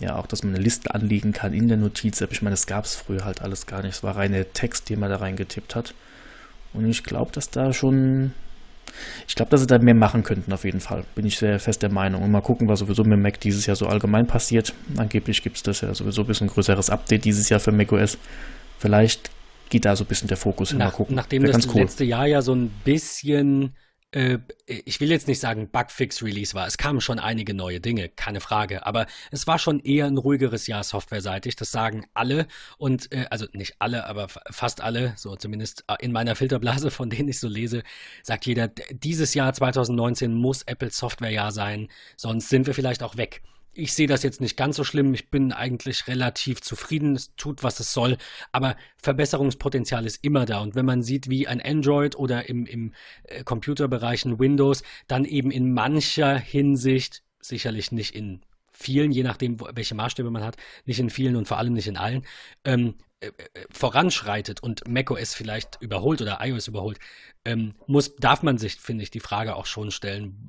Ja, auch, dass man eine Liste anlegen kann in der Notiz-App. Ich meine, das gab es früher halt alles gar nicht. Es war reine Text, den man da reingetippt hat. Und ich glaube, dass da schon ich glaube, dass sie da mehr machen könnten, auf jeden Fall. Bin ich sehr fest der Meinung. Und mal gucken, was sowieso mit Mac dieses Jahr so allgemein passiert. Angeblich gibt es das ja sowieso ein bisschen größeres Update dieses Jahr für macOS. Vielleicht geht da so ein bisschen der Fokus hin. Mal Nach, gucken. nachdem Wär das ganz cool. letzte Jahr ja so ein bisschen, ich will jetzt nicht sagen Bugfix-Release war. Es kamen schon einige neue Dinge, keine Frage. Aber es war schon eher ein ruhigeres Jahr softwareseitig. Das sagen alle. Und, äh, also nicht alle, aber fa- fast alle, so zumindest äh, in meiner Filterblase, von denen ich so lese, sagt jeder, dieses Jahr 2019 muss Apple Softwarejahr sein, sonst sind wir vielleicht auch weg. Ich sehe das jetzt nicht ganz so schlimm. Ich bin eigentlich relativ zufrieden. Es tut, was es soll. Aber Verbesserungspotenzial ist immer da. Und wenn man sieht, wie ein Android oder im, im äh, Computerbereich ein Windows dann eben in mancher Hinsicht, sicherlich nicht in vielen, je nachdem, welche Maßstäbe man hat, nicht in vielen und vor allem nicht in allen, ähm, äh, äh, voranschreitet und macOS vielleicht überholt oder iOS überholt, ähm, muss, darf man sich, finde ich, die Frage auch schon stellen,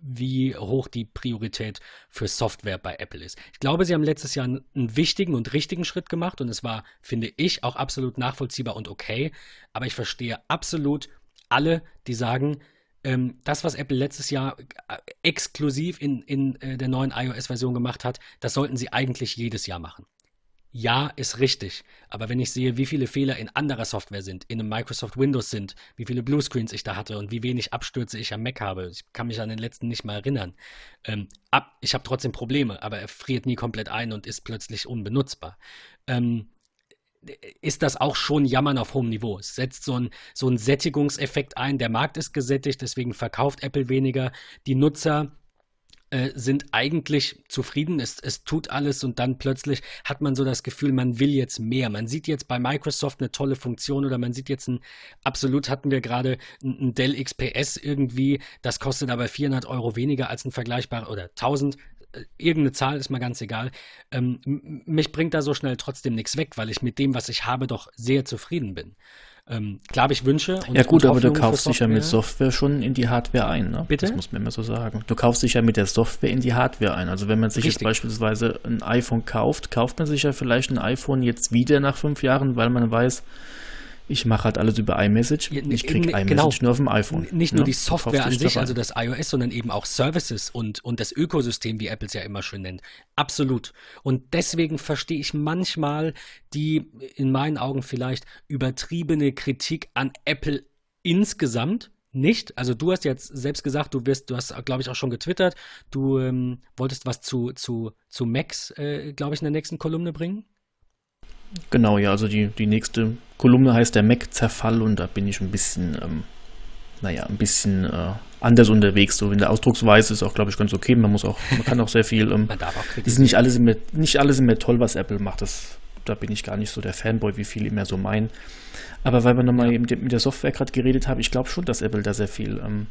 wie hoch die Priorität für Software bei Apple ist. Ich glaube, sie haben letztes Jahr einen, wichtigen und richtigen Schritt gemacht und es war, finde ich, auch absolut nachvollziehbar und okay. Aber ich verstehe absolut alle, die sagen, ähm, das, was Apple letztes Jahr äh, exklusiv in, in äh, der neuen iOS-Version gemacht hat, das sollten sie eigentlich jedes Jahr machen. Ja, ist richtig. Aber wenn ich sehe, wie viele Fehler in anderer Software sind, in einem Microsoft Windows sind, wie viele Bluescreens ich da hatte und wie wenig Abstürze ich am Mac habe, ich kann mich an den letzten nicht mal erinnern. Ähm, ab, ich habe trotzdem Probleme, aber er friert nie komplett ein und ist plötzlich unbenutzbar. Ähm, ist das auch schon Jammern auf hohem Niveau. Es setzt so ein, so Sättigungseffekt ein. Der Markt ist gesättigt, deswegen verkauft Apple weniger. Die Nutzer äh, sind eigentlich zufrieden, es, es tut alles und dann plötzlich hat man so das Gefühl, man will jetzt mehr. Man sieht jetzt bei Microsoft eine tolle Funktion oder man sieht jetzt ein, absolut hatten wir gerade ein, ein Dell XPS irgendwie, das kostet aber 400 Euro weniger als ein vergleichbarer oder 1000, äh, irgendeine Zahl ist mal ganz egal. Ähm, mich bringt da so schnell trotzdem nichts weg, weil ich mit dem, was ich habe, doch sehr zufrieden bin. Ähm, klar habe ich Wünsche. Ja gut, aber du kaufst dich ja mit Software schon in die Hardware ein. Ne? Bitte? Das muss man immer so sagen. Du kaufst dich ja mit der Software in die Hardware ein. Also wenn man sich Richtig. jetzt beispielsweise ein iPhone kauft, kauft man sich ja vielleicht ein iPhone jetzt wieder nach fünf Jahren, weil man weiß, ich mache halt alles über iMessage. Ich kriege iMessage genau. nur auf dem iPhone. Nicht nur ja? Ne? die Software an sich, also das iOS, sondern eben auch Services und, und das Ökosystem, wie Apple es ja immer schön nennt. Absolut. Und deswegen verstehe ich manchmal die in meinen Augen vielleicht übertriebene Kritik an Apple insgesamt nicht. Also du hast jetzt selbst gesagt, du wirst, du hast, glaube ich, auch schon getwittert, du ähm, wolltest was zu, zu, zu Macs, äh, glaube ich, in der nächsten Kolumne bringen. Genau, ja, also die, die nächste Kolumne heißt der Mac-Zerfall und da bin ich ein bisschen, ähm, naja, ein bisschen äh, anders unterwegs. So in der Ausdrucksweise ist auch, glaube ich, ganz okay. Man muss auch, man kann auch sehr viel. Ähm, (laughs) man darf auch ist nicht alles, immer, nicht alles immer toll, was Apple macht. Das, da bin ich gar nicht so der Fanboy, wie viele immer so meinen. Aber weil wir nochmal ja. mit der Software gerade geredet haben, ich glaube schon, dass Apple da sehr viel ähm,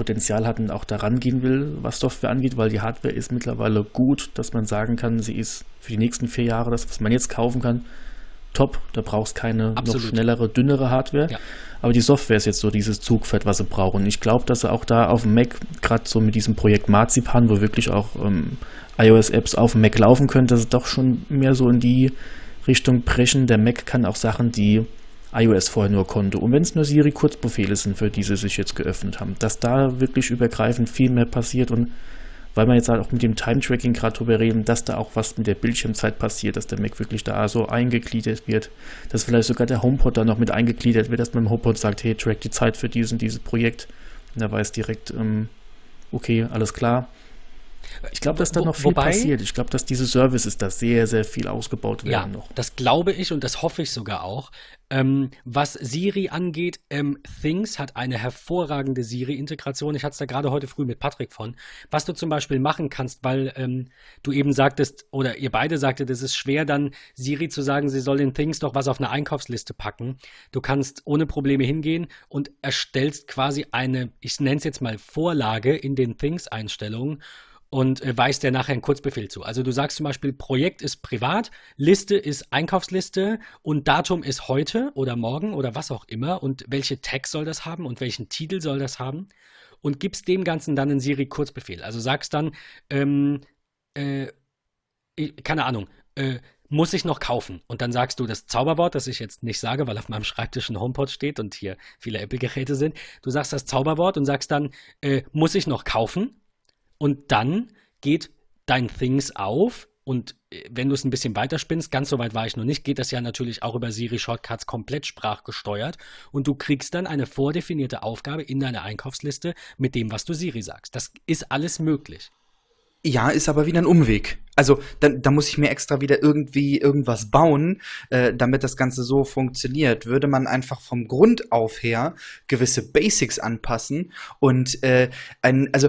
Potenzial hat und auch daran gehen will, was Software angeht, weil die Hardware ist mittlerweile gut, dass man sagen kann, sie ist für die nächsten vier Jahre das, was man jetzt kaufen kann, top. Da brauchst keine Absolut. noch schnellere, dünnere Hardware. Ja. Aber die Software ist jetzt so dieses Zugpferd, was sie brauchen. Und ich glaube, dass sie auch da auf dem Mac, gerade so mit diesem Projekt Marzipan, wo wirklich auch ähm, iOS-Apps auf dem Mac laufen können, dass sie doch schon mehr so in die Richtung brechen. Der Mac kann auch Sachen, die iOS vorher nur konnte. Und wenn es nur Siri-Kurzbefehle sind, für die sie sich jetzt geöffnet haben, dass da wirklich übergreifend viel mehr passiert und weil wir jetzt halt auch mit dem Time-Tracking gerade drüber reden, dass da auch was mit der Bildschirmzeit passiert, dass der Mac wirklich da so eingegliedert wird, dass vielleicht sogar der HomePod da noch mit eingegliedert wird, dass man im HomePod sagt, hey, track die Zeit für diesen, dieses Projekt. Und er weiß direkt, ähm, okay, alles klar. Ich glaube, dass da noch viel Wobei, passiert. Ich glaube, dass diese Services da sehr, sehr viel ausgebaut werden ja, noch. Das glaube ich und das hoffe ich sogar auch. Ähm, was Siri angeht, ähm, Things hat eine hervorragende Siri-Integration. Ich hatte es da gerade heute früh mit Patrick von. Was du zum Beispiel machen kannst, weil ähm, du eben sagtest, oder ihr beide sagtet, es ist schwer dann Siri zu sagen, sie soll in Things doch was auf eine Einkaufsliste packen. Du kannst ohne Probleme hingehen und erstellst quasi eine, ich nenne es jetzt mal Vorlage in den Things-Einstellungen und äh, weist dir nachher einen Kurzbefehl zu. Also du sagst zum Beispiel, Projekt ist privat, Liste ist Einkaufsliste und Datum ist heute oder morgen oder was auch immer und welche Tags soll das haben und welchen Titel soll das haben und gibst dem Ganzen dann einen Siri-Kurzbefehl. Also sagst dann, ähm, äh, keine Ahnung, äh, muss ich noch kaufen? Und dann sagst du das Zauberwort, das ich jetzt nicht sage, weil auf meinem Schreibtisch ein HomePod steht und hier viele Apple-Geräte sind. Du sagst das Zauberwort und sagst dann, äh, muss ich noch kaufen? Und dann geht dein Things auf und äh, wenn du es ein bisschen weiterspinnst, ganz so weit war ich noch nicht, geht das ja natürlich auch über Siri Shortcuts komplett sprachgesteuert und du kriegst dann eine vordefinierte Aufgabe in deiner Einkaufsliste mit dem, was du Siri sagst. Das ist alles möglich. Ja, ist aber wieder ein Umweg. Also da, da muss ich mir extra wieder irgendwie irgendwas bauen, äh, damit das Ganze so funktioniert. Würde man einfach vom Grund auf her gewisse Basics anpassen und äh, ein, also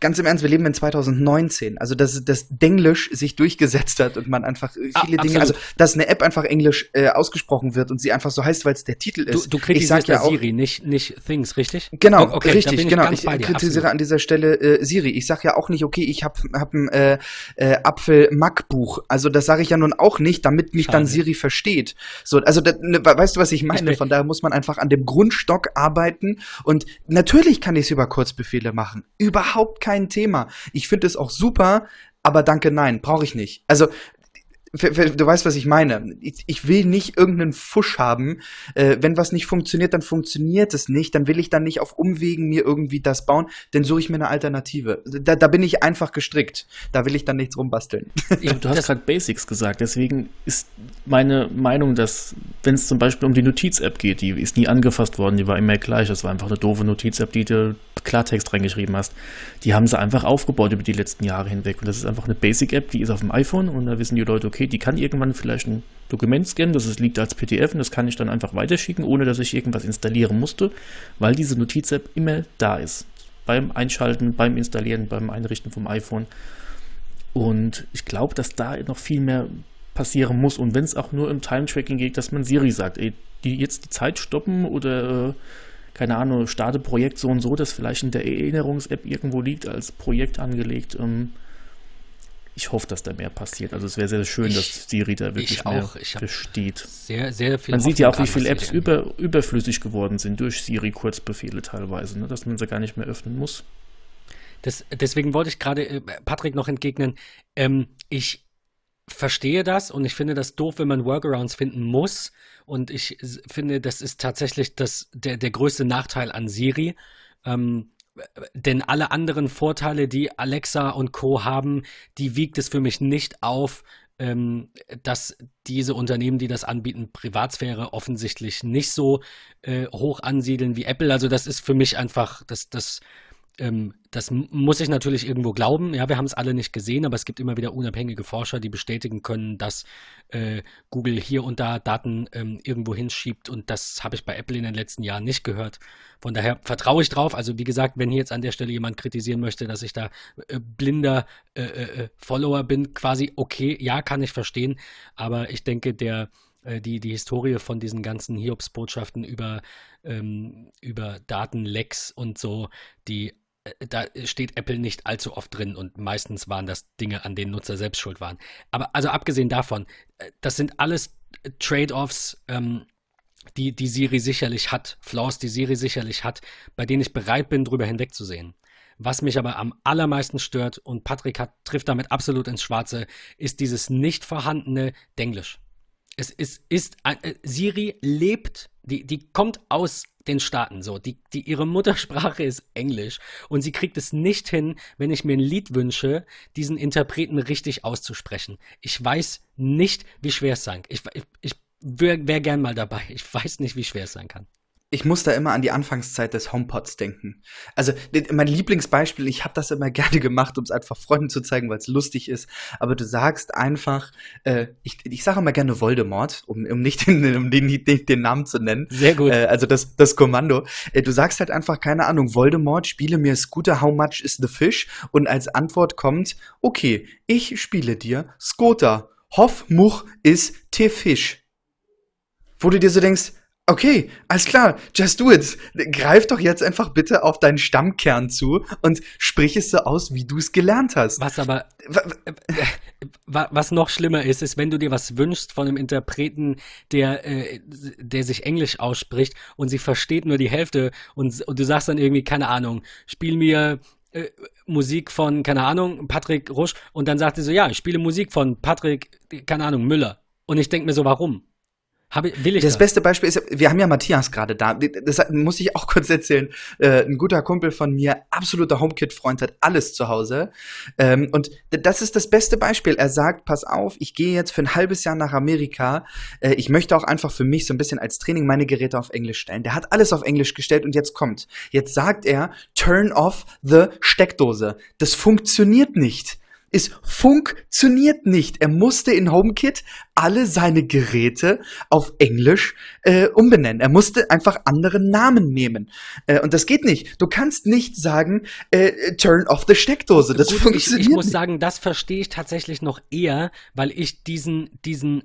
ganz im Ernst, wir leben in 2019. Also, dass das Denglisch sich durchgesetzt hat und man einfach viele ah, Dinge, also, dass eine App einfach Englisch äh, ausgesprochen wird und sie einfach so heißt, weil es der Titel ist. Du, du kritisierst ja auch, Siri, nicht, nicht Things, richtig? Genau, okay, richtig, genau. Ich, ich kritisiere an dieser Stelle äh, Siri. Ich sag ja auch nicht, okay, ich hab, hab ein äh, äh, Apfel-Mac-Buch. Also, das sage ich ja nun auch nicht, damit mich Schade. dann Siri versteht. So, also, da, ne, weißt du, was ich meine? Ich Von daher muss man einfach an dem Grundstock arbeiten und natürlich kann ich es über Kurzbefehle machen. Überhaupt kein Thema. Ich finde es auch super, aber danke, nein, brauche ich nicht. Also du weißt, was ich meine. Ich, ich will nicht irgendeinen Fusch haben. Äh, wenn was nicht funktioniert, dann funktioniert es nicht. Dann will ich dann nicht auf Umwegen mir irgendwie das bauen. Dann suche ich mir eine Alternative. Da, da bin ich einfach gestrickt. Da will ich dann nichts rumbasteln. (laughs) Ja, du hast gerade Basics gesagt. Deswegen ist meine Meinung, dass wenn es zum Beispiel um die Notiz-App geht, die ist nie angefasst worden, die war immer gleich. Das war einfach eine doofe Notiz-App, die du Klartext reingeschrieben hast. Die haben sie einfach aufgebaut über die letzten Jahre hinweg. Und das ist einfach eine Basic-App, die ist auf dem iPhone und da wissen die Leute, okay, die kann irgendwann vielleicht ein Dokument scannen, das liegt als PDF und das kann ich dann einfach weiterschicken, ohne dass ich irgendwas installieren musste, weil diese Notiz-App immer da ist. Beim Einschalten, beim Installieren, beim Einrichten vom iPhone. Und ich glaube, dass da noch viel mehr passieren muss. Und wenn es auch nur im Time-Tracking geht, dass man Siri sagt, ey, die jetzt die Zeit stoppen oder äh, keine Ahnung, starte Projekt so und so, das vielleicht in der Erinnerungs-App irgendwo liegt, als Projekt angelegt. Ähm, ich hoffe, dass da mehr passiert. Also es wäre sehr schön, ich, dass Siri da wirklich mehr besteht. Sehr, sehr viel Man sieht ja auch, wie viele Apps über, überflüssig geworden sind durch Siri-Kurzbefehle teilweise, ne, dass man sie gar nicht mehr öffnen muss. Das, deswegen wollte ich gerade äh, Patrick noch entgegnen. Ähm, ich verstehe das und ich finde das doof, wenn man Workarounds finden muss. Und ich finde, das ist tatsächlich das, der, der größte Nachteil an Siri. Ähm, denn alle anderen Vorteile, die Alexa und Co. haben, die wiegt es für mich nicht auf, ähm, dass diese Unternehmen, die das anbieten, Privatsphäre offensichtlich nicht so äh, hoch ansiedeln wie Apple. Also das ist für mich einfach, das, das ähm, das muss ich natürlich irgendwo glauben. Ja, wir haben es alle nicht gesehen, aber es gibt immer wieder unabhängige Forscher, die bestätigen können, dass äh, Google hier und da Daten ähm, irgendwo hinschiebt und das habe ich bei Apple in den letzten Jahren nicht gehört. Von daher vertraue ich drauf. Also wie gesagt, wenn hier jetzt an der Stelle jemand kritisieren möchte, dass ich da äh, blinder äh, äh, äh Follower bin, quasi okay, ja, kann ich verstehen. Aber ich denke, der äh, die, die Historie von diesen ganzen Hiobs-Botschaften über, ähm, über Datenlecks und so, die da steht Apple nicht allzu oft drin und meistens waren das Dinge, an denen Nutzer selbst schuld waren. Aber also abgesehen davon, äh, das sind alles Trade-offs, ähm, die, die Siri sicherlich hat, Flaws, die Siri sicherlich hat, bei denen ich bereit bin, drüber hinwegzusehen. Was mich aber am allermeisten stört, und Patrick hat, trifft damit absolut ins Schwarze, ist dieses nicht vorhandene Denglisch. Es ist, ist äh, Siri lebt, die, die kommt aus den Staaten so. Die, die, ihre Muttersprache ist Englisch und sie kriegt es nicht hin, wenn ich mir ein Lied wünsche, diesen Interpreten richtig auszusprechen. Ich weiß nicht, wie schwer es sein kann. Ich, ich, ich wäre wär gern mal dabei. Ich weiß nicht, wie schwer es sein kann ich muss da immer an die Anfangszeit des HomePods denken. Also mein Lieblingsbeispiel, ich habe das immer (laughs) gerne gemacht, um es einfach Freunden zu zeigen, weil es lustig ist. Aber du sagst einfach, äh, ich, ich sage immer gerne Voldemort, um, um nicht den, (laughs) um den, den, den Namen zu nennen. Sehr gut. Äh, also das, das Kommando. Äh, du sagst halt einfach, keine Ahnung, Voldemort, spiele mir Scooter, how much is the fish? Und als Antwort kommt, okay, ich spiele dir Scooter. Hoff, Much ist T-Fisch. Wo du dir so denkst, Okay, alles klar, just do it. Greif doch jetzt einfach bitte auf deinen Stammkern zu und sprich es so aus, wie du es gelernt hast. Was aber, (laughs) was noch schlimmer ist, ist, wenn du dir was wünschst von einem Interpreten, der, äh, der sich Englisch ausspricht und sie versteht nur die Hälfte und, und du sagst dann irgendwie, keine Ahnung, spiel mir äh, Musik von, keine Ahnung, Patrick Rusch und dann sagt sie so, ja, ich spiele Musik von Patrick, keine Ahnung, Müller. Und ich denke mir so, warum? Habe, will ich das, das beste Beispiel ist, wir haben ja Matthias gerade da. Das muss ich auch (laughs) kurz erzählen. Äh, ein guter Kumpel von mir, absoluter HomeKit-Freund, hat alles zu Hause. Ähm, und das ist das beste Beispiel. Er sagt, pass auf, ich gehe jetzt für ein halbes Jahr nach Amerika. Äh, ich möchte auch einfach für mich so ein bisschen als Training meine Geräte auf Englisch stellen. Der hat alles auf Englisch gestellt und jetzt kommt. Jetzt sagt er, turn off the Steckdose. Das funktioniert nicht. Es funktioniert nicht. Er musste in HomeKit alle seine Geräte auf Englisch äh, umbenennen. Er musste einfach andere Namen nehmen. Äh, und das geht nicht. Du kannst nicht sagen, äh, turn off the Steckdose. Das Gut, funktioniert ich, ich muss nicht. sagen, das verstehe ich tatsächlich noch eher, weil ich diesen, diesen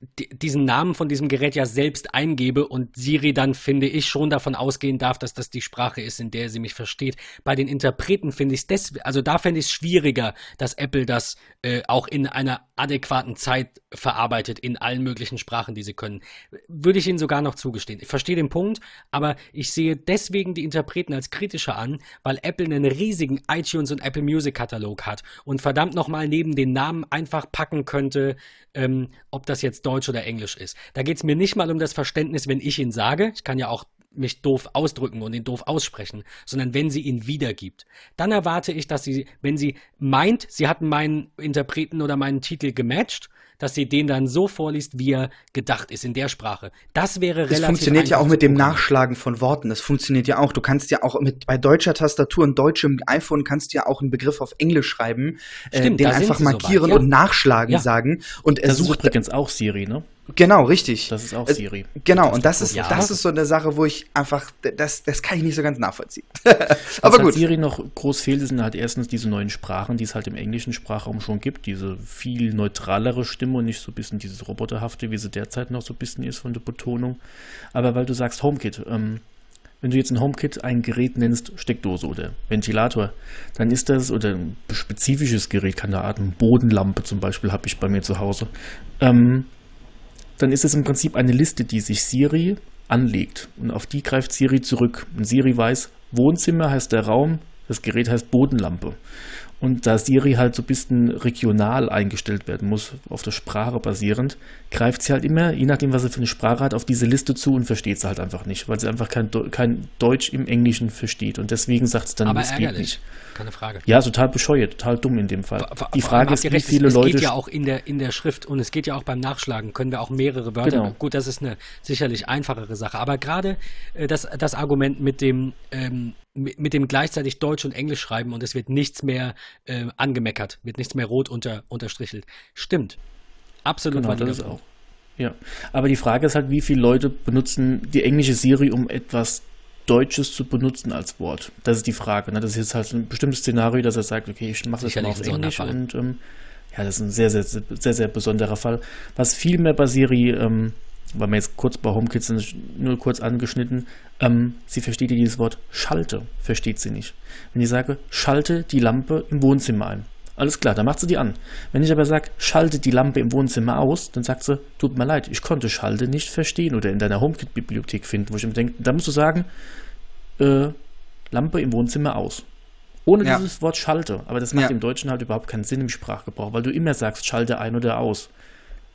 diesen Namen von diesem Gerät ja selbst eingebe und Siri dann, finde ich, schon davon ausgehen darf, dass das die Sprache ist, in der sie mich versteht. Bei den Interpreten finde ich es also da fände ich es schwieriger, dass Apple das äh, auch in einer adäquaten Zeit verarbeitet, in allen möglichen Sprachen, die sie können. Würde ich Ihnen sogar noch zugestehen. Ich verstehe den Punkt, aber ich sehe deswegen die Interpreten als kritischer an, weil Apple einen riesigen iTunes und Apple Music Katalog hat und verdammt nochmal neben den Namen einfach packen könnte, ähm, ob das jetzt Deutsch oder Englisch ist. Da geht es mir nicht mal um das Verständnis, wenn ich ihn sage. Ich kann ja auch mich doof ausdrücken und ihn doof aussprechen, sondern wenn sie ihn wiedergibt. Dann erwarte ich, dass sie, wenn sie meint, sie hat meinen Interpreten oder meinen Titel gematcht, dass sie den dann so vorliest, wie er gedacht ist in der Sprache. Das wäre relativ. Das funktioniert ja auch mit dem Nachschlagen von Worten. Das funktioniert ja auch. Du kannst ja auch mit bei deutscher Tastatur und deutschem iPhone kannst du ja auch einen Begriff auf Englisch schreiben, äh, Stimmt, äh, den einfach markieren so ja. und nachschlagen ja. sagen. Und er das sucht ist übrigens auch Siri, ne? Genau, richtig. Das ist auch äh, Siri. Genau, und das ist, ja. das ist so eine Sache, wo ich einfach, das, das kann ich nicht so ganz nachvollziehen. (laughs) Aber Was gut. Siri noch groß fehlt, sind halt erstens diese neuen Sprachen, die es halt im englischen Sprachraum schon gibt. Diese viel neutralere Stimme und nicht so ein bisschen dieses Roboterhafte, wie sie derzeit noch so ein bisschen ist von der Betonung. Aber weil du sagst HomeKit, ähm, wenn du jetzt ein HomeKit ein Gerät nennst, Steckdose oder Ventilator, dann ist das, oder ein spezifisches Gerät, keine Ahnung, Bodenlampe zum Beispiel habe ich bei mir zu Hause, ähm, dann ist es im Prinzip eine Liste, die sich Siri anlegt. Und auf die greift Siri zurück. Und Siri weiß, Wohnzimmer heißt der Raum, das Gerät heißt Bodenlampe. Und da Siri halt so ein bisschen regional eingestellt werden muss, auf der Sprache basierend, greift sie halt immer, je nachdem, was sie für eine Sprache hat, auf diese Liste zu und versteht sie halt einfach nicht, weil sie einfach kein, kein Deutsch im Englischen versteht. Und deswegen sagt es dann, Aber es geht nicht. Keine Frage. Ja, total bescheuert, total dumm in dem Fall. Die Frage ist, wie viele es, Leute. Es geht ja auch in der, in der Schrift und es geht ja auch beim Nachschlagen, können wir auch mehrere Wörter. Genau. Gut, das ist eine sicherlich einfachere Sache. Aber gerade äh, das, das Argument mit dem, ähm, mit dem gleichzeitig Deutsch und Englisch schreiben und es wird nichts mehr äh, angemeckert, wird nichts mehr rot unter, unterstrichelt. Stimmt. Absolut. Genau, das ist auch. Ja, aber die Frage ist halt, wie viele Leute benutzen die englische Siri, um etwas Deutsches zu benutzen als Wort. Das ist die Frage. Ne? Das ist jetzt halt ein bestimmtes Szenario, dass er sagt, okay, ich mache das mal auf Englisch und ähm, ja, das ist ein sehr, sehr, sehr, sehr besonderer Fall. Was viel mehr bei Siri ähm, weil wir jetzt kurz bei HomeKit sind, nur kurz angeschnitten, ähm, sie versteht ja dieses Wort schalte, versteht sie nicht. Wenn ich sage, schalte die Lampe im Wohnzimmer ein, alles klar, dann macht sie die an. Wenn ich aber sage, schalte die Lampe im Wohnzimmer aus, dann sagt sie, tut mir leid, ich konnte Schalte nicht verstehen oder in deiner HomeKit-Bibliothek finden, wo ich mir denke, da musst du sagen, äh, Lampe im Wohnzimmer aus. Ohne ja. dieses Wort Schalte. Aber das macht ja. im Deutschen halt überhaupt keinen Sinn im Sprachgebrauch, weil du immer sagst, schalte ein oder aus.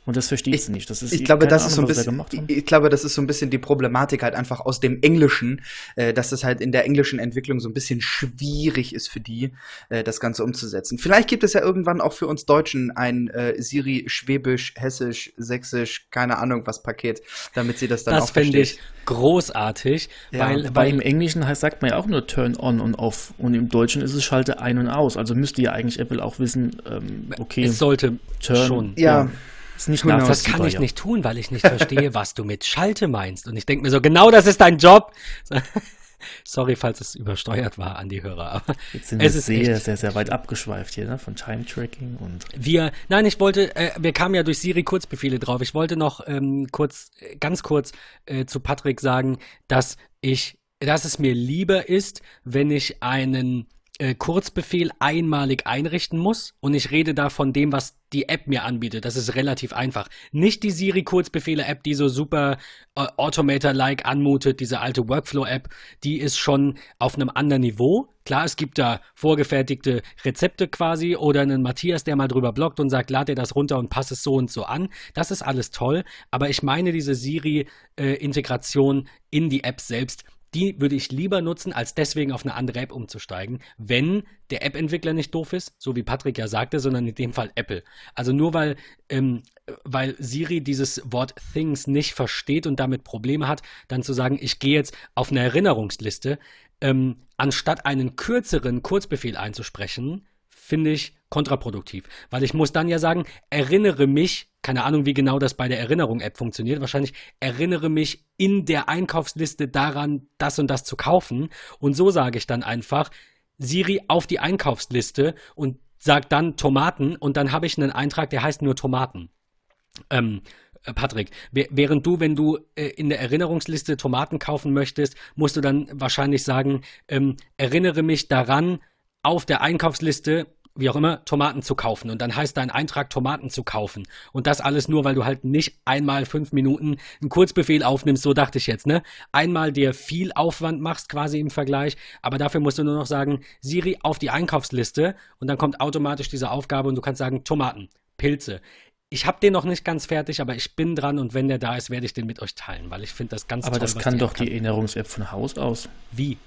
Und das versteht sie nicht. Das ist ich glaube, das Ahnung, ist so ein bisschen, ich, ich glaube, das ist so ein bisschen die Problematik halt einfach aus dem Englischen, äh, dass es halt in der englischen Entwicklung so ein bisschen schwierig ist für die, äh, das Ganze umzusetzen. Vielleicht gibt es ja irgendwann auch für uns Deutschen ein äh, Siri Schwäbisch, Hessisch, Sächsisch, keine Ahnung was Paket, damit sie das dann das auch versteht. Das finde ich großartig, ja, weil, weil im Englischen heißt, sagt man ja auch nur Turn on und off und im Deutschen ist es Schalte ein und aus. Also müsste ja eigentlich Apple auch wissen, ähm, okay, es sollte Turn, schon. ja. ja ist nicht genau. Das kann ich ja. nicht tun, weil ich nicht verstehe, was du mit Schalte meinst. Und ich denke mir so, genau das ist dein Job. (laughs) Sorry, falls es übersteuert war an die Hörer. Aber Jetzt sind wir sehr, sehr, sehr weit abgeschweift hier, ne? Von Time-Tracking und. Wir, nein, ich wollte, äh, wir kamen ja durch Siri Kurzbefehle drauf. Ich wollte noch ähm, kurz, ganz kurz äh, zu Patrick sagen, dass ich, dass es mir lieber ist, wenn ich einen äh, Kurzbefehl einmalig einrichten muss und ich rede da von dem, was die App mir anbietet. Das ist relativ einfach. Nicht die Siri Kurzbefehle App, die so super äh, Automator-like anmutet, diese alte Workflow-App, die ist schon auf einem anderen Niveau. Klar, es gibt da vorgefertigte Rezepte quasi oder einen Matthias, der mal drüber bloggt und sagt, lad dir das runter und pass es so und so an. Das ist alles toll, aber ich meine diese Siri-Integration äh, in die App selbst die würde ich lieber nutzen, als deswegen auf eine andere App umzusteigen, wenn der App-Entwickler nicht doof ist, so wie Patrick ja sagte, sondern in dem Fall Apple. Also nur weil, ähm, weil Siri dieses Wort Things nicht versteht und damit Probleme hat, dann zu sagen, ich gehe jetzt auf eine Erinnerungsliste, ähm, anstatt einen kürzeren Kurzbefehl einzusprechen, finde ich kontraproduktiv. Weil ich muss dann ja sagen, erinnere mich, keine Ahnung, wie genau das bei der Erinnerung-App funktioniert, wahrscheinlich erinnere mich in der Einkaufsliste daran, das und das zu kaufen. Und so sage ich dann einfach, Siri auf die Einkaufsliste und sage dann Tomaten und dann habe ich einen Eintrag, der heißt nur Tomaten. Ähm, äh, Patrick, während du, wenn du äh, in der Erinnerungsliste Tomaten kaufen möchtest, musst du dann wahrscheinlich sagen, ähm, erinnere mich daran, auf der Einkaufsliste wie auch immer, Tomaten zu kaufen. Und dann heißt dein Eintrag, Tomaten zu kaufen. Und das alles nur, weil du halt nicht einmal fünf Minuten einen Kurzbefehl aufnimmst, so dachte ich jetzt, ne? Einmal dir viel Aufwand machst quasi im Vergleich, aber dafür musst du nur noch sagen, Siri auf die Einkaufsliste und dann kommt automatisch diese Aufgabe und du kannst sagen, Tomaten, Pilze. Ich habe den noch nicht ganz fertig, aber ich bin dran und wenn der da ist, werde ich den mit euch teilen, weil ich finde das ganz aber toll. Aber das kann doch die Erinnerungs-App von Haus aus. Wie?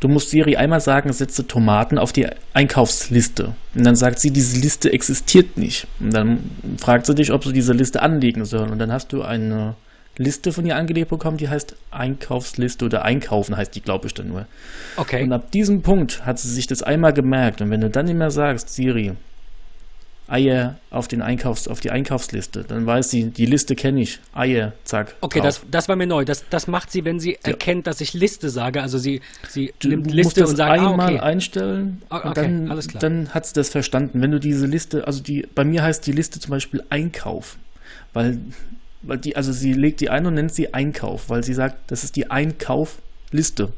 Du musst Siri einmal sagen, setze Tomaten auf die Einkaufsliste. Und dann sagt sie, diese Liste existiert nicht. Und dann fragt sie dich, ob sie diese Liste anlegen soll. Und dann hast du eine Liste von ihr angelegt bekommen, die heißt Einkaufsliste oder Einkaufen heißt die, glaube ich, dann nur. Okay. Und ab diesem Punkt hat sie sich das einmal gemerkt. Und wenn du dann nicht mehr sagst, Siri, Eier auf, den Einkaufs-, auf die Einkaufsliste. Dann weiß sie, die Liste kenne ich. Eier, zack. Okay, das, das war mir neu. Das, das macht sie, wenn sie ja. erkennt, dass ich Liste sage. Also sie, sie du nimmt Liste und sagt, einmal ah, okay. einstellen. Okay, und dann, alles klar. Dann hat sie das verstanden. Wenn du diese Liste, also die, bei mir heißt die Liste zum Beispiel Einkauf. Weil, weil die, also sie legt die ein und nennt sie Einkauf, weil sie sagt, das ist die Einkaufliste.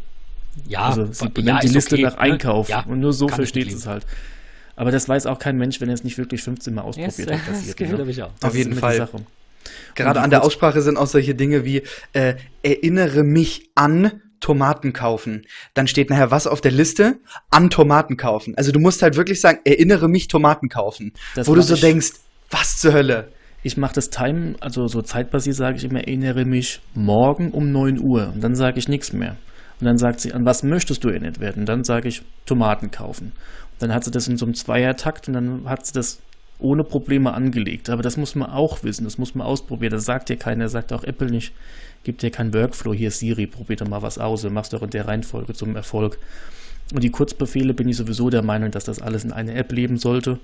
Ja, also sie benennt ja, die Liste okay, nach ne? Einkauf. Ja, und nur so versteht es halt. Aber das weiß auch kein Mensch, wenn er es nicht wirklich 15 Mal ausprobiert yes, hat. Passiert, das ne? ich auch. Auf jeden Fall. Gerade an der Aussprache sind auch solche Dinge wie äh, erinnere mich an Tomaten kaufen. Dann steht nachher was auf der Liste? An Tomaten kaufen. Also du musst halt wirklich sagen, erinnere mich Tomaten kaufen. Das wo du so denkst, was zur Hölle? Ich mache das Time, also so zeitbasiert sage ich immer, erinnere mich morgen um 9 Uhr. Und dann sage ich nichts mehr. Und dann sagt sie, an was möchtest du erinnert werden? Und dann sage ich, Tomaten kaufen. Dann hat sie das in so einem Zweiertakt und dann hat sie das ohne Probleme angelegt. Aber das muss man auch wissen, das muss man ausprobieren. Das sagt dir keiner, sagt auch Apple nicht. Gibt dir keinen Workflow. Hier Siri, probier doch mal was aus. Du machst doch in der Reihenfolge zum Erfolg. Und die Kurzbefehle bin ich sowieso der Meinung, dass das alles in einer App leben sollte,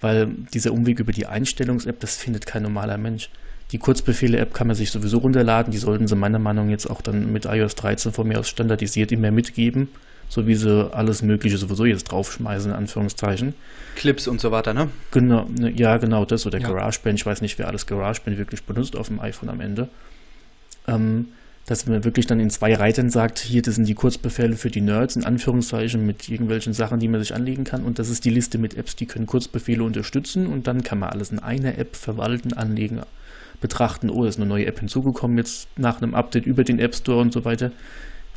weil dieser Umweg über die Einstellungs-App, das findet kein normaler Mensch. Die Kurzbefehle-App kann man sich sowieso runterladen. Die sollten sie meiner Meinung nach jetzt auch dann mit iOS 13 von mir aus standardisiert immer mitgeben so wie sie alles Mögliche sowieso jetzt draufschmeißen, in Anführungszeichen. Clips und so weiter, ne? Genau, ne, ja, genau, das oder ja. GarageBand. Ich weiß nicht, wer alles GarageBand wirklich benutzt auf dem iPhone am Ende. Ähm, dass man wirklich dann in zwei Reitern sagt, hier, das sind die Kurzbefehle für die Nerds, in Anführungszeichen, mit irgendwelchen Sachen, die man sich anlegen kann. Und das ist die Liste mit Apps, die können Kurzbefehle unterstützen. Und dann kann man alles in einer App verwalten, anlegen, betrachten, oh, ist eine neue App hinzugekommen, jetzt nach einem Update über den App Store und so weiter.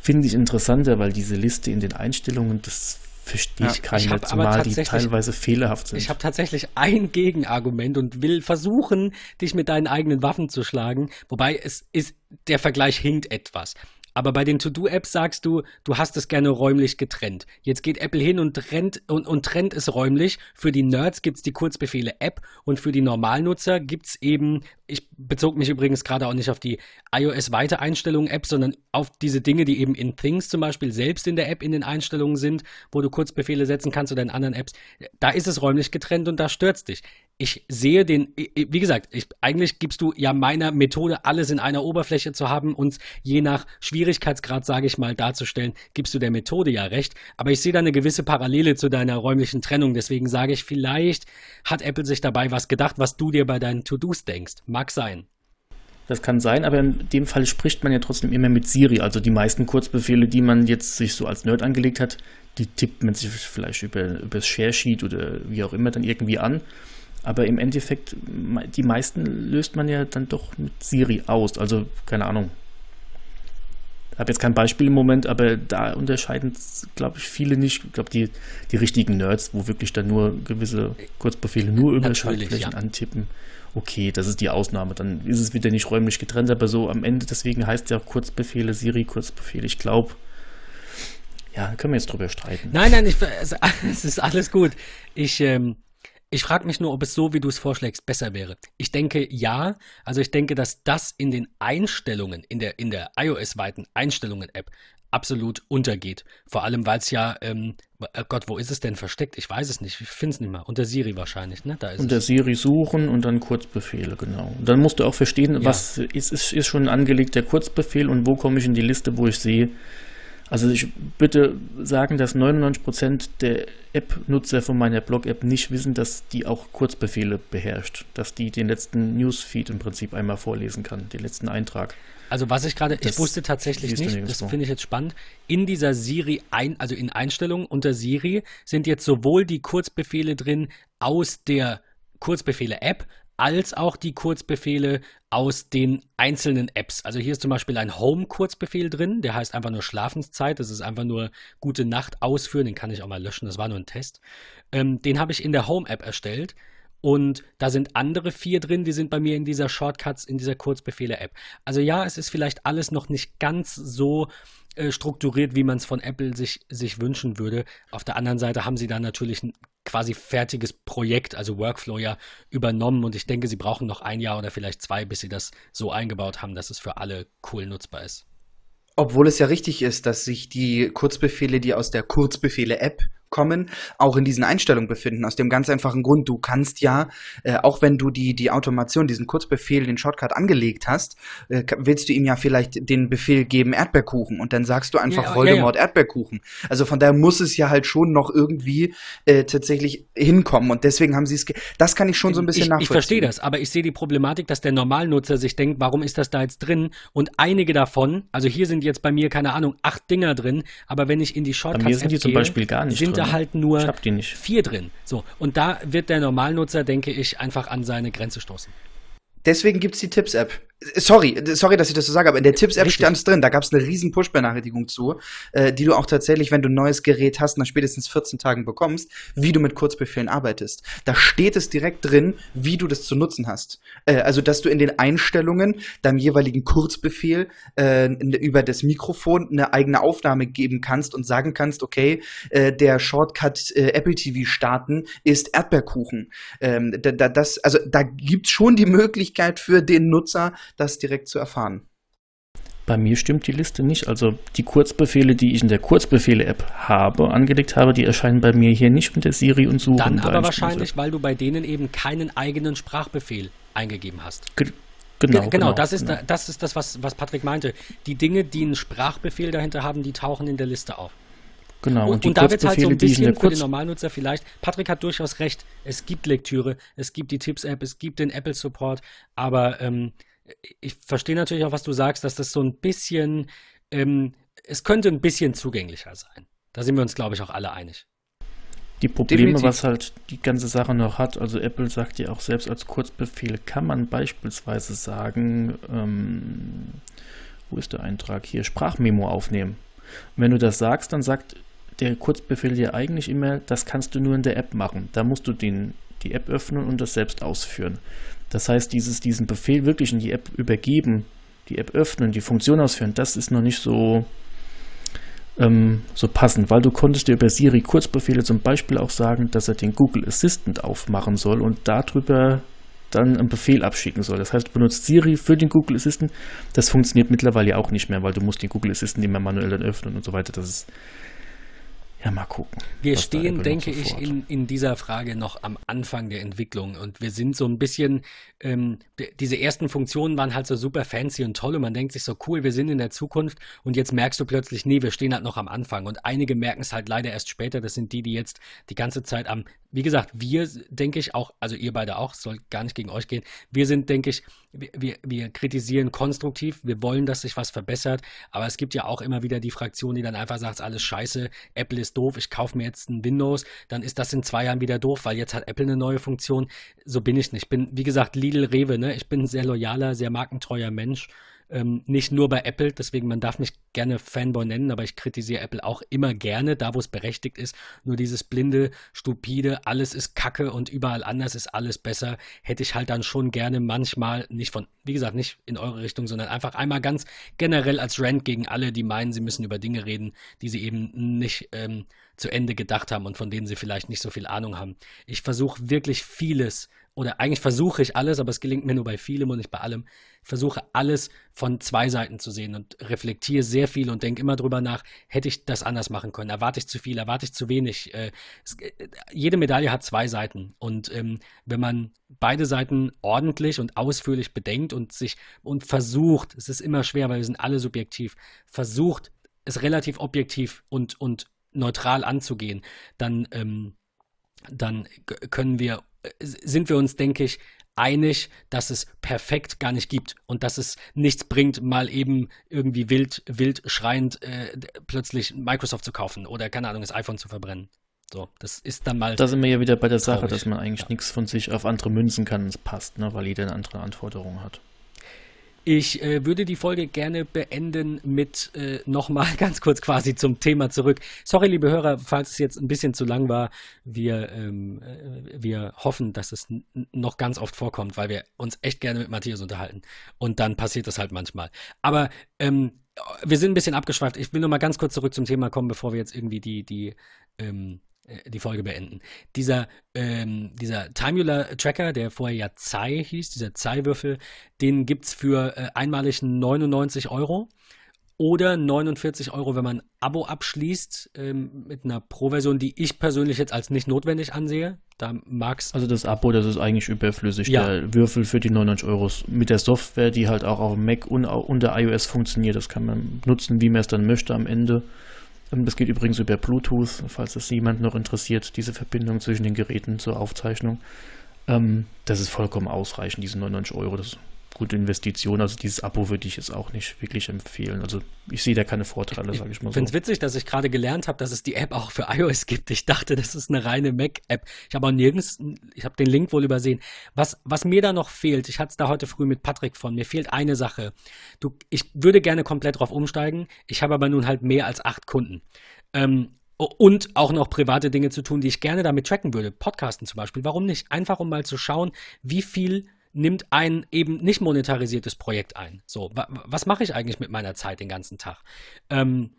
Finde ich interessanter, weil diese Liste in den Einstellungen, das verstehe ich ja, keiner, ich zumal die teilweise fehlerhaft sind. Ich habe tatsächlich ein Gegenargument und will versuchen, dich mit deinen eigenen Waffen zu schlagen. Wobei es ist, der Vergleich hinkt etwas. Aber bei den To-Do-Apps sagst du, du hast es gerne räumlich getrennt. Jetzt geht Apple hin und trennt, und, und trennt es räumlich. Für die Nerds gibt es die Kurzbefehle App und für die Normalnutzer gibt es eben, ich bezog mich übrigens gerade auch nicht auf die iOS-Weitereinstellungen-App, sondern auf diese Dinge, die eben in Things zum Beispiel selbst in der App in den Einstellungen sind, wo du Kurzbefehle setzen kannst oder in anderen Apps. Da ist es räumlich getrennt und da stört es dich ich sehe den, wie gesagt, ich, eigentlich gibst du ja meiner Methode, alles in einer Oberfläche zu haben und je nach Schwierigkeitsgrad, sage ich mal, darzustellen, gibst du der Methode ja recht. Aber ich sehe da eine gewisse Parallele zu deiner räumlichen Trennung. Deswegen sage ich, vielleicht hat Apple sich dabei was gedacht, was du dir bei deinen To-Dos denkst. Mag sein. Das kann sein, aber in dem Fall spricht man ja trotzdem immer mit Siri. Also die meisten Kurzbefehle, die man jetzt sich so als Nerd angelegt hat, die tippt man sich vielleicht über, über das Share Sheet oder wie auch immer dann irgendwie an. Aber im Endeffekt, die meisten löst man ja dann doch mit Siri aus. Also, keine Ahnung. Ich habe jetzt kein Beispiel im Moment, aber da unterscheiden, glaube ich, viele nicht. Ich glaube, die, die richtigen Nerds, wo wirklich dann nur gewisse Kurzbefehle nur über Schaltflächen ja. antippen. Okay, das ist die Ausnahme. Dann ist es wieder nicht räumlich getrennt, aber so am Ende, deswegen heißt ja Kurzbefehle, Siri Kurzbefehle. Ich glaube, ja, können wir jetzt drüber streiten. Nein, nein, ich, (laughs) es ist alles gut. Ich, ähm, ich frage mich nur, ob es so, wie du es vorschlägst, besser wäre. Ich denke ja. Also ich denke, dass das in den Einstellungen, in der, in der iOS-weiten Einstellungen-App absolut untergeht. Vor allem, weil es ja, ähm, oh Gott, wo ist es denn versteckt? Ich weiß es nicht. Ich finde es nicht mal. Unter Siri wahrscheinlich, ne? Da ist Unter es. Siri suchen und dann Kurzbefehle, genau. Und dann musst du auch verstehen, ja. was ist, ist, ist schon ein angelegter Kurzbefehl und wo komme ich in die Liste, wo ich sehe, Also ich bitte sagen, dass 99% der App-Nutzer von meiner Blog-App nicht wissen, dass die auch Kurzbefehle beherrscht, dass die den letzten Newsfeed im Prinzip einmal vorlesen kann, den letzten Eintrag. Also was ich gerade, ich wusste tatsächlich nicht, das finde ich jetzt spannend. In dieser Siri ein, also in Einstellungen unter Siri sind jetzt sowohl die Kurzbefehle drin aus der Kurzbefehle-App als auch die Kurzbefehle aus den einzelnen Apps. Also hier ist zum Beispiel ein Home-Kurzbefehl drin, der heißt einfach nur Schlafenszeit. Das ist einfach nur gute Nacht ausführen. Den kann ich auch mal löschen. Das war nur ein Test. Ähm, den habe ich in der Home-App erstellt. Und da sind andere vier drin, die sind bei mir in dieser Shortcuts, in dieser Kurzbefehle-App. Also ja, es ist vielleicht alles noch nicht ganz so strukturiert, wie man es von Apple sich, sich wünschen würde. Auf der anderen Seite haben sie da natürlich ein quasi fertiges Projekt, also Workflow ja übernommen und ich denke, sie brauchen noch ein Jahr oder vielleicht zwei, bis sie das so eingebaut haben, dass es für alle cool nutzbar ist. Obwohl es ja richtig ist, dass sich die Kurzbefehle, die aus der Kurzbefehle-App kommen, auch in diesen Einstellungen befinden. Aus dem ganz einfachen Grund, du kannst ja, äh, auch wenn du die, die Automation, diesen Kurzbefehl, den Shortcut angelegt hast, äh, willst du ihm ja vielleicht den Befehl geben, Erdbeerkuchen. Und dann sagst du einfach ja, Voldemort ja, ja. Erdbeerkuchen. Also von daher muss es ja halt schon noch irgendwie äh, tatsächlich hinkommen. Und deswegen haben sie es, das kann ich schon so ein bisschen ich, nachvollziehen. Ich verstehe das, aber ich sehe die Problematik, dass der Normalnutzer sich denkt, warum ist das da jetzt drin? Und einige davon, also hier sind jetzt bei mir, keine Ahnung, acht Dinger drin, aber wenn ich in die Shortcuts Bei mir sind die zum Beispiel gar nicht sind drin da halt nur vier drin. So, und da wird der Normalnutzer, denke ich, einfach an seine Grenze stoßen. Deswegen gibt es die Tipps-App. Sorry, sorry, dass ich das so sage, aber in der Tipps-App stand es drin. Da gab es eine riesen Push-Benachrichtigung zu, äh, die du auch tatsächlich, wenn du ein neues Gerät hast, nach spätestens 14 Tagen bekommst, wie du mit Kurzbefehlen arbeitest. Da steht es direkt drin, wie du das zu nutzen hast. Äh, also, dass du in den Einstellungen deinem jeweiligen Kurzbefehl äh, über das Mikrofon eine eigene Aufnahme geben kannst und sagen kannst, okay, äh, der Shortcut äh, Apple TV starten ist Erdbeerkuchen. Ähm, da, da, das, also da gibt's schon die Möglichkeit für den Nutzer, das direkt zu erfahren. Bei mir stimmt die Liste nicht. Also die Kurzbefehle, die ich in der Kurzbefehle-App habe, angelegt habe, die erscheinen bei mir hier nicht mit der Siri und Suche. Dann aber wahrscheinlich, weil du bei denen eben keinen eigenen Sprachbefehl eingegeben hast. Ge genau, genau, genau, das ist, genau. das, ist das, was, was Patrick meinte. Die Dinge, die einen Sprachbefehl dahinter haben, die tauchen in der Liste auf. Genau. Und, und, und da wird halt so ein bisschen für den Normalnutzer vielleicht, Patrick hat durchaus recht, es gibt Lektüre, es gibt die Tipps-App, es gibt den Apple-Support, aber ähm, ich verstehe natürlich auch, was du sagst, dass das so ein bisschen, ähm, es könnte ein bisschen zugänglicher sein. Da sind wir uns, glaube ich, auch alle einig. Die Probleme, Definitiv. was halt die ganze Sache noch hat, also Apple sagt ja auch selbst als Kurzbefehl, kann man beispielsweise sagen, ähm, wo ist der Eintrag hier, Sprachmemo aufnehmen. Und wenn du das sagst, dann sagt der Kurzbefehl dir eigentlich immer, das kannst du nur in der App machen. Da musst du den, die App öffnen und das selbst ausführen. Das heißt, dieses, diesen Befehl wirklich in die App übergeben, die App öffnen, die Funktion ausführen, das ist noch nicht so, ähm, so passend, weil du konntest dir über Siri Kurzbefehle zum Beispiel auch sagen, dass er den Google Assistant aufmachen soll und darüber dann einen Befehl abschicken soll. Das heißt, du benutzt Siri für den Google Assistant. Das funktioniert mittlerweile auch nicht mehr, weil du musst den Google Assistant immer manuell dann öffnen und so weiter. Das ist ja, mal gucken. Wir stehen, denke ich, in, in dieser Frage noch am Anfang der Entwicklung. Und wir sind so ein bisschen, ähm, diese ersten Funktionen waren halt so super fancy und toll und man denkt sich so, cool, wir sind in der Zukunft. Und jetzt merkst du plötzlich, nee, wir stehen halt noch am Anfang. Und einige merken es halt leider erst später, das sind die, die jetzt die ganze Zeit am, wie gesagt, wir, denke ich, auch, also ihr beide auch, soll gar nicht gegen euch gehen, wir sind, denke ich, wir, wir kritisieren konstruktiv, wir wollen, dass sich was verbessert, aber es gibt ja auch immer wieder die Fraktion, die dann einfach sagt, alles scheiße, Apple ist doof, ich kaufe mir jetzt ein Windows, dann ist das in zwei Jahren wieder doof, weil jetzt hat Apple eine neue Funktion. So bin ich nicht. Ich bin, wie gesagt, Lidl Rewe, ne? Ich bin ein sehr loyaler, sehr markentreuer Mensch ähm, nicht nur bei Apple, deswegen man darf mich gerne Fanboy nennen, aber ich kritisiere Apple auch immer gerne, da wo es berechtigt ist. Nur dieses blinde, stupide, alles ist Kacke und überall anders ist alles besser, hätte ich halt dann schon gerne manchmal, nicht von, wie gesagt, nicht in eure Richtung, sondern einfach einmal ganz generell als Rant gegen alle, die meinen, sie müssen über Dinge reden, die sie eben nicht ähm, zu Ende gedacht haben und von denen sie vielleicht nicht so viel Ahnung haben. Ich versuche wirklich vieles oder eigentlich versuche ich alles, aber es gelingt mir nur bei vielem und nicht bei allem. Versuche alles von zwei Seiten zu sehen und reflektiere sehr viel und denke immer drüber nach, hätte ich das anders machen können? Erwarte ich zu viel? Erwarte ich zu wenig? Äh, es, äh, jede Medaille hat zwei Seiten und ähm, wenn man beide Seiten ordentlich und ausführlich bedenkt und sich und versucht, es ist immer schwer, weil wir sind alle subjektiv, versucht es relativ objektiv und, und neutral anzugehen, dann, ähm, dann können wir, äh, sind wir uns, denke ich, einig, dass es perfekt gar nicht gibt und dass es nichts bringt, mal eben irgendwie wild, wild schreiend äh, plötzlich Microsoft zu kaufen oder keine Ahnung, das iPhone zu verbrennen. So, das ist dann mal. Da sind wir ja wieder bei der Sache, dass man eigentlich ja. nichts von sich auf andere münzen kann, es passt, ne, weil jeder eine andere Anforderung hat. Ich äh, würde die Folge gerne beenden mit äh, nochmal (laughs) ganz kurz quasi zum Thema zurück. Sorry, liebe Hörer, falls es jetzt ein bisschen zu lang war. Wir, ähm, äh, wir hoffen, dass es noch ganz oft vorkommt, weil wir uns echt gerne mit Matthias unterhalten. Und dann passiert das halt manchmal. Aber ähm, wir sind ein bisschen abgeschweift. Ich will nur mal ganz kurz zurück zum Thema kommen, bevor wir jetzt irgendwie die, die ähm, äh, die Folge beenden. Dieser, ähm, dieser Timular Tracker, der vorher ja Zei hieß, dieser Zei-Würfel, den gibt es für äh, einmalig 99 Euro oder 49 Euro, wenn man ein Abo abschließt ähm, mit einer Pro-Version, die ich persönlich jetzt als nicht notwendig ansehe. Da mag's. Also das Abo, das ist eigentlich überflüssig. Ja. Der Würfel für die 99 Euro mit der Software, die halt auch auf Mac und unter iOS funktioniert, das kann man nutzen, wie man es dann möchte am Ende. Das geht übrigens über Bluetooth, falls es jemand noch interessiert, diese Verbindung zwischen den Geräten zur Aufzeichnung. Ähm, das ist vollkommen ausreichend, diese 99 Euro. Das gute Investition. Also dieses Abo würde ich jetzt auch nicht wirklich empfehlen. Also ich sehe da keine Vorteile, sage ich mal so. Ich finde es witzig, dass ich gerade gelernt habe, dass es die App auch für iOS gibt. Ich dachte, das ist eine reine Mac-App. Ich habe auch nirgends, ich habe den Link wohl übersehen. Was, was mir da noch fehlt, ich hatte es da heute früh mit Patrick von, mir fehlt eine Sache. Du, ich würde gerne komplett drauf umsteigen. Ich habe aber nun halt mehr als acht Kunden. Ähm, und auch noch private Dinge zu tun, die ich gerne damit tracken würde. Podcasten zum Beispiel. Warum nicht? Einfach um mal zu schauen, wie viel nimmt ein eben nicht monetarisiertes Projekt ein. So, wa was mache ich eigentlich mit meiner Zeit den ganzen Tag? Ähm,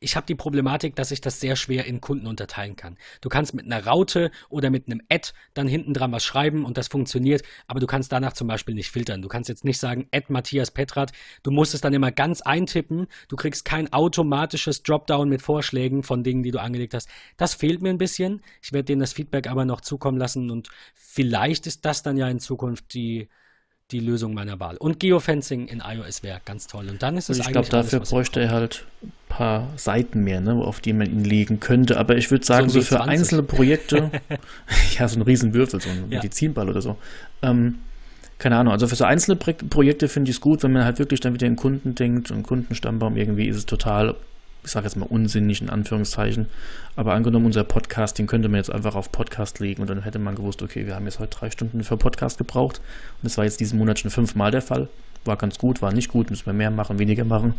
ich habe die Problematik, dass ich das sehr schwer in Kunden unterteilen kann. Du kannst mit einer Raute oder mit einem Ad dann hinten dran was schreiben und das funktioniert, aber du kannst danach zum Beispiel nicht filtern. Du kannst jetzt nicht sagen, Ad Matthias Petrat, du musst es dann immer ganz eintippen, du kriegst kein automatisches Dropdown mit Vorschlägen von Dingen, die du angelegt hast. Das fehlt mir ein bisschen. Ich werde denen das Feedback aber noch zukommen lassen und vielleicht ist das dann ja in Zukunft die, die Lösung meiner Wahl. Und Geofencing in iOS wäre ganz toll. Und dann ist es Ich glaube, dafür alles, bräuchte er halt ein paar Seiten mehr, ne, auf die man ihn legen könnte. Aber ich würde sagen, so, so für einzelne Projekte, (laughs) ja, so ein Riesenwürfel, so ein ja. Medizinball oder so. Ähm, keine Ahnung, also für so einzelne Projekte finde ich es gut, wenn man halt wirklich dann wieder in Kunden denkt und Kundenstammbaum irgendwie ist es total ich sage jetzt mal unsinnig in Anführungszeichen, aber angenommen, unser Podcast, den könnte man jetzt einfach auf Podcast legen und dann hätte man gewusst, okay, wir haben jetzt heute drei Stunden für Podcast gebraucht und das war jetzt diesen Monat schon fünfmal der Fall. War ganz gut, war nicht gut, müssen wir mehr machen, weniger machen.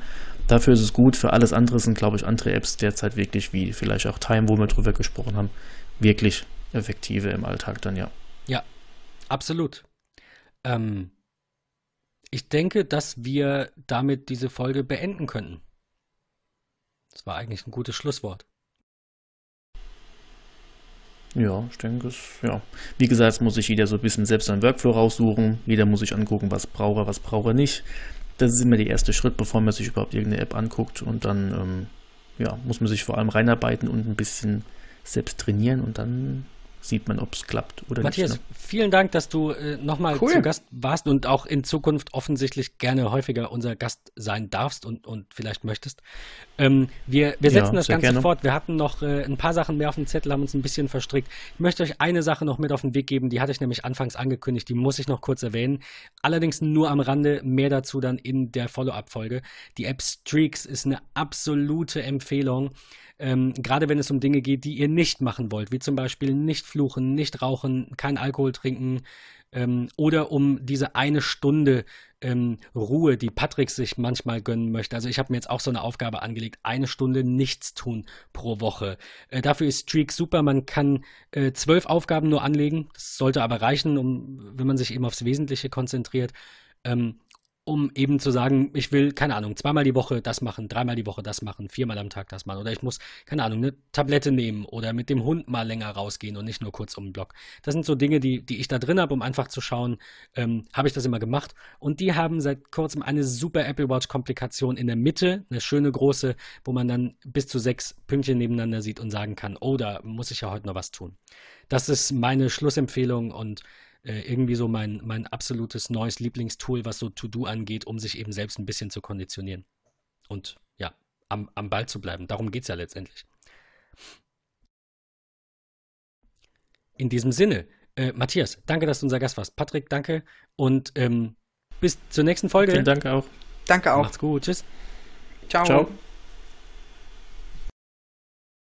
Dafür ist es gut. Für alles andere sind, glaube ich, andere Apps derzeit wirklich, wie vielleicht auch Time, wo wir drüber gesprochen haben, wirklich effektive im Alltag dann, ja. Ja, absolut. Ähm, ich denke, dass wir damit diese Folge beenden könnten. Das war eigentlich ein gutes Schlusswort. Ja, ich denke es, ja. Wie gesagt, muss sich jeder so ein bisschen selbst seinen Workflow raussuchen. Jeder muss sich angucken, was braucht er, was braucht er nicht. Das ist immer der erste Schritt, bevor man sich überhaupt irgendeine App anguckt. Und dann, ähm, ja, muss man sich vor allem reinarbeiten und ein bisschen selbst trainieren und dann sieht man, ob es klappt oder Matthias, nicht. Matthias, ne? vielen Dank, dass du äh, nochmal cool. zu Gast warst und auch in Zukunft offensichtlich gerne häufiger unser Gast sein darfst und, und vielleicht möchtest. Ähm, wir, wir setzen ja, das Ganze gerne. fort. Wir hatten noch äh, ein paar Sachen mehr auf dem Zettel, haben uns ein bisschen verstrickt. Ich möchte euch eine Sache noch mit auf den Weg geben, die hatte ich nämlich anfangs angekündigt, die muss ich noch kurz erwähnen. Allerdings nur am Rande, mehr dazu dann in der Follow-up-Folge. Die App Streaks ist eine absolute Empfehlung. Ähm, gerade wenn es um Dinge geht, die ihr nicht machen wollt, wie zum Beispiel nicht fluchen, nicht rauchen, kein Alkohol trinken ähm, oder um diese eine Stunde ähm, Ruhe, die Patrick sich manchmal gönnen möchte. Also ich habe mir jetzt auch so eine Aufgabe angelegt, eine Stunde nichts tun pro Woche. Äh, dafür ist Streak super. Man kann äh, zwölf Aufgaben nur anlegen. Das sollte aber reichen, um, wenn man sich eben aufs Wesentliche konzentriert. Ähm, um eben zu sagen, ich will, keine Ahnung, zweimal die Woche das machen, dreimal die Woche das machen, viermal am Tag das machen. Oder ich muss, keine Ahnung, eine Tablette nehmen oder mit dem Hund mal länger rausgehen und nicht nur kurz um den Block. Das sind so Dinge, die, die ich da drin habe, um einfach zu schauen, ähm, habe ich das immer gemacht. Und die haben seit kurzem eine super Apple Watch-Komplikation in der Mitte, eine schöne große, wo man dann bis zu sechs Pünktchen nebeneinander sieht und sagen kann, oh, da muss ich ja heute noch was tun. Das ist meine Schlussempfehlung und äh, irgendwie so mein, mein absolutes neues Lieblingstool, was so To-Do angeht, um sich eben selbst ein bisschen zu konditionieren. Und ja, am, am Ball zu bleiben. Darum geht es ja letztendlich. In diesem Sinne, äh, Matthias, danke, dass du unser Gast warst. Patrick, danke. Und ähm, bis zur nächsten Folge. Vielen Dank auch. Danke auch. Macht's gut. Tschüss. Ciao. Ciao.